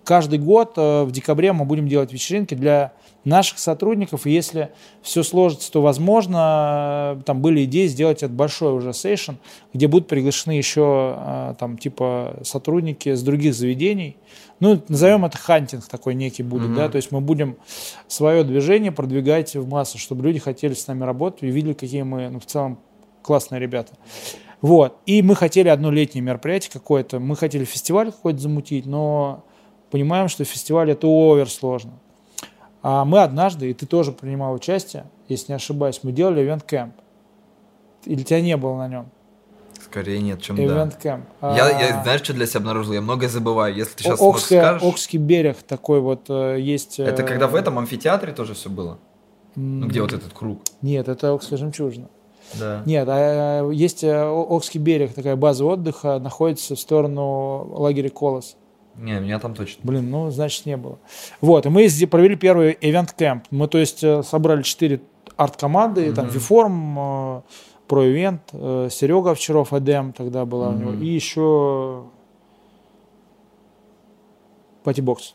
Speaker 3: каждый год э, в декабре мы будем делать вечеринки для наших сотрудников. И если все сложится, то, возможно, э, там были идеи сделать это большой уже сейшн, где будут приглашены еще э, там типа сотрудники с других заведений. Ну, назовем это hunting такой некий будет,
Speaker 2: Мгм.
Speaker 3: да, то есть мы будем свое движение продвигать в массу, чтобы люди хотели с нами работать и видели, какие мы, ну, в целом, классные ребята. Вот. И мы хотели одно летнее мероприятие какое-то. Мы хотели фестиваль какой-то замутить, но понимаем, что фестиваль это овер сложно. А мы однажды, и ты тоже принимал участие, если не ошибаюсь, мы делали ивент кэмп. Или тебя не было на нем?
Speaker 2: Скорее нет, чем да.
Speaker 3: Ивент кэмп.
Speaker 2: Я, я, знаешь, что для себя обнаружил? Я многое забываю. Если ты сейчас
Speaker 3: Окская-
Speaker 2: скажешь...
Speaker 3: Окский берег такой вот э, есть.
Speaker 2: Это
Speaker 3: э,
Speaker 2: когда в этом амфитеатре тоже все было? Ну, где вот этот круг?
Speaker 3: Нет, это Окская жемчужина.
Speaker 2: Да.
Speaker 3: Нет, а, э, есть Окский берег, такая база отдыха, находится в сторону лагеря Колос.
Speaker 2: Не, меня там точно.
Speaker 3: Блин, ну, значит, не было. Вот, и мы провели первый event кэмп. Мы, то есть, э, собрали четыре арт-команды, там,
Speaker 2: Мгм.
Speaker 3: Виформ, э, э, Серега Овчаров, Эдем тогда была у него, и еще Патибокс.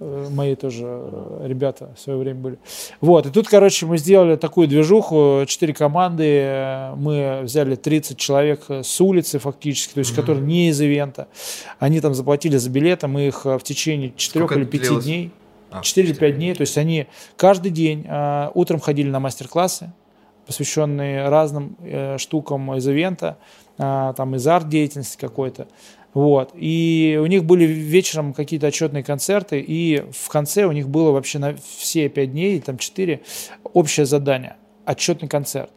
Speaker 3: Э, Мои тоже э, ребята в свое время были. Вот, и тут, короче, мы сделали такую движуху, четыре команды, э, мы взяли 30 человек с улицы фактически, то есть,
Speaker 2: Мгм.
Speaker 3: которые не из ивента. Они там заплатили за билеты, мы их в течение 4
Speaker 2: Сколько
Speaker 3: или
Speaker 2: это
Speaker 3: 5
Speaker 2: длилось?
Speaker 3: дней,
Speaker 2: А,
Speaker 3: 4 или 5 дней, то есть они каждый день э, утром ходили на мастер-классы, посвященные разным э, штукам из ивента, э, там из арт-деятельности какой-то. Вот. И у них были вечером какие-то отчетные концерты, и в конце у них было вообще на все пять дней, там четыре, общее задание, отчетный концерт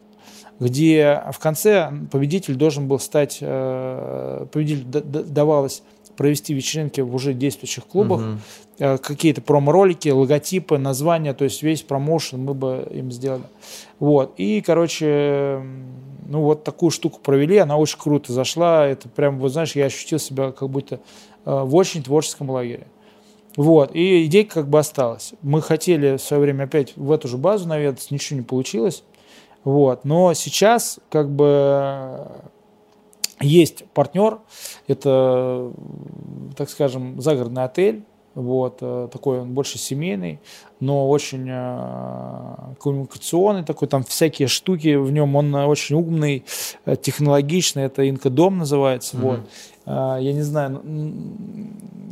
Speaker 3: где в конце победитель должен был стать, э, победитель давалось провести вечеринки в уже действующих клубах, э, какие-то промо-ролики, логотипы, названия, то есть весь промоушен мы бы им сделали. Вот. И, короче, ну вот такую штуку провели, она очень круто зашла. Это прям, вот знаешь, я ощутил себя как будто э, в очень творческом лагере. Вот, и идейка как бы осталась. Мы хотели в свое время опять в эту же базу наведаться, ничего не получилось. Вот, но сейчас как бы есть партнер, это, так скажем, загородный отель, вот, э, такой он больше семейный, но очень э, коммуникационный такой, там всякие штуки в нем, он очень умный, э, технологичный, это Инкодом называется,
Speaker 2: Мгм.
Speaker 3: вот. А, Я не знаю, ну,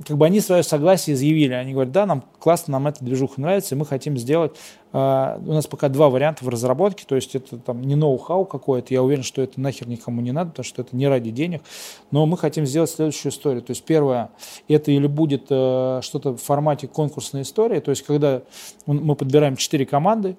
Speaker 3: как бы они свое согласие изъявили, они говорят, да, нам классно, нам эта движуха нравится, и мы хотим сделать, а, у нас пока два варианта в разработке, то есть это там не ноу-хау какое-то, я уверен, что это нахер никому не надо, потому что это не ради денег, но мы хотим сделать следующую историю, то есть первое, это или будет э, что-то в формате конкурсной истории, то есть когда мы подбираем четыре команды,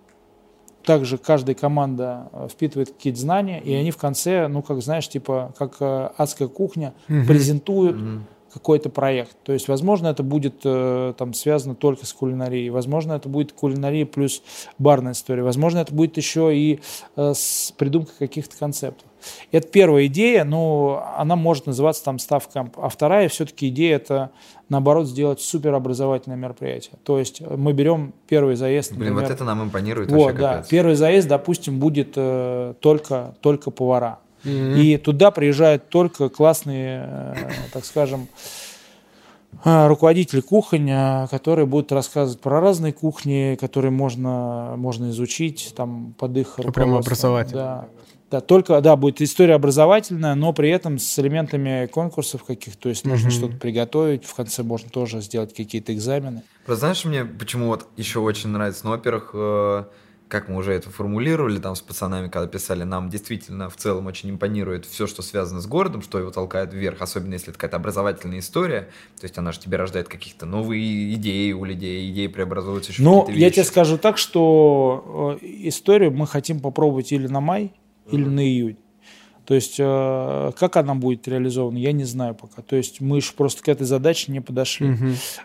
Speaker 3: также каждая команда э, впитывает какие-то знания, и они в конце, ну, как знаешь, типа, как э, адская кухня, презентуют
Speaker 2: Мгм.
Speaker 3: Какой-то проект. То есть, возможно, это будет э, там связано только с кулинарией, возможно, это будет кулинария плюс барная история, возможно, это будет еще и э, с придумкой каких-то концептов. Это первая идея, но она может называться там став камп. А вторая все-таки идея это наоборот сделать суперобразовательное мероприятие. То есть э, мы берем первый заезд,
Speaker 2: Блин,
Speaker 3: например,
Speaker 2: вот это нам импонирует
Speaker 3: вот, да.
Speaker 2: капец.
Speaker 3: Первый заезд, допустим, будет э, только, только повара. И туда приезжают только классные, э, так скажем, э, руководители кухонь, э, которые будут рассказывать про разные кухни, которые можно, можно изучить там под их
Speaker 1: Ну, прямо
Speaker 3: руководством.
Speaker 1: образовательно.
Speaker 3: Да. Да, только, да, будет история образовательная, но при этом с элементами конкурсов каких-то, то есть нужно
Speaker 1: Мгм.
Speaker 3: что-то приготовить, в конце можно тоже сделать какие-то экзамены.
Speaker 2: Просто знаешь, мне почему вот еще очень нравится? Ну, во-первых, э, как мы уже это формулировали там с пацанами, когда писали, нам действительно в целом очень импонирует все, что связано с городом, что его толкает вверх, особенно если это какая-то образовательная история, то есть она же тебе рождает каких-то новые идеи у людей, идеи преобразуются еще
Speaker 3: Ну,
Speaker 2: в какие-то
Speaker 3: я тебе скажу так, что э, историю мы хотим попробовать или на май, или на июнь. То есть, э, как она будет реализована, я не знаю пока. То есть, мы еще просто к этой задаче не подошли.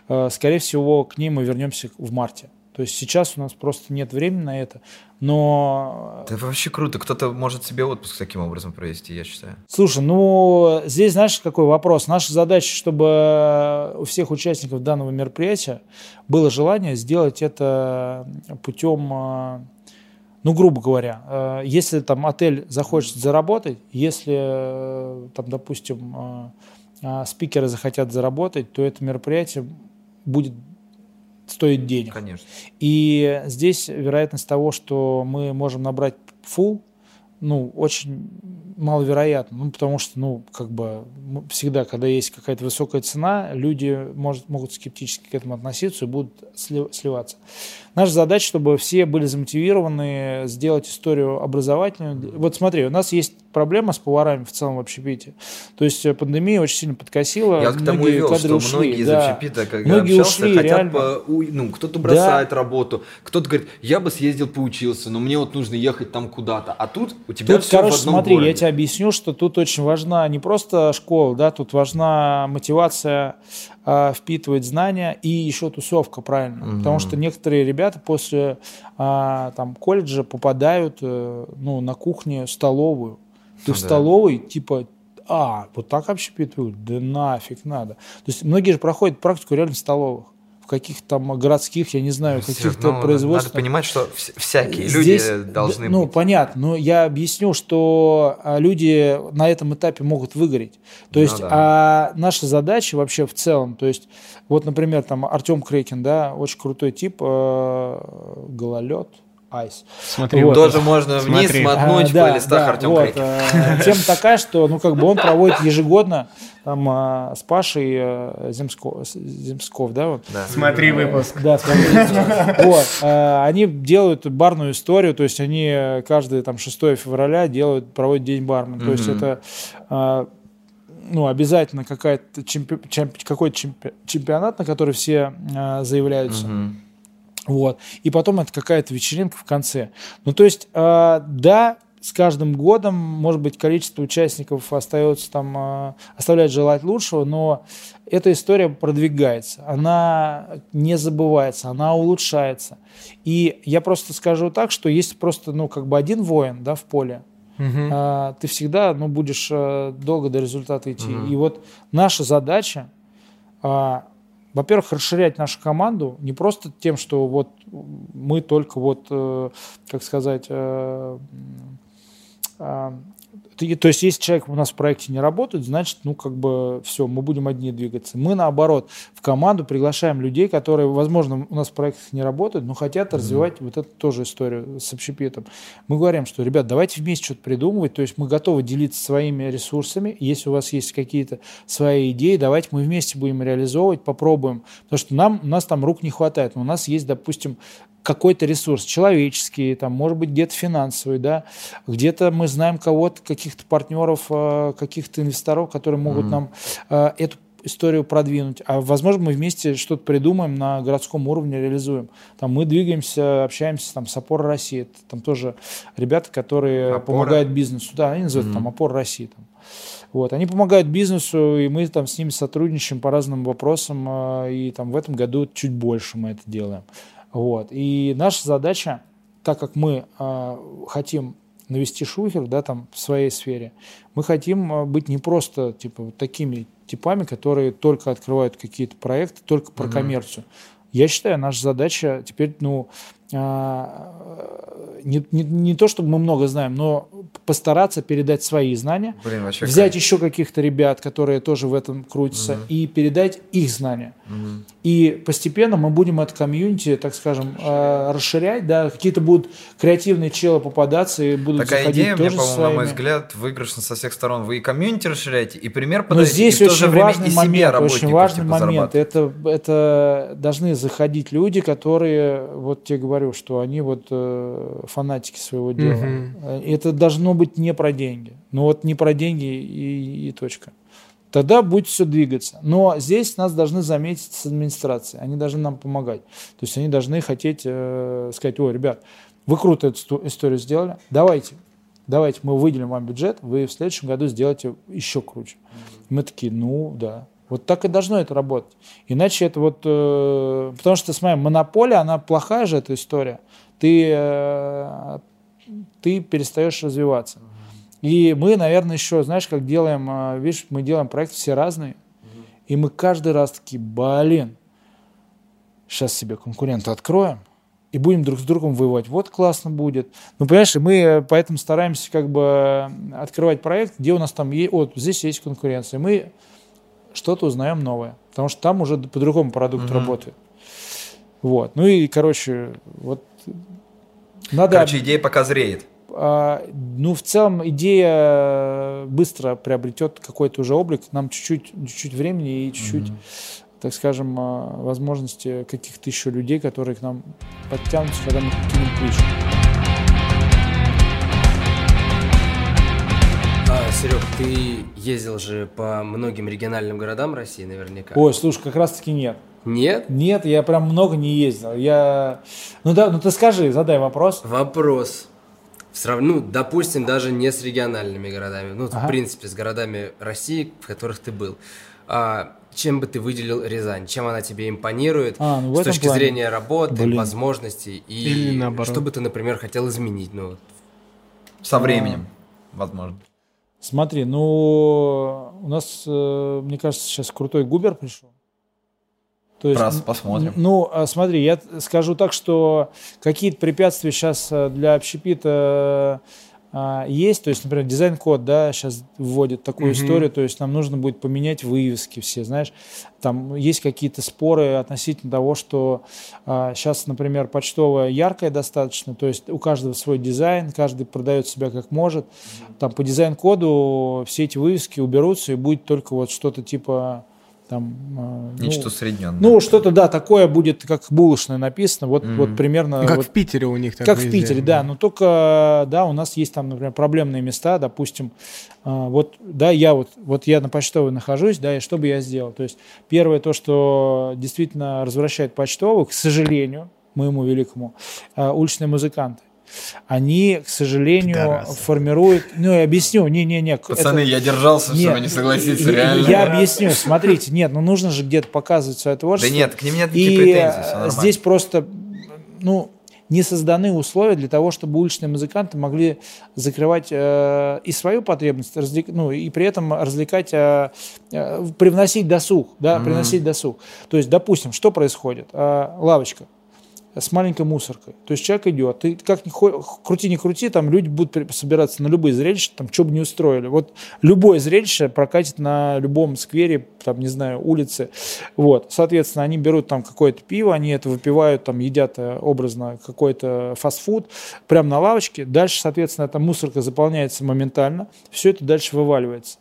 Speaker 3: Э, Скорее всего, к ней мы вернемся в марте. То есть, сейчас у нас просто нет времени на это. Но
Speaker 2: Это вообще круто. Кто-то может себе отпуск таким образом провести, я считаю.
Speaker 3: Слушай, ну здесь знаешь какой вопрос? Наша задача, чтобы у всех участников данного мероприятия было желание сделать это путем, э, ну грубо говоря, э, если там отель захочет заработать, если э, там, допустим, э, спикеры захотят заработать, то это мероприятие будет стоить денег.
Speaker 2: Конечно.
Speaker 3: И здесь вероятность того, что мы можем набрать full, ну, очень маловероятно. Ну, потому что, ну, как бы всегда, когда есть какая-то высокая цена, люди может, могут скептически к этому относиться и будут сли- сливаться. Наша задача, чтобы все были замотивированы сделать историю образовательную. Вот смотри, у нас есть проблема с поварами в целом в общепите. То есть э, пандемия очень сильно подкосила.
Speaker 2: Я к тому и вел, что
Speaker 3: ушли,
Speaker 2: многие из
Speaker 3: да.
Speaker 2: общепита, когда
Speaker 3: Многие
Speaker 2: общался,
Speaker 3: ушли,
Speaker 2: хотят
Speaker 3: реально.
Speaker 2: по- ну, кто-то бросает работу, кто-то говорит, я бы съездил поучился, но мне вот нужно ехать там куда-то. А тут у тебя
Speaker 3: Тут,
Speaker 2: все
Speaker 3: короче,
Speaker 2: в одном
Speaker 3: смотри,
Speaker 2: городе.
Speaker 3: я тебе объясню, что тут очень важна не просто школа, да, тут важна мотивация а, впитывать знания и еще тусовка, правильно. Потому что некоторые ребята после а, там, колледжа попадают э, ну, на кухне столовую. Ты в столовой, типа, а, вот так общепитуют? Да нафиг надо. То есть многие же проходят практику реально в столовых. В каких-то там городских, я не знаю, каких-то
Speaker 2: ну,
Speaker 3: производствах.
Speaker 2: Надо понимать, что вс- всякие
Speaker 3: Здесь,
Speaker 2: люди должны
Speaker 3: Ну,
Speaker 2: быть.
Speaker 3: понятно, но я объясню, что а, люди на этом этапе могут выгореть. То
Speaker 2: Ну
Speaker 3: есть,
Speaker 2: да.
Speaker 3: а наша задача вообще в целом, то есть, вот, например, там Артем Крекин, да, очень крутой тип, э, гололед, айс.
Speaker 1: Смотри,
Speaker 3: Вот.
Speaker 2: Тоже можно вниз
Speaker 1: Смотри.
Speaker 2: мотнуть
Speaker 3: А,
Speaker 2: по
Speaker 3: да,
Speaker 2: листах
Speaker 3: да,
Speaker 2: Артем
Speaker 3: вот, э, Тема такая, что, ну, как бы он проводит ежегодно там э, с Пашей э, Земско- с- Земсков, да, вот,
Speaker 2: Да.
Speaker 1: Смотри выпуск.
Speaker 3: да, смотрите. Вот. э, Они делают барную историю, то есть они э, каждый там 6 февраля делают, проводят день бармен. То есть это э, ну, обязательно какая-то чемпи- чемп- какой-то чемпи- чемпионат, на который все э, заявляются. Вот. И потом это какая-то вечеринка в конце. Ну, то есть, э, да, с каждым годом, может быть, количество участников остается там, э, оставляет желать лучшего, но эта история продвигается, она не забывается, она улучшается. И я просто скажу так, что есть просто, ну, как бы один воин, да, в поле,
Speaker 1: Мгм.
Speaker 3: а, ты всегда ну, будешь э, долго до результата идти.
Speaker 2: Мгм.
Speaker 3: И вот наша задача, во-первых, расширять нашу команду не просто тем, что вот мы только вот, э, как сказать, э, а, ты- то есть, если человек у нас в проекте не работает, значит, ну, как бы, все, мы будем одни двигаться. Мы, наоборот, в команду приглашаем людей, которые, возможно, у нас в проектах не работают, но хотят развивать вот эту тоже историю с общепитом. Мы говорим, что, ребят, давайте вместе что-то придумывать, то есть мы готовы делиться своими ресурсами, если у вас есть какие-то свои идеи, давайте мы вместе будем реализовывать, попробуем, потому что нам, у нас там рук не хватает, но у нас есть, допустим, какой-то ресурс человеческий, там, может быть, где-то финансовый, да, где-то мы знаем кого-то, каких-то партнеров, э, каких-то инвесторов, которые могут
Speaker 2: Мгм.
Speaker 3: нам э, эту историю продвинуть. А возможно, мы вместе что-то придумаем на городском уровне, реализуем. Там мы двигаемся, общаемся там, с Опорой России. Это там тоже ребята, которые
Speaker 2: Опора?
Speaker 3: помогают бизнесу. Да, они называют
Speaker 2: Мгм.
Speaker 3: там Опора России. Там. Вот. Они помогают бизнесу, и мы там с ними сотрудничаем по разным вопросам. э, И там в этом году чуть больше мы это делаем. Вот. И наша задача, так как мы э, хотим навести шухер, да, там в своей сфере, мы хотим э, быть не просто типа вот такими типами, которые только открывают какие-то проекты, только про
Speaker 2: Мгм.
Speaker 3: коммерцию. Я считаю, наша задача теперь, ну, а, не, не, не то, чтобы мы много знаем, но постараться передать свои знания,
Speaker 2: Блин, вообще
Speaker 3: взять
Speaker 2: кайф.
Speaker 3: еще каких-то ребят, которые тоже в этом крутятся,
Speaker 2: Мгм.
Speaker 3: и передать их знания.
Speaker 2: Мгм.
Speaker 3: И постепенно мы будем это комьюнити, так скажем, э, расширять, да, какие-то будут креативные челы попадаться и будут
Speaker 2: Такая
Speaker 3: заходить
Speaker 2: идея, мне,
Speaker 3: тоже
Speaker 2: по-моему,
Speaker 3: со
Speaker 2: на мой взгляд, выигрышна со всех сторон. Вы и комьюнити расширяете, и пример
Speaker 3: Но
Speaker 2: подаете,
Speaker 3: здесь
Speaker 2: и в
Speaker 3: очень
Speaker 2: время
Speaker 3: важный
Speaker 2: себе
Speaker 3: момент, очень важный
Speaker 2: типа,
Speaker 3: момент. Это, это должны заходить люди, которые, вот тебе говорю, говорю, что они вот э, фанатики своего дела. Э, Это должно быть не про деньги. Ну вот не про деньги и, и точка. Тогда будет все двигаться. Но здесь нас должны заметить с администрацией. Они должны нам помогать. То есть они должны хотеть э, сказать, ой, ребят, вы круто эту историю сделали, давайте, давайте мы выделим вам бюджет, вы в следующем году сделаете еще круче. Мы такие, ну да. Вот так и должно это работать. Иначе это вот... э, потому что, смотри, монополия, она плохая же, эта история. Ты, э, ты перестаешь развиваться. И мы, наверное, еще, знаешь, как делаем, э, видишь, мы делаем проекты все разные, и мы каждый раз такие, блин, сейчас себе конкурента откроем, и будем друг с другом воевать. Вот классно будет. Ну, понимаешь, мы поэтому стараемся как бы открывать проект, где у нас там есть, вот здесь есть конкуренция. Мы что-то узнаем новое, потому что там уже по-другому продукт работает. Вот. Ну и, короче, вот надо...
Speaker 2: Короче, идея пока зреет.
Speaker 3: А, ну, в целом идея быстро приобретет какой-то уже облик. Нам чуть-чуть, чуть-чуть времени и чуть-чуть, так скажем, а, возможности каких-то еще людей, которые к нам подтянутся, когда мы кинем клич.
Speaker 4: А, Серег, ты ездил же по многим региональным городам России наверняка.
Speaker 3: Ой, слушай, как раз-таки нет.
Speaker 4: Нет?
Speaker 3: Нет, я прям много не ездил. Я... Ну да, ну ты скажи, задай вопрос.
Speaker 4: Вопрос. Срав- Ну, допустим, даже не с региональными городами, ну,
Speaker 3: Ага.
Speaker 4: в принципе, с городами России, в которых ты был. А, чем бы ты выделил Рязань? Чем она тебе импонирует
Speaker 3: А, ну,
Speaker 4: с точки
Speaker 3: плане.
Speaker 4: зрения работы,
Speaker 3: Блин.
Speaker 4: возможностей? И
Speaker 1: Или наоборот.
Speaker 4: что бы ты, например, хотел изменить? Ну, вот.
Speaker 2: Со временем, возможно.
Speaker 3: Смотри, ну у нас, э, мне кажется, сейчас крутой губер пришел. То
Speaker 2: Раз,
Speaker 3: н-
Speaker 2: посмотрим.
Speaker 3: Ну, а смотри, я скажу так, что какие-то препятствия сейчас для общепита а, есть. То есть, например, дизайн-код, да, сейчас вводит такую
Speaker 1: Мгм.
Speaker 3: историю. То есть нам нужно будет поменять вывески все, знаешь. Там есть какие-то споры относительно того, что сейчас, например, почтовая яркая достаточно. То есть у каждого свой дизайн, каждый продает себя как может. Там по дизайн-коду все эти вывески уберутся и будет только вот что-то типа там... а, ну,
Speaker 2: Нечто усредненное.
Speaker 3: ну, что-то, да, такое будет, как булочное написано, вот,
Speaker 2: Мгм.
Speaker 3: вот примерно...
Speaker 1: Ну, как
Speaker 3: вот
Speaker 1: в Питере у них так
Speaker 3: как в
Speaker 1: везде.
Speaker 3: Питере, да, но только, да, у нас есть там, например, проблемные места, допустим, а, вот, да, я вот, вот я на почтовой нахожусь, да, и что бы я сделал? То есть первое то, что действительно развращает почтовых, к сожалению, моему великому, а, уличные музыканты. Они, к сожалению,
Speaker 1: Пидорасы.
Speaker 3: формируют... Ну, я объясню. Не-не-не.
Speaker 2: Пацаны,
Speaker 3: это-
Speaker 2: я держался, чтобы
Speaker 3: Нет,
Speaker 2: не согласиться,
Speaker 3: я-
Speaker 2: реально.
Speaker 3: Я объясню. Смотрите, нет, ну нужно же где-то показывать свое
Speaker 2: Да
Speaker 3: творчество.
Speaker 2: нет, к ним нет никаких
Speaker 3: И
Speaker 2: претензий,
Speaker 3: э, здесь просто, ну, не созданы условия для того, чтобы уличные музыканты могли закрывать э, и свою потребность, развлек- ну, и при этом развлекать, э, э, привносить досуг, да, привносить досуг. То есть, допустим, что происходит? Э, лавочка с маленькой мусоркой. То есть человек идет, ты как ни крути, не крути, там люди будут собираться на любые зрелища, там, что бы не устроили. Вот любое зрелище прокатит на любом сквере, там, не знаю, улице. Вот, соответственно, они берут там какое-то пиво, они это выпивают, там, едят э, образно какой-то фастфуд прямо на лавочке. Дальше, соответственно, эта мусорка заполняется моментально, все это дальше вываливается.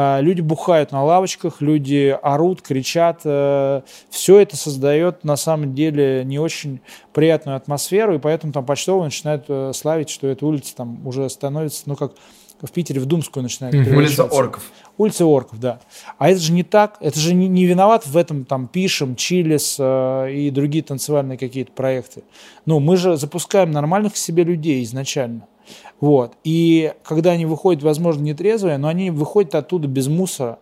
Speaker 3: А, Люди бухают на лавочках, люди орут, кричат. Все это создает на самом деле не очень приятную атмосферу, и поэтому там почтовые начинают э, славить, что эта улица там уже становится, ну как в Питере в Думскую начинает
Speaker 1: Мгм.
Speaker 2: Улица орков.
Speaker 3: Улица орков, да. А это же не так, это же не, не виноват в этом там Пишем, Чилис э, и другие танцевальные какие-то проекты. Ну, мы же запускаем нормальных к себе людей изначально. Вот. И когда они выходят, возможно, нетрезвые, но они выходят оттуда без мусора.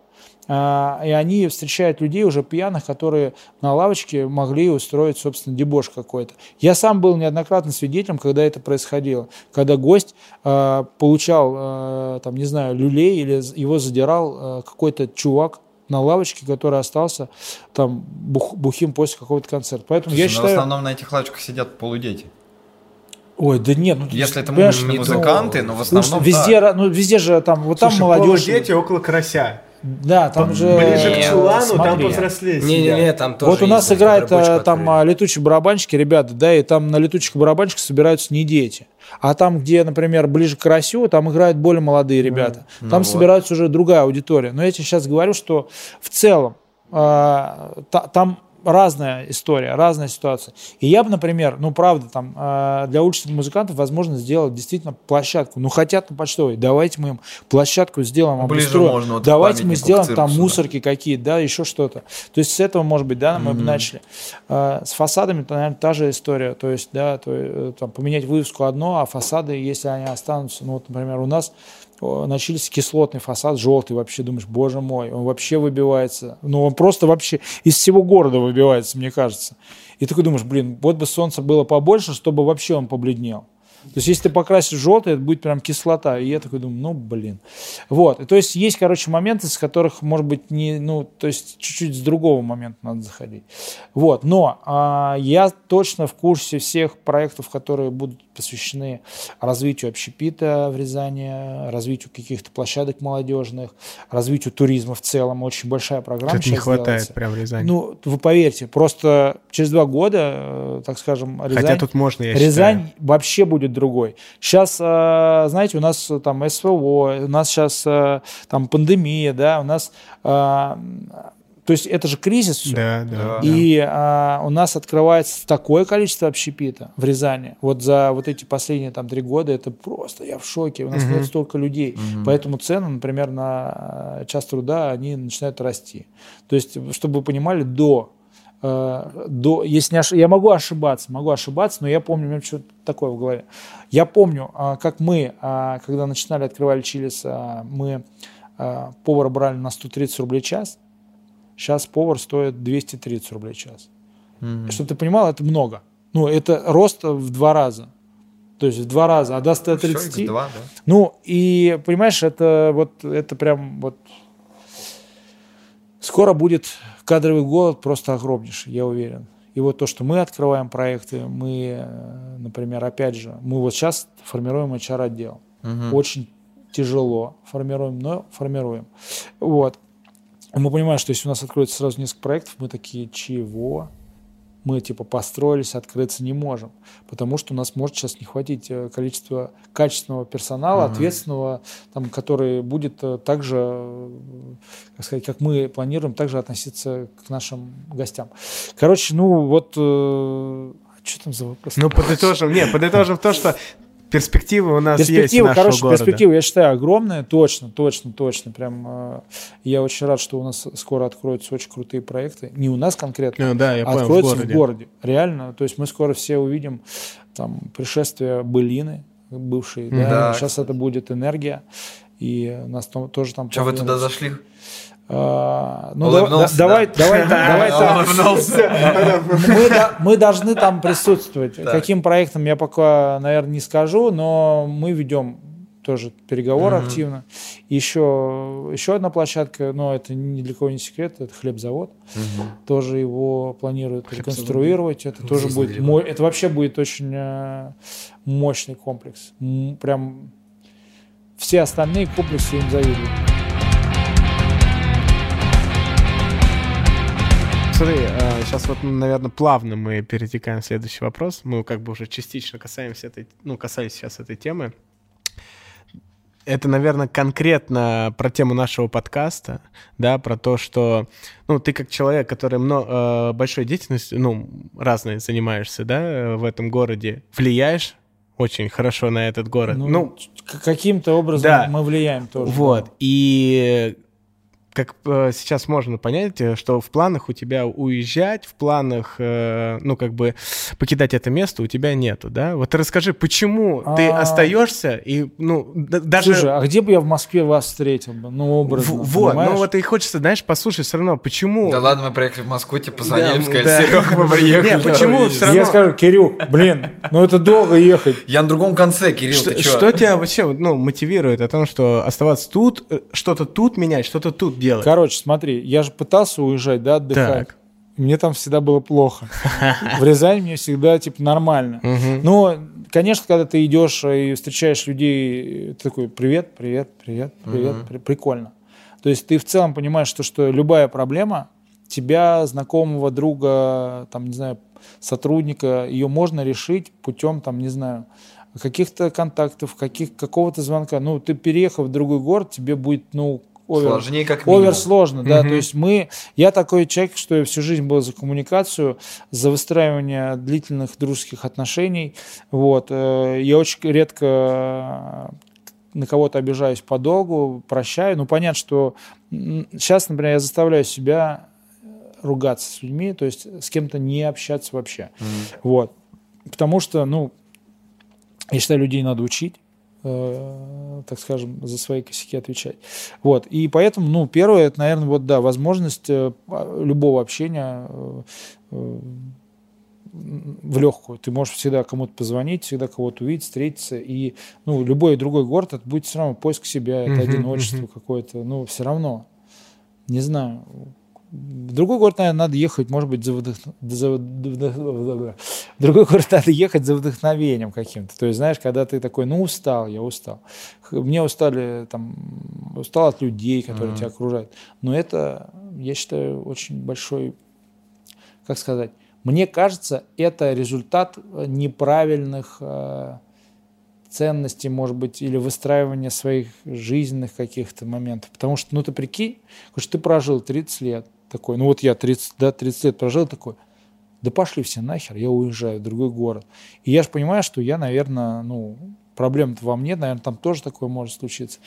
Speaker 3: А, И они встречают людей уже пьяных, которые на лавочке могли устроить, собственно, дебош какой-то. Я сам был неоднократно свидетелем, когда это происходило. Когда гость э, получал, э, там, не знаю, люлей или его задирал э, какой-то чувак на лавочке, который остался там бух- бухим после какого-то концерта. Поэтому я
Speaker 2: Слушай, но
Speaker 3: считаю...
Speaker 2: в основном на этих лавочках сидят полудети.
Speaker 3: Ой, да нет, ну,
Speaker 2: Если это уличные
Speaker 3: ну,
Speaker 2: музыканты, но в основном
Speaker 3: везде, ра- ну, везде же там, вот там
Speaker 1: Слушай,
Speaker 3: молодежь.
Speaker 1: дети около карася.
Speaker 3: Да, там же...
Speaker 1: Ближе к чулану, там
Speaker 3: смотри.
Speaker 1: повзрослее
Speaker 4: Не-не-не, там тоже
Speaker 3: Вот у нас
Speaker 4: бочку
Speaker 3: э, там
Speaker 4: открыли.
Speaker 3: а, летучие барабанщики, ребята, да, и там на летучих барабанщиках собираются не дети. А там, где, например, ближе к Карасю, там играют более молодые ребята. Там
Speaker 2: Ну вот.
Speaker 3: собираются уже другая аудитория. Но я тебе сейчас говорю, что в целом а, та- там разная история, разная ситуация. И я бы, например, ну, правда, там, э, для уличных музыкантов возможно сделать действительно площадку. Ну, хотят на почтовой, давайте мы им площадку сделаем,
Speaker 2: Ближе
Speaker 3: обустроим.
Speaker 2: можно вот
Speaker 3: давайте мы сделаем там
Speaker 2: циркусу, да.
Speaker 3: мусорки какие-то, да, еще что-то. То есть с этого, может быть, да, мы бы начали. Э, с фасадами, то, наверное, та же история. То есть, да, то, э, там, поменять вывеску одно, а фасады, если они останутся, ну, вот, например, у нас начались кислотный фасад, желтый, вообще думаешь, боже мой, он вообще выбивается. Ну, он просто вообще из всего города выбивается, мне кажется. И такой думаешь, блин, вот бы солнца было побольше, чтобы вообще он побледнел. То есть, если ты покрасишь желтый, это будет прям кислота. И я такой думаю, ну, блин. Вот. И то есть, есть, короче, моменты, с которых, может быть, не, ну, то есть, чуть-чуть с другого момента надо заходить. Вот. Но а, я точно в курсе всех проектов, которые будут посвящены развитию общепита в Рязани, развитию каких-то площадок молодежных, развитию туризма в целом. Очень большая программа
Speaker 1: Что-то не хватает
Speaker 3: делается.
Speaker 1: прям в Рязани.
Speaker 3: Ну, вы поверьте, просто через два года, э, так скажем, Рязань,
Speaker 1: Хотя тут можно, я
Speaker 3: Рязань
Speaker 1: считаю.
Speaker 3: вообще будет другой. Сейчас, э, знаете, у нас э, там СВО, у нас сейчас там пандемия, да, у нас, то есть это же кризис все.
Speaker 1: Да, да.
Speaker 3: И а, у нас открывается такое количество общепита в Рязани. Вот за вот эти последние там три года это просто я в шоке. У нас
Speaker 1: Мгм.
Speaker 3: нет столько людей. Поэтому цены, например, на час труда, они начинают расти. То есть, чтобы вы понимали, до э, до, если не ош- я могу ошибаться, могу ошибаться, но я помню, у меня что-то такое в голове. Я помню, а, как мы, а, когда начинали открывали Чилис, а, мы повара брали на 130 рублей час, сейчас повар стоит 230 рублей час. Чтобы ты понимал, это много. Ну, это рост в два раза. То есть в два раза, а до 130...
Speaker 2: Всё, X2, да.
Speaker 3: Ну, и, понимаешь, это вот, это прям вот... Скоро будет кадровый голод просто огромнейший, я уверен. И вот то, что мы открываем проекты, мы, э, например, опять же, мы вот сейчас формируем HR-отдел. Очень тяжело формируем, но формируем. Вот. Мы понимаем, что если у нас откроется сразу несколько проектов, мы такие, чего? Мы типа построились, открыться не можем, потому что у нас может сейчас не хватить э, количества качественного персонала, ответственного, там, который будет э, так же, э, как сказать, как мы планируем, также относиться к нашим гостям. Короче, ну вот, э, что там за вопрос?
Speaker 1: Ну, подытожим, не, подытожим то, что перспективы у нас есть у
Speaker 3: Перспективы,
Speaker 1: нашего
Speaker 3: хорошие
Speaker 1: города.
Speaker 3: перспективы, я считаю, огромные, точно, точно, точно. Прям э, я очень рад, что у нас скоро откроются очень крутые проекты. Не у нас конкретно,
Speaker 1: Ну, да, я
Speaker 3: а
Speaker 1: понял, в
Speaker 3: откроются
Speaker 1: городе.
Speaker 3: в городе. Реально. То есть мы скоро все увидим там пришествие былины бывшей. Да?
Speaker 2: Да.
Speaker 3: Сейчас это будет энергия. И нас там, тоже там...
Speaker 2: Че, вы туда зашли?
Speaker 3: А, ну, да- давай,
Speaker 2: да?
Speaker 3: давай, давай.
Speaker 2: Улыбнулся.
Speaker 3: Мы, до- мы должны там присутствовать.
Speaker 2: Так.
Speaker 3: Каким проектом я пока, наверное, не скажу, но мы ведем тоже переговоры активно. Еще, еще одна площадка, но это ни для кого не секрет, это хлебзавод. Тоже его планируют реконструировать. Это тоже будет,
Speaker 4: недалеко.
Speaker 3: мо- это вообще будет очень э, мощный комплекс. М, Прям все остальные комплексы им завидуют.
Speaker 1: Смотри, сейчас вот, наверное, плавно мы перетекаем в следующий вопрос. Мы как бы уже частично касаемся этой, ну, касались сейчас этой темы. Это, наверное, конкретно про тему нашего подкаста, да, про то, что, ну, ты как человек, который мно- э, большой деятельностью, ну, разной занимаешься, да, э, в этом городе, влияешь очень хорошо на этот город.
Speaker 3: Ну,
Speaker 1: ну
Speaker 3: каким-то образом
Speaker 1: да.
Speaker 3: мы влияем тоже.
Speaker 1: Вот. И как э, сейчас можно понять, э, что в планах у тебя уезжать, в планах, э, ну, как бы покидать это место у тебя нету, да? Вот расскажи, почему ты
Speaker 3: А.
Speaker 1: остаешься и, ну, даже...
Speaker 3: Слушай, а где бы я в Москве вас встретил бы? Ну, образно,
Speaker 1: В- вот, ну вот и хочется, знаешь, послушать все равно, почему...
Speaker 2: Да ладно, мы приехали в Москву, тебе позвонили,
Speaker 1: Да,
Speaker 2: сказали,
Speaker 1: да.
Speaker 2: Серега, мы приехали.
Speaker 1: Не, почему
Speaker 2: давай,
Speaker 1: всё
Speaker 3: Я
Speaker 1: равно-
Speaker 3: скажу, Кирюх, блин, ну это долго ехать.
Speaker 2: Я на другом конце, Кирилл,
Speaker 1: Что,
Speaker 2: ты чё?
Speaker 1: что тебя вообще ну, мотивирует о том, что оставаться тут, э, что-то тут менять, что-то тут делать?
Speaker 3: Короче, смотри, я же пытался уезжать, да, отдыхать.
Speaker 1: Так.
Speaker 3: Мне там всегда было плохо. В Рязани мне всегда, типа, нормально. Но, конечно, когда ты идешь и встречаешь людей, ты такой, привет, привет, привет, привет, при- прикольно. То есть ты в целом понимаешь, что, что любая проблема тебя, знакомого друга, там, не знаю, сотрудника, ее можно решить путем, там, не знаю, каких-то контактов, каких, какого-то звонка. Ну, ты переехав в другой город, тебе будет, ну, овер,
Speaker 2: Сложнее как минимум.
Speaker 3: овер сложно, да,
Speaker 1: Мгм.
Speaker 3: то есть мы, я такой человек, что я всю жизнь был за коммуникацию, за выстраивание длительных дружеских отношений, вот, э, я очень редко на кого-то обижаюсь подолгу, прощаю, ну, понятно, что сейчас, например, я заставляю себя ругаться с людьми, то есть с кем-то не общаться вообще,
Speaker 2: Мгм.
Speaker 3: вот, потому что, ну, я считаю, людей надо учить, э, так скажем, за свои косяки отвечать. Вот. И поэтому, ну, первое, это, наверное, вот, да, возможность э, а, любого общения э, в легкую. Ты можешь всегда кому-то позвонить, всегда кого-то увидеть, встретиться. И, ну, любой другой город, это будет все равно поиск себя, это
Speaker 1: Мгм,
Speaker 3: одиночество какое-то. Ну, все равно. Не знаю. В другой город, наверное, надо ехать, может быть, за, вдох... за В другой город надо ехать за вдохновением каким-то. То есть, знаешь, когда ты такой, ну, устал, я устал. Мне устали, там, устал от людей, которые
Speaker 2: Мгм.
Speaker 3: тебя окружают. Но это, я считаю, очень большой, как сказать, мне кажется, это результат э, неправильных э, ценностей, может быть, или выстраивания своих жизненных каких-то моментов. Потому что, ну, ты прикинь, что ты прожил 30 лет такой, ну, вот я 30, да, 30 лет прожил такой, да пошли все нахер, я уезжаю в другой город. И я же понимаю, что я, наверное, ну, проблем-то во мне, наверное, там тоже такое может случиться.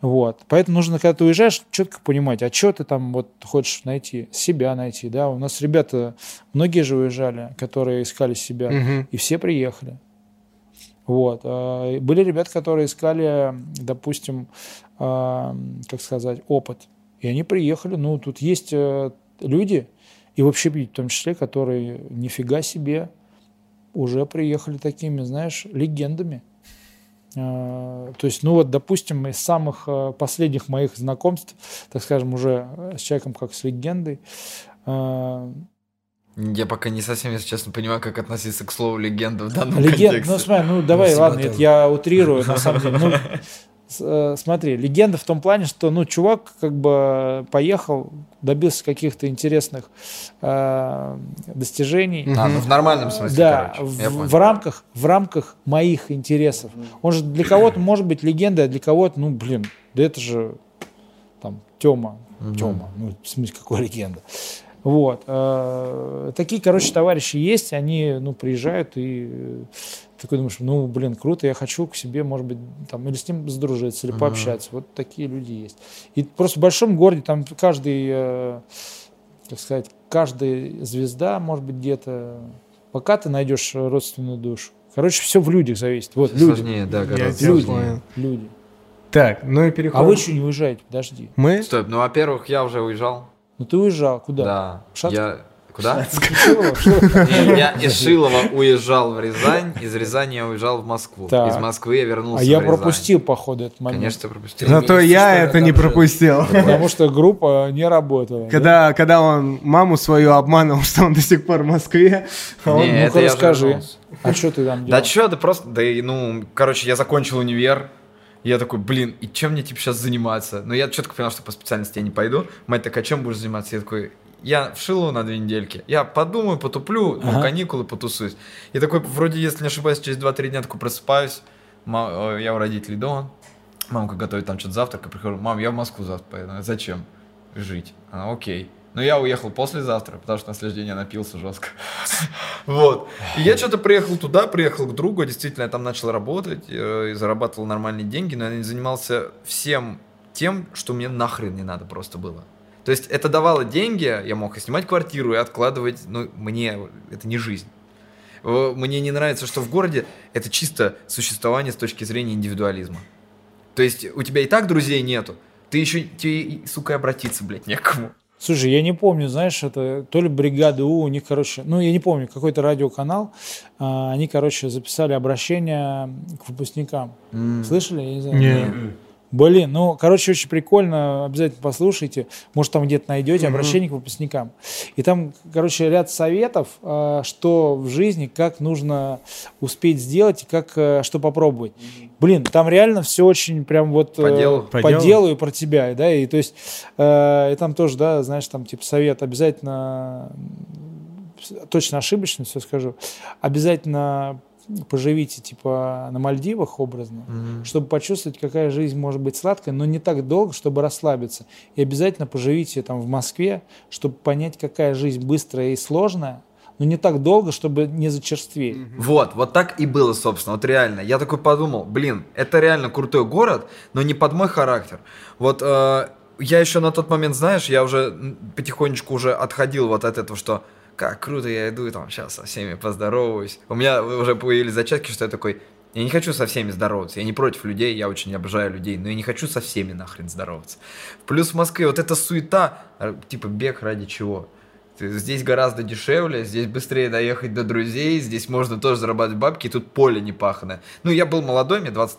Speaker 3: Вот. Поэтому нужно, когда ты уезжаешь, четко понимать, а что ты там вот хочешь найти, себя найти, да. У нас ребята, многие же уезжали, которые искали себя,
Speaker 1: Мгм.
Speaker 3: и все приехали. Вот. А, Были ребята, которые искали, допустим, а, как сказать, опыт. И они приехали. Ну, тут есть э, люди, и в общепите в том числе, которые нифига себе уже приехали такими, знаешь, легендами. А, То есть, ну вот, допустим, из самых э, последних моих знакомств, так скажем, уже э, с человеком как с легендой,
Speaker 2: Я пока не совсем, если честно, понимаю, как относиться к слову легенда в данном
Speaker 3: Леген...
Speaker 2: контексте.
Speaker 3: Ну, смотри, ну давай, ладно, это я утрирую, на самом деле. Ну, э, смотри, легенда в том плане, что, ну, чувак как бы поехал, добился каких-то интересных э, достижений.
Speaker 2: А, ну в нормальном смысле,
Speaker 3: Да,
Speaker 2: короче.
Speaker 3: в, в рамках, в рамках моих интересов. Он же для кого-то может быть легендой, а для кого-то, ну, блин, да это же там Тёма,
Speaker 2: Мгм.
Speaker 3: Тёма, ну, в смысле, какой легенда. Вот. э, Такие, короче, товарищи есть, они, ну, приезжают и э, такой думаешь, ну, блин, круто, я хочу к себе, может быть, там, или с ним сдружиться, или пообщаться. Вот такие люди есть. И просто в большом городе там каждый, э, так сказать, каждая звезда, может быть, где-то, пока ты найдешь родственную душу. Короче, все в людях зависит. Вот, люди.
Speaker 2: Сложнее, да, гораздо
Speaker 3: Люди. Люди.
Speaker 1: Так, ну и переходим.
Speaker 3: А вы еще не уезжаете, подожди.
Speaker 1: Мы?
Speaker 2: Стоп, ну, во-первых, я уже уезжал.
Speaker 3: Ну ты уезжал, куда?
Speaker 2: Да.
Speaker 3: Шацк?
Speaker 2: Я... Куда? Я из Шилова уезжал в Рязань, из Рязани я уезжал в Москву. Из Москвы я вернулся
Speaker 3: А я пропустил, походу, этот момент.
Speaker 2: Конечно, пропустил.
Speaker 1: Зато я
Speaker 4: что
Speaker 1: это не пропустил.
Speaker 3: Потому что группа не работала. да?
Speaker 1: Когда, когда он маму свою обманывал, что он до сих пор в Москве, а он-
Speaker 3: ну-ка
Speaker 2: это
Speaker 3: расскажи. А что ты там
Speaker 2: Да
Speaker 3: делал?
Speaker 2: чё, да просто, да и, ну, короче, я закончил универ, я такой, блин, и чем мне, типа, сейчас заниматься? Ну, я четко понял, что по специальности я не пойду. Мать такая, чем будешь заниматься? Я такой, я в Шилово на две недельки. Я подумаю, потуплю, ну,
Speaker 3: Ага.
Speaker 2: каникулы, потусуюсь. И такой, вроде, если не ошибаюсь, через 2-3 дня такой просыпаюсь, э, я у родителей дома, мамка готовит там что-то завтрак, я прихожу, мам, я в Москву завтра поеду. Зачем? Жить. Она, окей. Но я уехал послезавтра, потому что на следующий день я напился жестко. Вот. И я что-то приехал туда, приехал к другу, действительно, я там начал работать, э, и зарабатывал нормальные деньги, но я не занимался всем тем, что мне нахрен не надо просто было. То есть это давало деньги, я мог и снимать квартиру, и откладывать, но мне это не жизнь. Мне не нравится, что в городе это чисто существование с точки зрения индивидуализма. То есть у тебя и так друзей нету, ты еще, тебе, и, сука, обратиться, блядь, некому.
Speaker 3: Слушай, я не помню, знаешь, это то ли бригада У, у них, короче, ну, я не помню, какой-то радиоканал, а, они, короче, записали обращение к выпускникам. Слышали? Я не знаю.
Speaker 1: Не.
Speaker 3: Блин, ну, короче, очень прикольно, обязательно послушайте, может, там где-то найдете обращение к выпускникам. И там, короче, ряд советов, а, что в жизни, как нужно успеть сделать и как, э, что попробовать. Блин, там реально все очень прям вот
Speaker 2: По
Speaker 3: э,
Speaker 2: делу.
Speaker 1: По
Speaker 3: по
Speaker 1: делу.
Speaker 3: делу и про тебя, да, и то есть, э, и там тоже, да, знаешь, там типа совет обязательно точно ошибочно все скажу, обязательно поживите типа на Мальдивах образно,
Speaker 2: Мгм.
Speaker 3: чтобы почувствовать, какая жизнь может быть сладкая, но не так долго, чтобы расслабиться. И обязательно поживите там в Москве, чтобы понять, какая жизнь быстрая и сложная, но не так долго, чтобы не зачерстветь.
Speaker 2: Вот, вот так и было, собственно, вот реально. Я такой подумал, блин, это реально крутой город, но не под мой характер. Вот э, я еще на тот момент, знаешь, я уже потихонечку уже отходил вот от этого, что как круто я иду, там сейчас со всеми поздороваюсь. У меня уже появились зачатки, что я такой, я не хочу со всеми здороваться, я не против людей, я очень обожаю людей, но я не хочу со всеми нахрен здороваться. Плюс в Москве вот эта суета, э, типа бег ради чего? Здесь гораздо дешевле, здесь быстрее доехать до друзей, здесь можно тоже зарабатывать бабки, и тут поле не паханое. Ну, я был молодой, мне 20,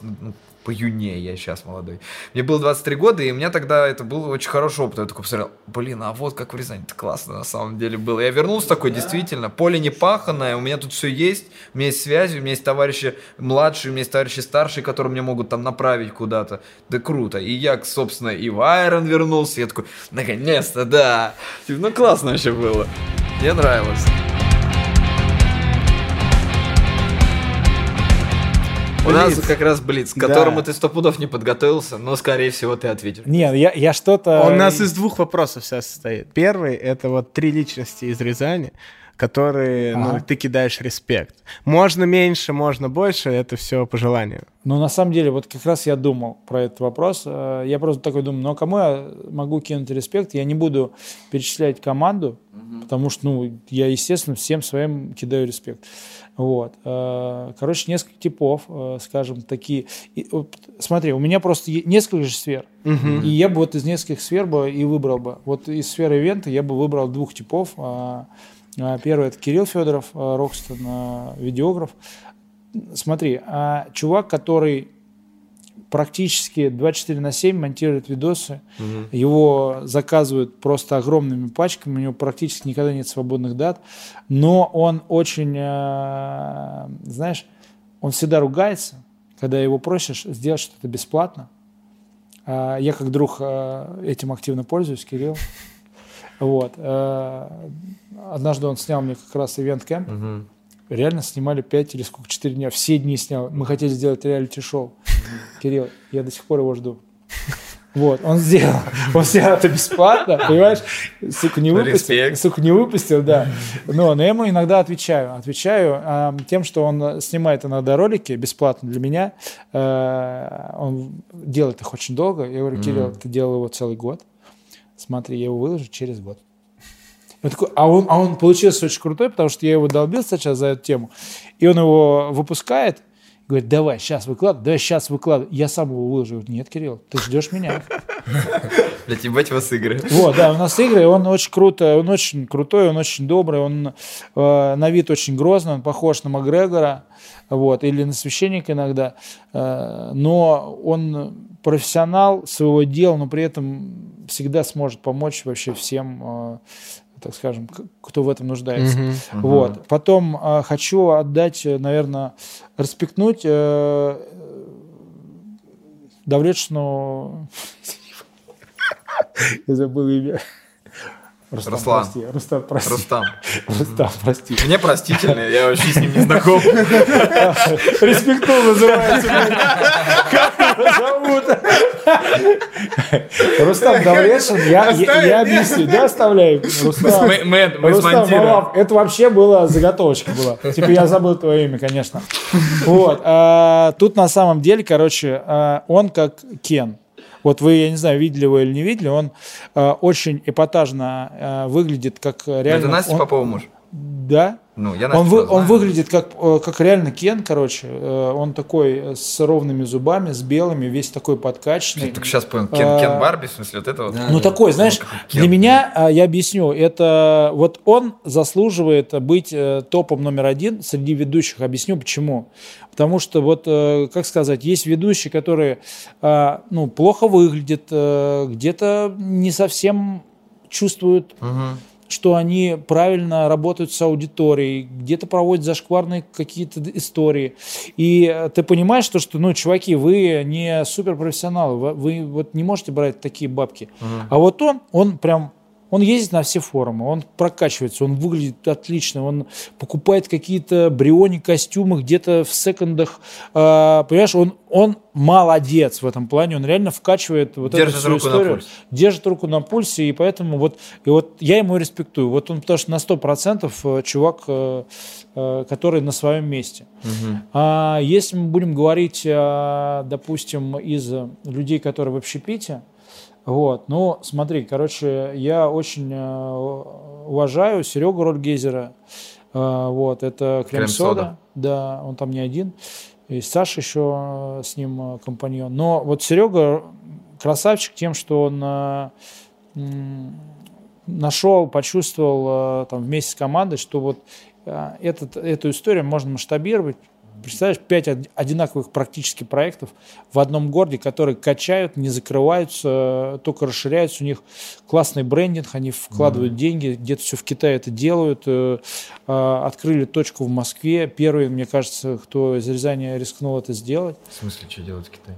Speaker 2: по юне я сейчас молодой. Мне было 23 года, и у меня тогда это был очень хороший опыт. Я такой посмотрел, блин, а вот как в Рязани, это классно на самом деле было. Я вернулся такой, действительно, поле не паханое, у меня тут все есть, у меня есть связи, у меня есть товарищи младшие, у меня есть товарищи старшие, которые меня могут там направить куда-то. Да круто. И я, собственно, и в Айрон вернулся, я такой, наконец-то, да. Типа, Ну, классно вообще было. Мне нравилось. У нас как раз Блиц, к которому ты сто пудов не подготовился, но, скорее всего, ты ответишь.
Speaker 3: Не, я, я что-то...
Speaker 1: Он у нас из двух вопросов сейчас состоит. Первый — это вот три личности из Рязани, которые, ну,
Speaker 3: Ага.
Speaker 1: ты кидаешь респект. Можно меньше, можно больше, это все по желанию.
Speaker 3: Ну, на самом деле, вот как раз я думал про этот вопрос. Э, Я просто такой думаю, ну, а кому я могу кинуть респект? Я не буду перечислять команду, потому что, ну, я, естественно, всем своим кидаю респект. Вот. Э, Короче, несколько типов, э, скажем, такие. И вот смотри, у меня просто несколько же сфер. И я бы вот из нескольких сфер бы и выбрал бы. Вот из сферы ивента я бы выбрал двух типов. А, Первый это Кирилл Федоров, Рокстон, видеограф. Смотри, а чувак, который практически 24 на 7 монтирует видосы, его заказывают просто огромными пачками, у него практически никогда нет свободных дат, но он очень, э, знаешь, он всегда ругается, когда его просишь сделать что-то бесплатно. А Я как друг э, этим активно пользуюсь, Кирилл. Вот. э, Однажды он снял мне как раз ивент-кэмп. Реально снимали 5 или сколько, 4 дня. Все дни снял. Мы хотели сделать реалити-шоу. Кирилл, я до сих пор его жду. Вот, он сделал. Он сделал это бесплатно, понимаешь? Сука, не выпустил.
Speaker 2: Респект.
Speaker 3: Сука, не выпустил, да. Но, но я ему иногда отвечаю. Отвечаю а, тем, что он снимает иногда ролики бесплатно для меня. Э, Он делает их очень долго. Я говорю, Кирилл, ты делал его целый год. Смотри, я его выложу через год. Я такой, а, он, а он получился очень крутой, потому что я его долбил сейчас за эту тему. И он его выпускает, говорит, давай, сейчас выкладывай, давай, сейчас выкладывай. Я сам его выложу. Я говорю, нет, Кирилл, ты ждешь меня.
Speaker 2: Блять, ебать вас игры.
Speaker 3: Вот, да, у нас игры, он очень круто, он очень крутой, он очень добрый, он э, на вид очень грозный, он похож на Макгрегора, вот, или на священника иногда, э, но он профессионал своего дела, но при этом всегда сможет помочь вообще всем, э, так скажем, кто в этом нуждается. Вот. Потом э, хочу отдать, наверное, респектнуть э, Давлетшину... Я забыл имя. Рустам,
Speaker 2: Руслан.
Speaker 3: прости. Рустам, прости.
Speaker 2: Рустам.
Speaker 3: Рустам, прости.
Speaker 2: Мне простительно, я вообще с ним не знаком.
Speaker 3: Респекту называется. Как его зовут? Рустам Давлетшин, я, я, я объясню. Да, оставляем. Рустам.
Speaker 2: Мы, мы, мы
Speaker 3: Рустам. Малав. Это вообще была заготовочка была. Типа я забыл твое имя, конечно. Вот. а, Тут на самом деле, короче, а, он как Кен. Вот вы, я не знаю, видели его или не видели, он а, очень эпатажно а, выглядит как реально...
Speaker 2: Это Настя
Speaker 3: он-
Speaker 2: Попова муж.
Speaker 3: Да.
Speaker 2: Ну, я
Speaker 3: Он, вы- он выглядит как, э, как реально Кен, короче. Э, Он такой э, с ровными зубами, с белыми, весь такой подкачанный.
Speaker 2: Я только сейчас понял. Кен,
Speaker 3: А,
Speaker 2: Кен Барби, в смысле, вот это вот.
Speaker 3: Ну, такой, знаешь,
Speaker 2: Кен.
Speaker 3: для меня, я объясню, это вот он заслуживает быть топом номер один среди ведущих. Объясню почему. Потому что вот, как сказать, есть ведущие, которые, ну, плохо выглядят, где-то не совсем чувствуют
Speaker 2: Мгм.
Speaker 3: Что они правильно работают с аудиторией, где-то проводят зашкварные какие-то истории. И э, ты понимаешь, что, что, ну, чуваки, вы не суперпрофессионалы, вы, вы вот не можете брать такие бабки. А вот он, он прям, Он ездит на все форумы, он прокачивается, он выглядит отлично, он покупает какие-то бриони костюмы где-то в секондах. Э, понимаешь, он, он молодец в этом плане, он реально вкачивает вот
Speaker 2: Держит
Speaker 3: эту всю
Speaker 2: руку на
Speaker 3: историю.
Speaker 2: пульсе.
Speaker 3: Держит руку на пульсе, и поэтому вот, и вот я ему респектую. Вот он потому что на 100% э, чувак, э, э, который на своем месте. А если мы будем говорить, э, допустим, из людей, которые в общепите, вот, ну, смотри, короче, я очень э, уважаю Серегу Рольгезера, Э, вот, это
Speaker 2: Крем-сода.
Speaker 3: да, он там не один, и Саша еще э, с ним компаньон. Но вот Серега красавчик тем, что он нашел, почувствовал там вместе с командой, что вот этот, эту историю можно масштабировать. Представляешь, пять од- одинаковых практически проектов в одном городе, которые качают, не закрываются, только расширяются. У них классный брендинг, они вкладывают деньги, где-то все в Китае это делают. э, э, Открыли точку в Москве. Первый, мне кажется, кто из Рязани рискнул это сделать.
Speaker 2: В смысле, что делать в Китае?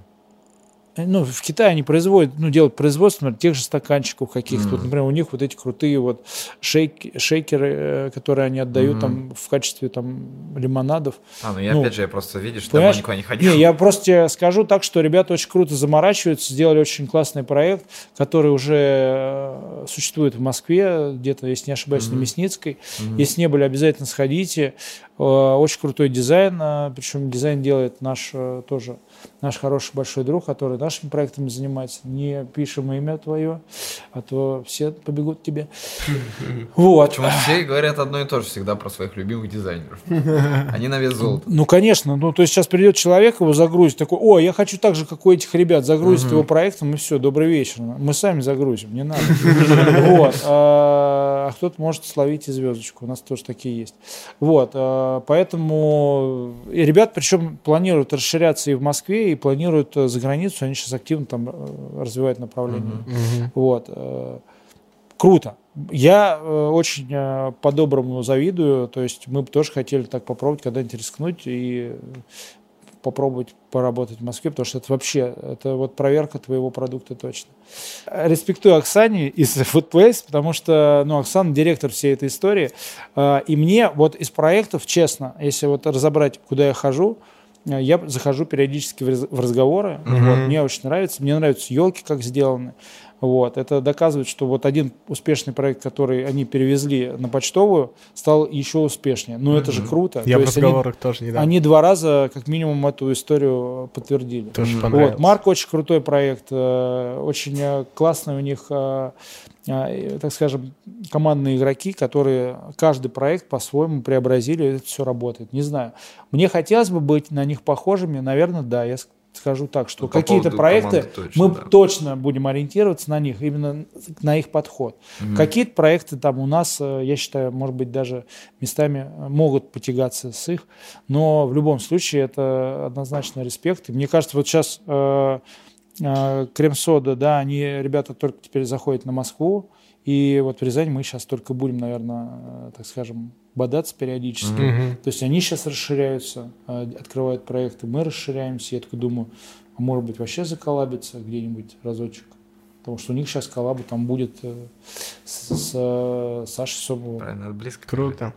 Speaker 3: Ну, в Китае они производят, ну, делают производство, например, тех же стаканчиков каких-то. Вот, например, у них вот эти крутые вот шейк- шейкеры, э, которые они отдают там в качестве там лимонадов.
Speaker 2: А, ну я
Speaker 3: Ну,
Speaker 2: опять же, я просто видишь, что
Speaker 3: Понимаешь?
Speaker 2: никуда не ходил.
Speaker 3: Не, я просто тебе скажу так, что ребята очень круто заморачиваются, сделали очень классный проект, который уже э, существует в Москве, где-то, если не ошибаюсь, на Мясницкой. Если не были, обязательно сходите. Э, Очень крутой дизайн, причем дизайн делает наш тоже наш хороший большой друг, который нашими проектами занимается. Не пишем имя твое, а то все побегут к тебе. Вот.
Speaker 2: Почему все говорят одно и то же всегда про своих любимых дизайнеров. Они на вес золота.
Speaker 3: Ну, конечно. Ну, то есть сейчас придет человек, его загрузит, такой, о, я хочу так же, как у этих ребят, загрузит его проектом, и все, добрый вечер. Мы сами загрузим, не надо. Вот. А кто-то может словить и звездочку, у нас тоже такие есть. Вот. а, Поэтому ребят, причем планируют расширяться и в Москве, и планируют э, за границу, они сейчас активно там э, развивают направление. Вот. э, Круто. Я очень по-доброму завидую. То есть мы бы тоже хотели так попробовать когда-нибудь рискнуть и попробовать поработать в Москве, потому что это вообще, это вот проверка твоего продукта точно. Респектую Оксане из Foodplace, потому что, ну, Оксана директор всей этой истории. И мне вот из проектов, честно, если вот разобрать, куда я хожу, я захожу периодически в раз- в разговоры. Вот, мне очень нравится. Мне нравятся елки, как сделаны. Вот. Это доказывает, что вот один успешный проект, который они перевезли на почтовую, стал еще успешнее. Ну, это же круто.
Speaker 1: Я
Speaker 3: То
Speaker 1: в
Speaker 3: есть они-
Speaker 1: разговорах тоже недавно.
Speaker 3: они два раза, как минимум, эту историю подтвердили.
Speaker 1: Тоже
Speaker 3: Вот.
Speaker 1: понравилось.
Speaker 3: Марк очень крутой проект, э, очень э, классный у них, э, э, так скажем, командные игроки, которые каждый проект по-своему преобразили, и это все работает. Не знаю. Мне хотелось бы быть на них похожими, наверное, да, я скажу так, что
Speaker 2: Ну,
Speaker 3: какие-то проекты
Speaker 2: точно,
Speaker 3: мы
Speaker 2: да.
Speaker 3: точно будем ориентироваться на них, именно на их подход. Какие-то проекты там у нас, э, я считаю, может быть, даже местами э, могут потягаться с их, но в любом случае это однозначно респект. И мне кажется, вот сейчас э, э, Крем-сода, да, они, ребята, только теперь заходят на Москву, и вот в Рязани мы сейчас только будем, наверное, э, так скажем, бодаться периодически. То есть они сейчас расширяются, э, открывают проекты, мы расширяемся. Я такой думаю, а может быть вообще заколабиться где-нибудь разочек. Потому что у них сейчас коллаба там будет э, с, с, Сашей Соболовым.
Speaker 2: Правильно, близко.
Speaker 1: Круто.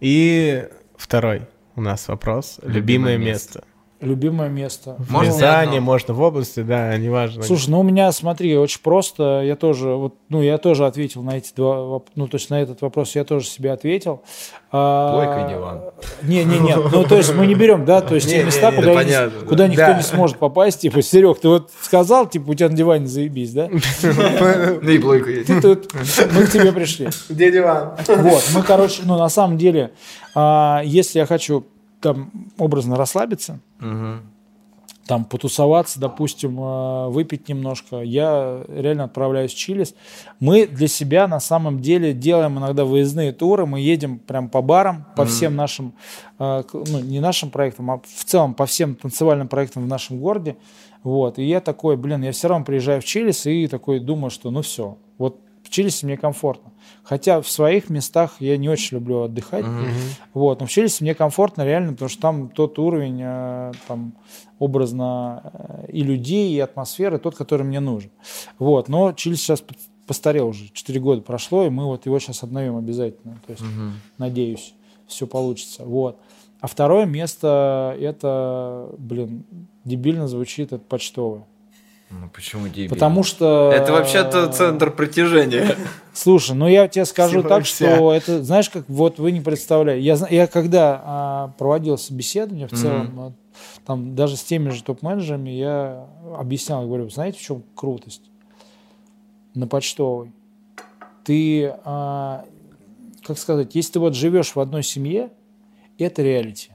Speaker 1: И второй у нас вопрос. Любимое,
Speaker 2: Любимое
Speaker 1: место.
Speaker 3: Любимое место.
Speaker 1: В
Speaker 2: Можно
Speaker 1: Рязани,
Speaker 2: одно?
Speaker 1: можно в области, да, неважно.
Speaker 3: Слушай, ну у меня, смотри, очень просто. Я тоже, вот, ну я тоже ответил на эти два, ну то есть на этот вопрос я тоже себе ответил. А,
Speaker 2: Плойка и диван.
Speaker 3: Не, не, не. Ну то есть мы не берем, да, то есть те места, куда, куда никто не сможет попасть. Типа, Серег, ты вот сказал, типа, у тебя на диване заебись, да?
Speaker 2: Ну и плойка есть.
Speaker 3: Ты тут, мы к тебе пришли.
Speaker 1: Где диван?
Speaker 3: Вот, мы, короче, ну, на самом деле, а, если я хочу там образно расслабиться, там потусоваться, допустим, а, выпить немножко, я реально отправляюсь в Чилис. Мы для себя на самом деле делаем иногда выездные туры, мы едем прям по барам, по всем нашим, к- ну, не нашим проектам, а в целом по всем танцевальным проектам в нашем городе. Вот, и я такой, блин, я все равно приезжаю в Чилис и такой думаю, что ну все, вот в Чилисе мне комфортно. Хотя в своих местах я не очень люблю отдыхать. Вот, но в Чилисе мне комфортно реально, потому что там тот уровень, э, там, образно, э, и людей, и атмосферы, тот, который мне нужен. Вот, но Чилис сейчас постарел уже, 4 года прошло, и мы вот его сейчас обновим обязательно. То есть, надеюсь, все получится. Вот. А второе место, это, блин, дебильно звучит, это почтовое.
Speaker 2: Ну почему дебил?
Speaker 3: Потому что...
Speaker 2: Это вообще-то центр притяжения.
Speaker 3: Слушай, ну я тебе скажу
Speaker 1: Всего
Speaker 3: так,
Speaker 1: вся.
Speaker 3: что это, знаешь, как вот вы не представляете. Я, я когда а, проводил собеседование в целом, а, там даже с теми же топ-менеджерами я объяснял, говорю, знаете, в чем крутость? На почтовой. Ты, а, как сказать, если ты вот живешь в одной семье, это реалити.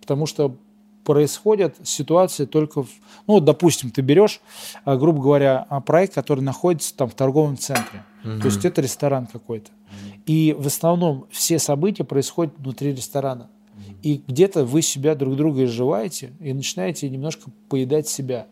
Speaker 3: Потому что происходят ситуации только в... Ну, вот, допустим, ты берешь, а, грубо говоря, а, проект, который находится там в торговом центре. То есть это ресторан какой-то. И в основном все события происходят внутри ресторана. И где-то вы себя друг друга изживаете и начинаете немножко поедать себя.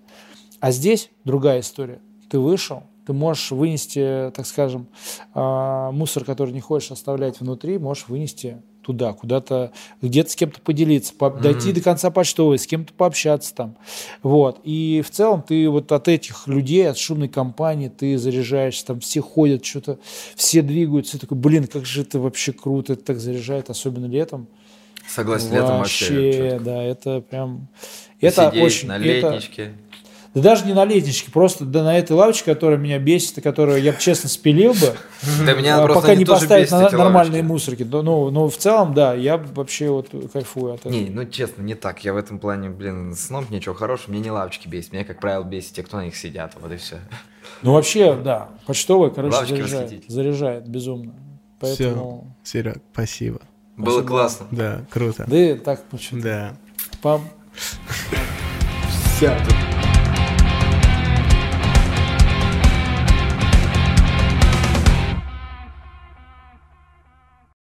Speaker 3: А здесь другая история. Ты вышел, ты можешь вынести, так скажем, а, мусор, который не хочешь оставлять внутри, можешь вынести туда, куда-то, где-то с кем-то поделиться, по- дойти до конца почтовой, с кем-то пообщаться там. Вот. И в целом ты вот от этих людей, от шумной компании, ты заряжаешься, там все ходят, что-то, все двигаются, и такой, блин, как же это вообще круто, это так заряжает, особенно летом.
Speaker 2: Согласен, летом вообще.
Speaker 3: Вообще, да, это прям... Это
Speaker 2: Сидеть
Speaker 3: очень...
Speaker 2: на
Speaker 3: это-
Speaker 2: летничке.
Speaker 3: Да даже не на летничке, просто да на этой лавочке, которая меня бесит, и которую я бы честно спилил бы,
Speaker 2: Да меня
Speaker 3: а, пока не
Speaker 2: бесят,
Speaker 3: на нормальные мусорки. Да, Ну, ну, в целом, да, я вообще вот кайфую от этого.
Speaker 2: Не, ну честно, не так. Я в этом плане, блин, сном ничего хорошего. Мне не лавочки бесит. Меня, как правило, бесит те, кто на них сидят. Вот и все.
Speaker 3: Ну, вообще, да, почтовый, короче,
Speaker 2: Лавочки
Speaker 3: заряжает, заряжает безумно. Поэтому,
Speaker 1: Серег, спасибо.
Speaker 2: Было
Speaker 3: Спасибо.
Speaker 2: классно.
Speaker 1: Да, круто.
Speaker 3: да и так, что
Speaker 1: Да.
Speaker 3: пам.
Speaker 1: Все.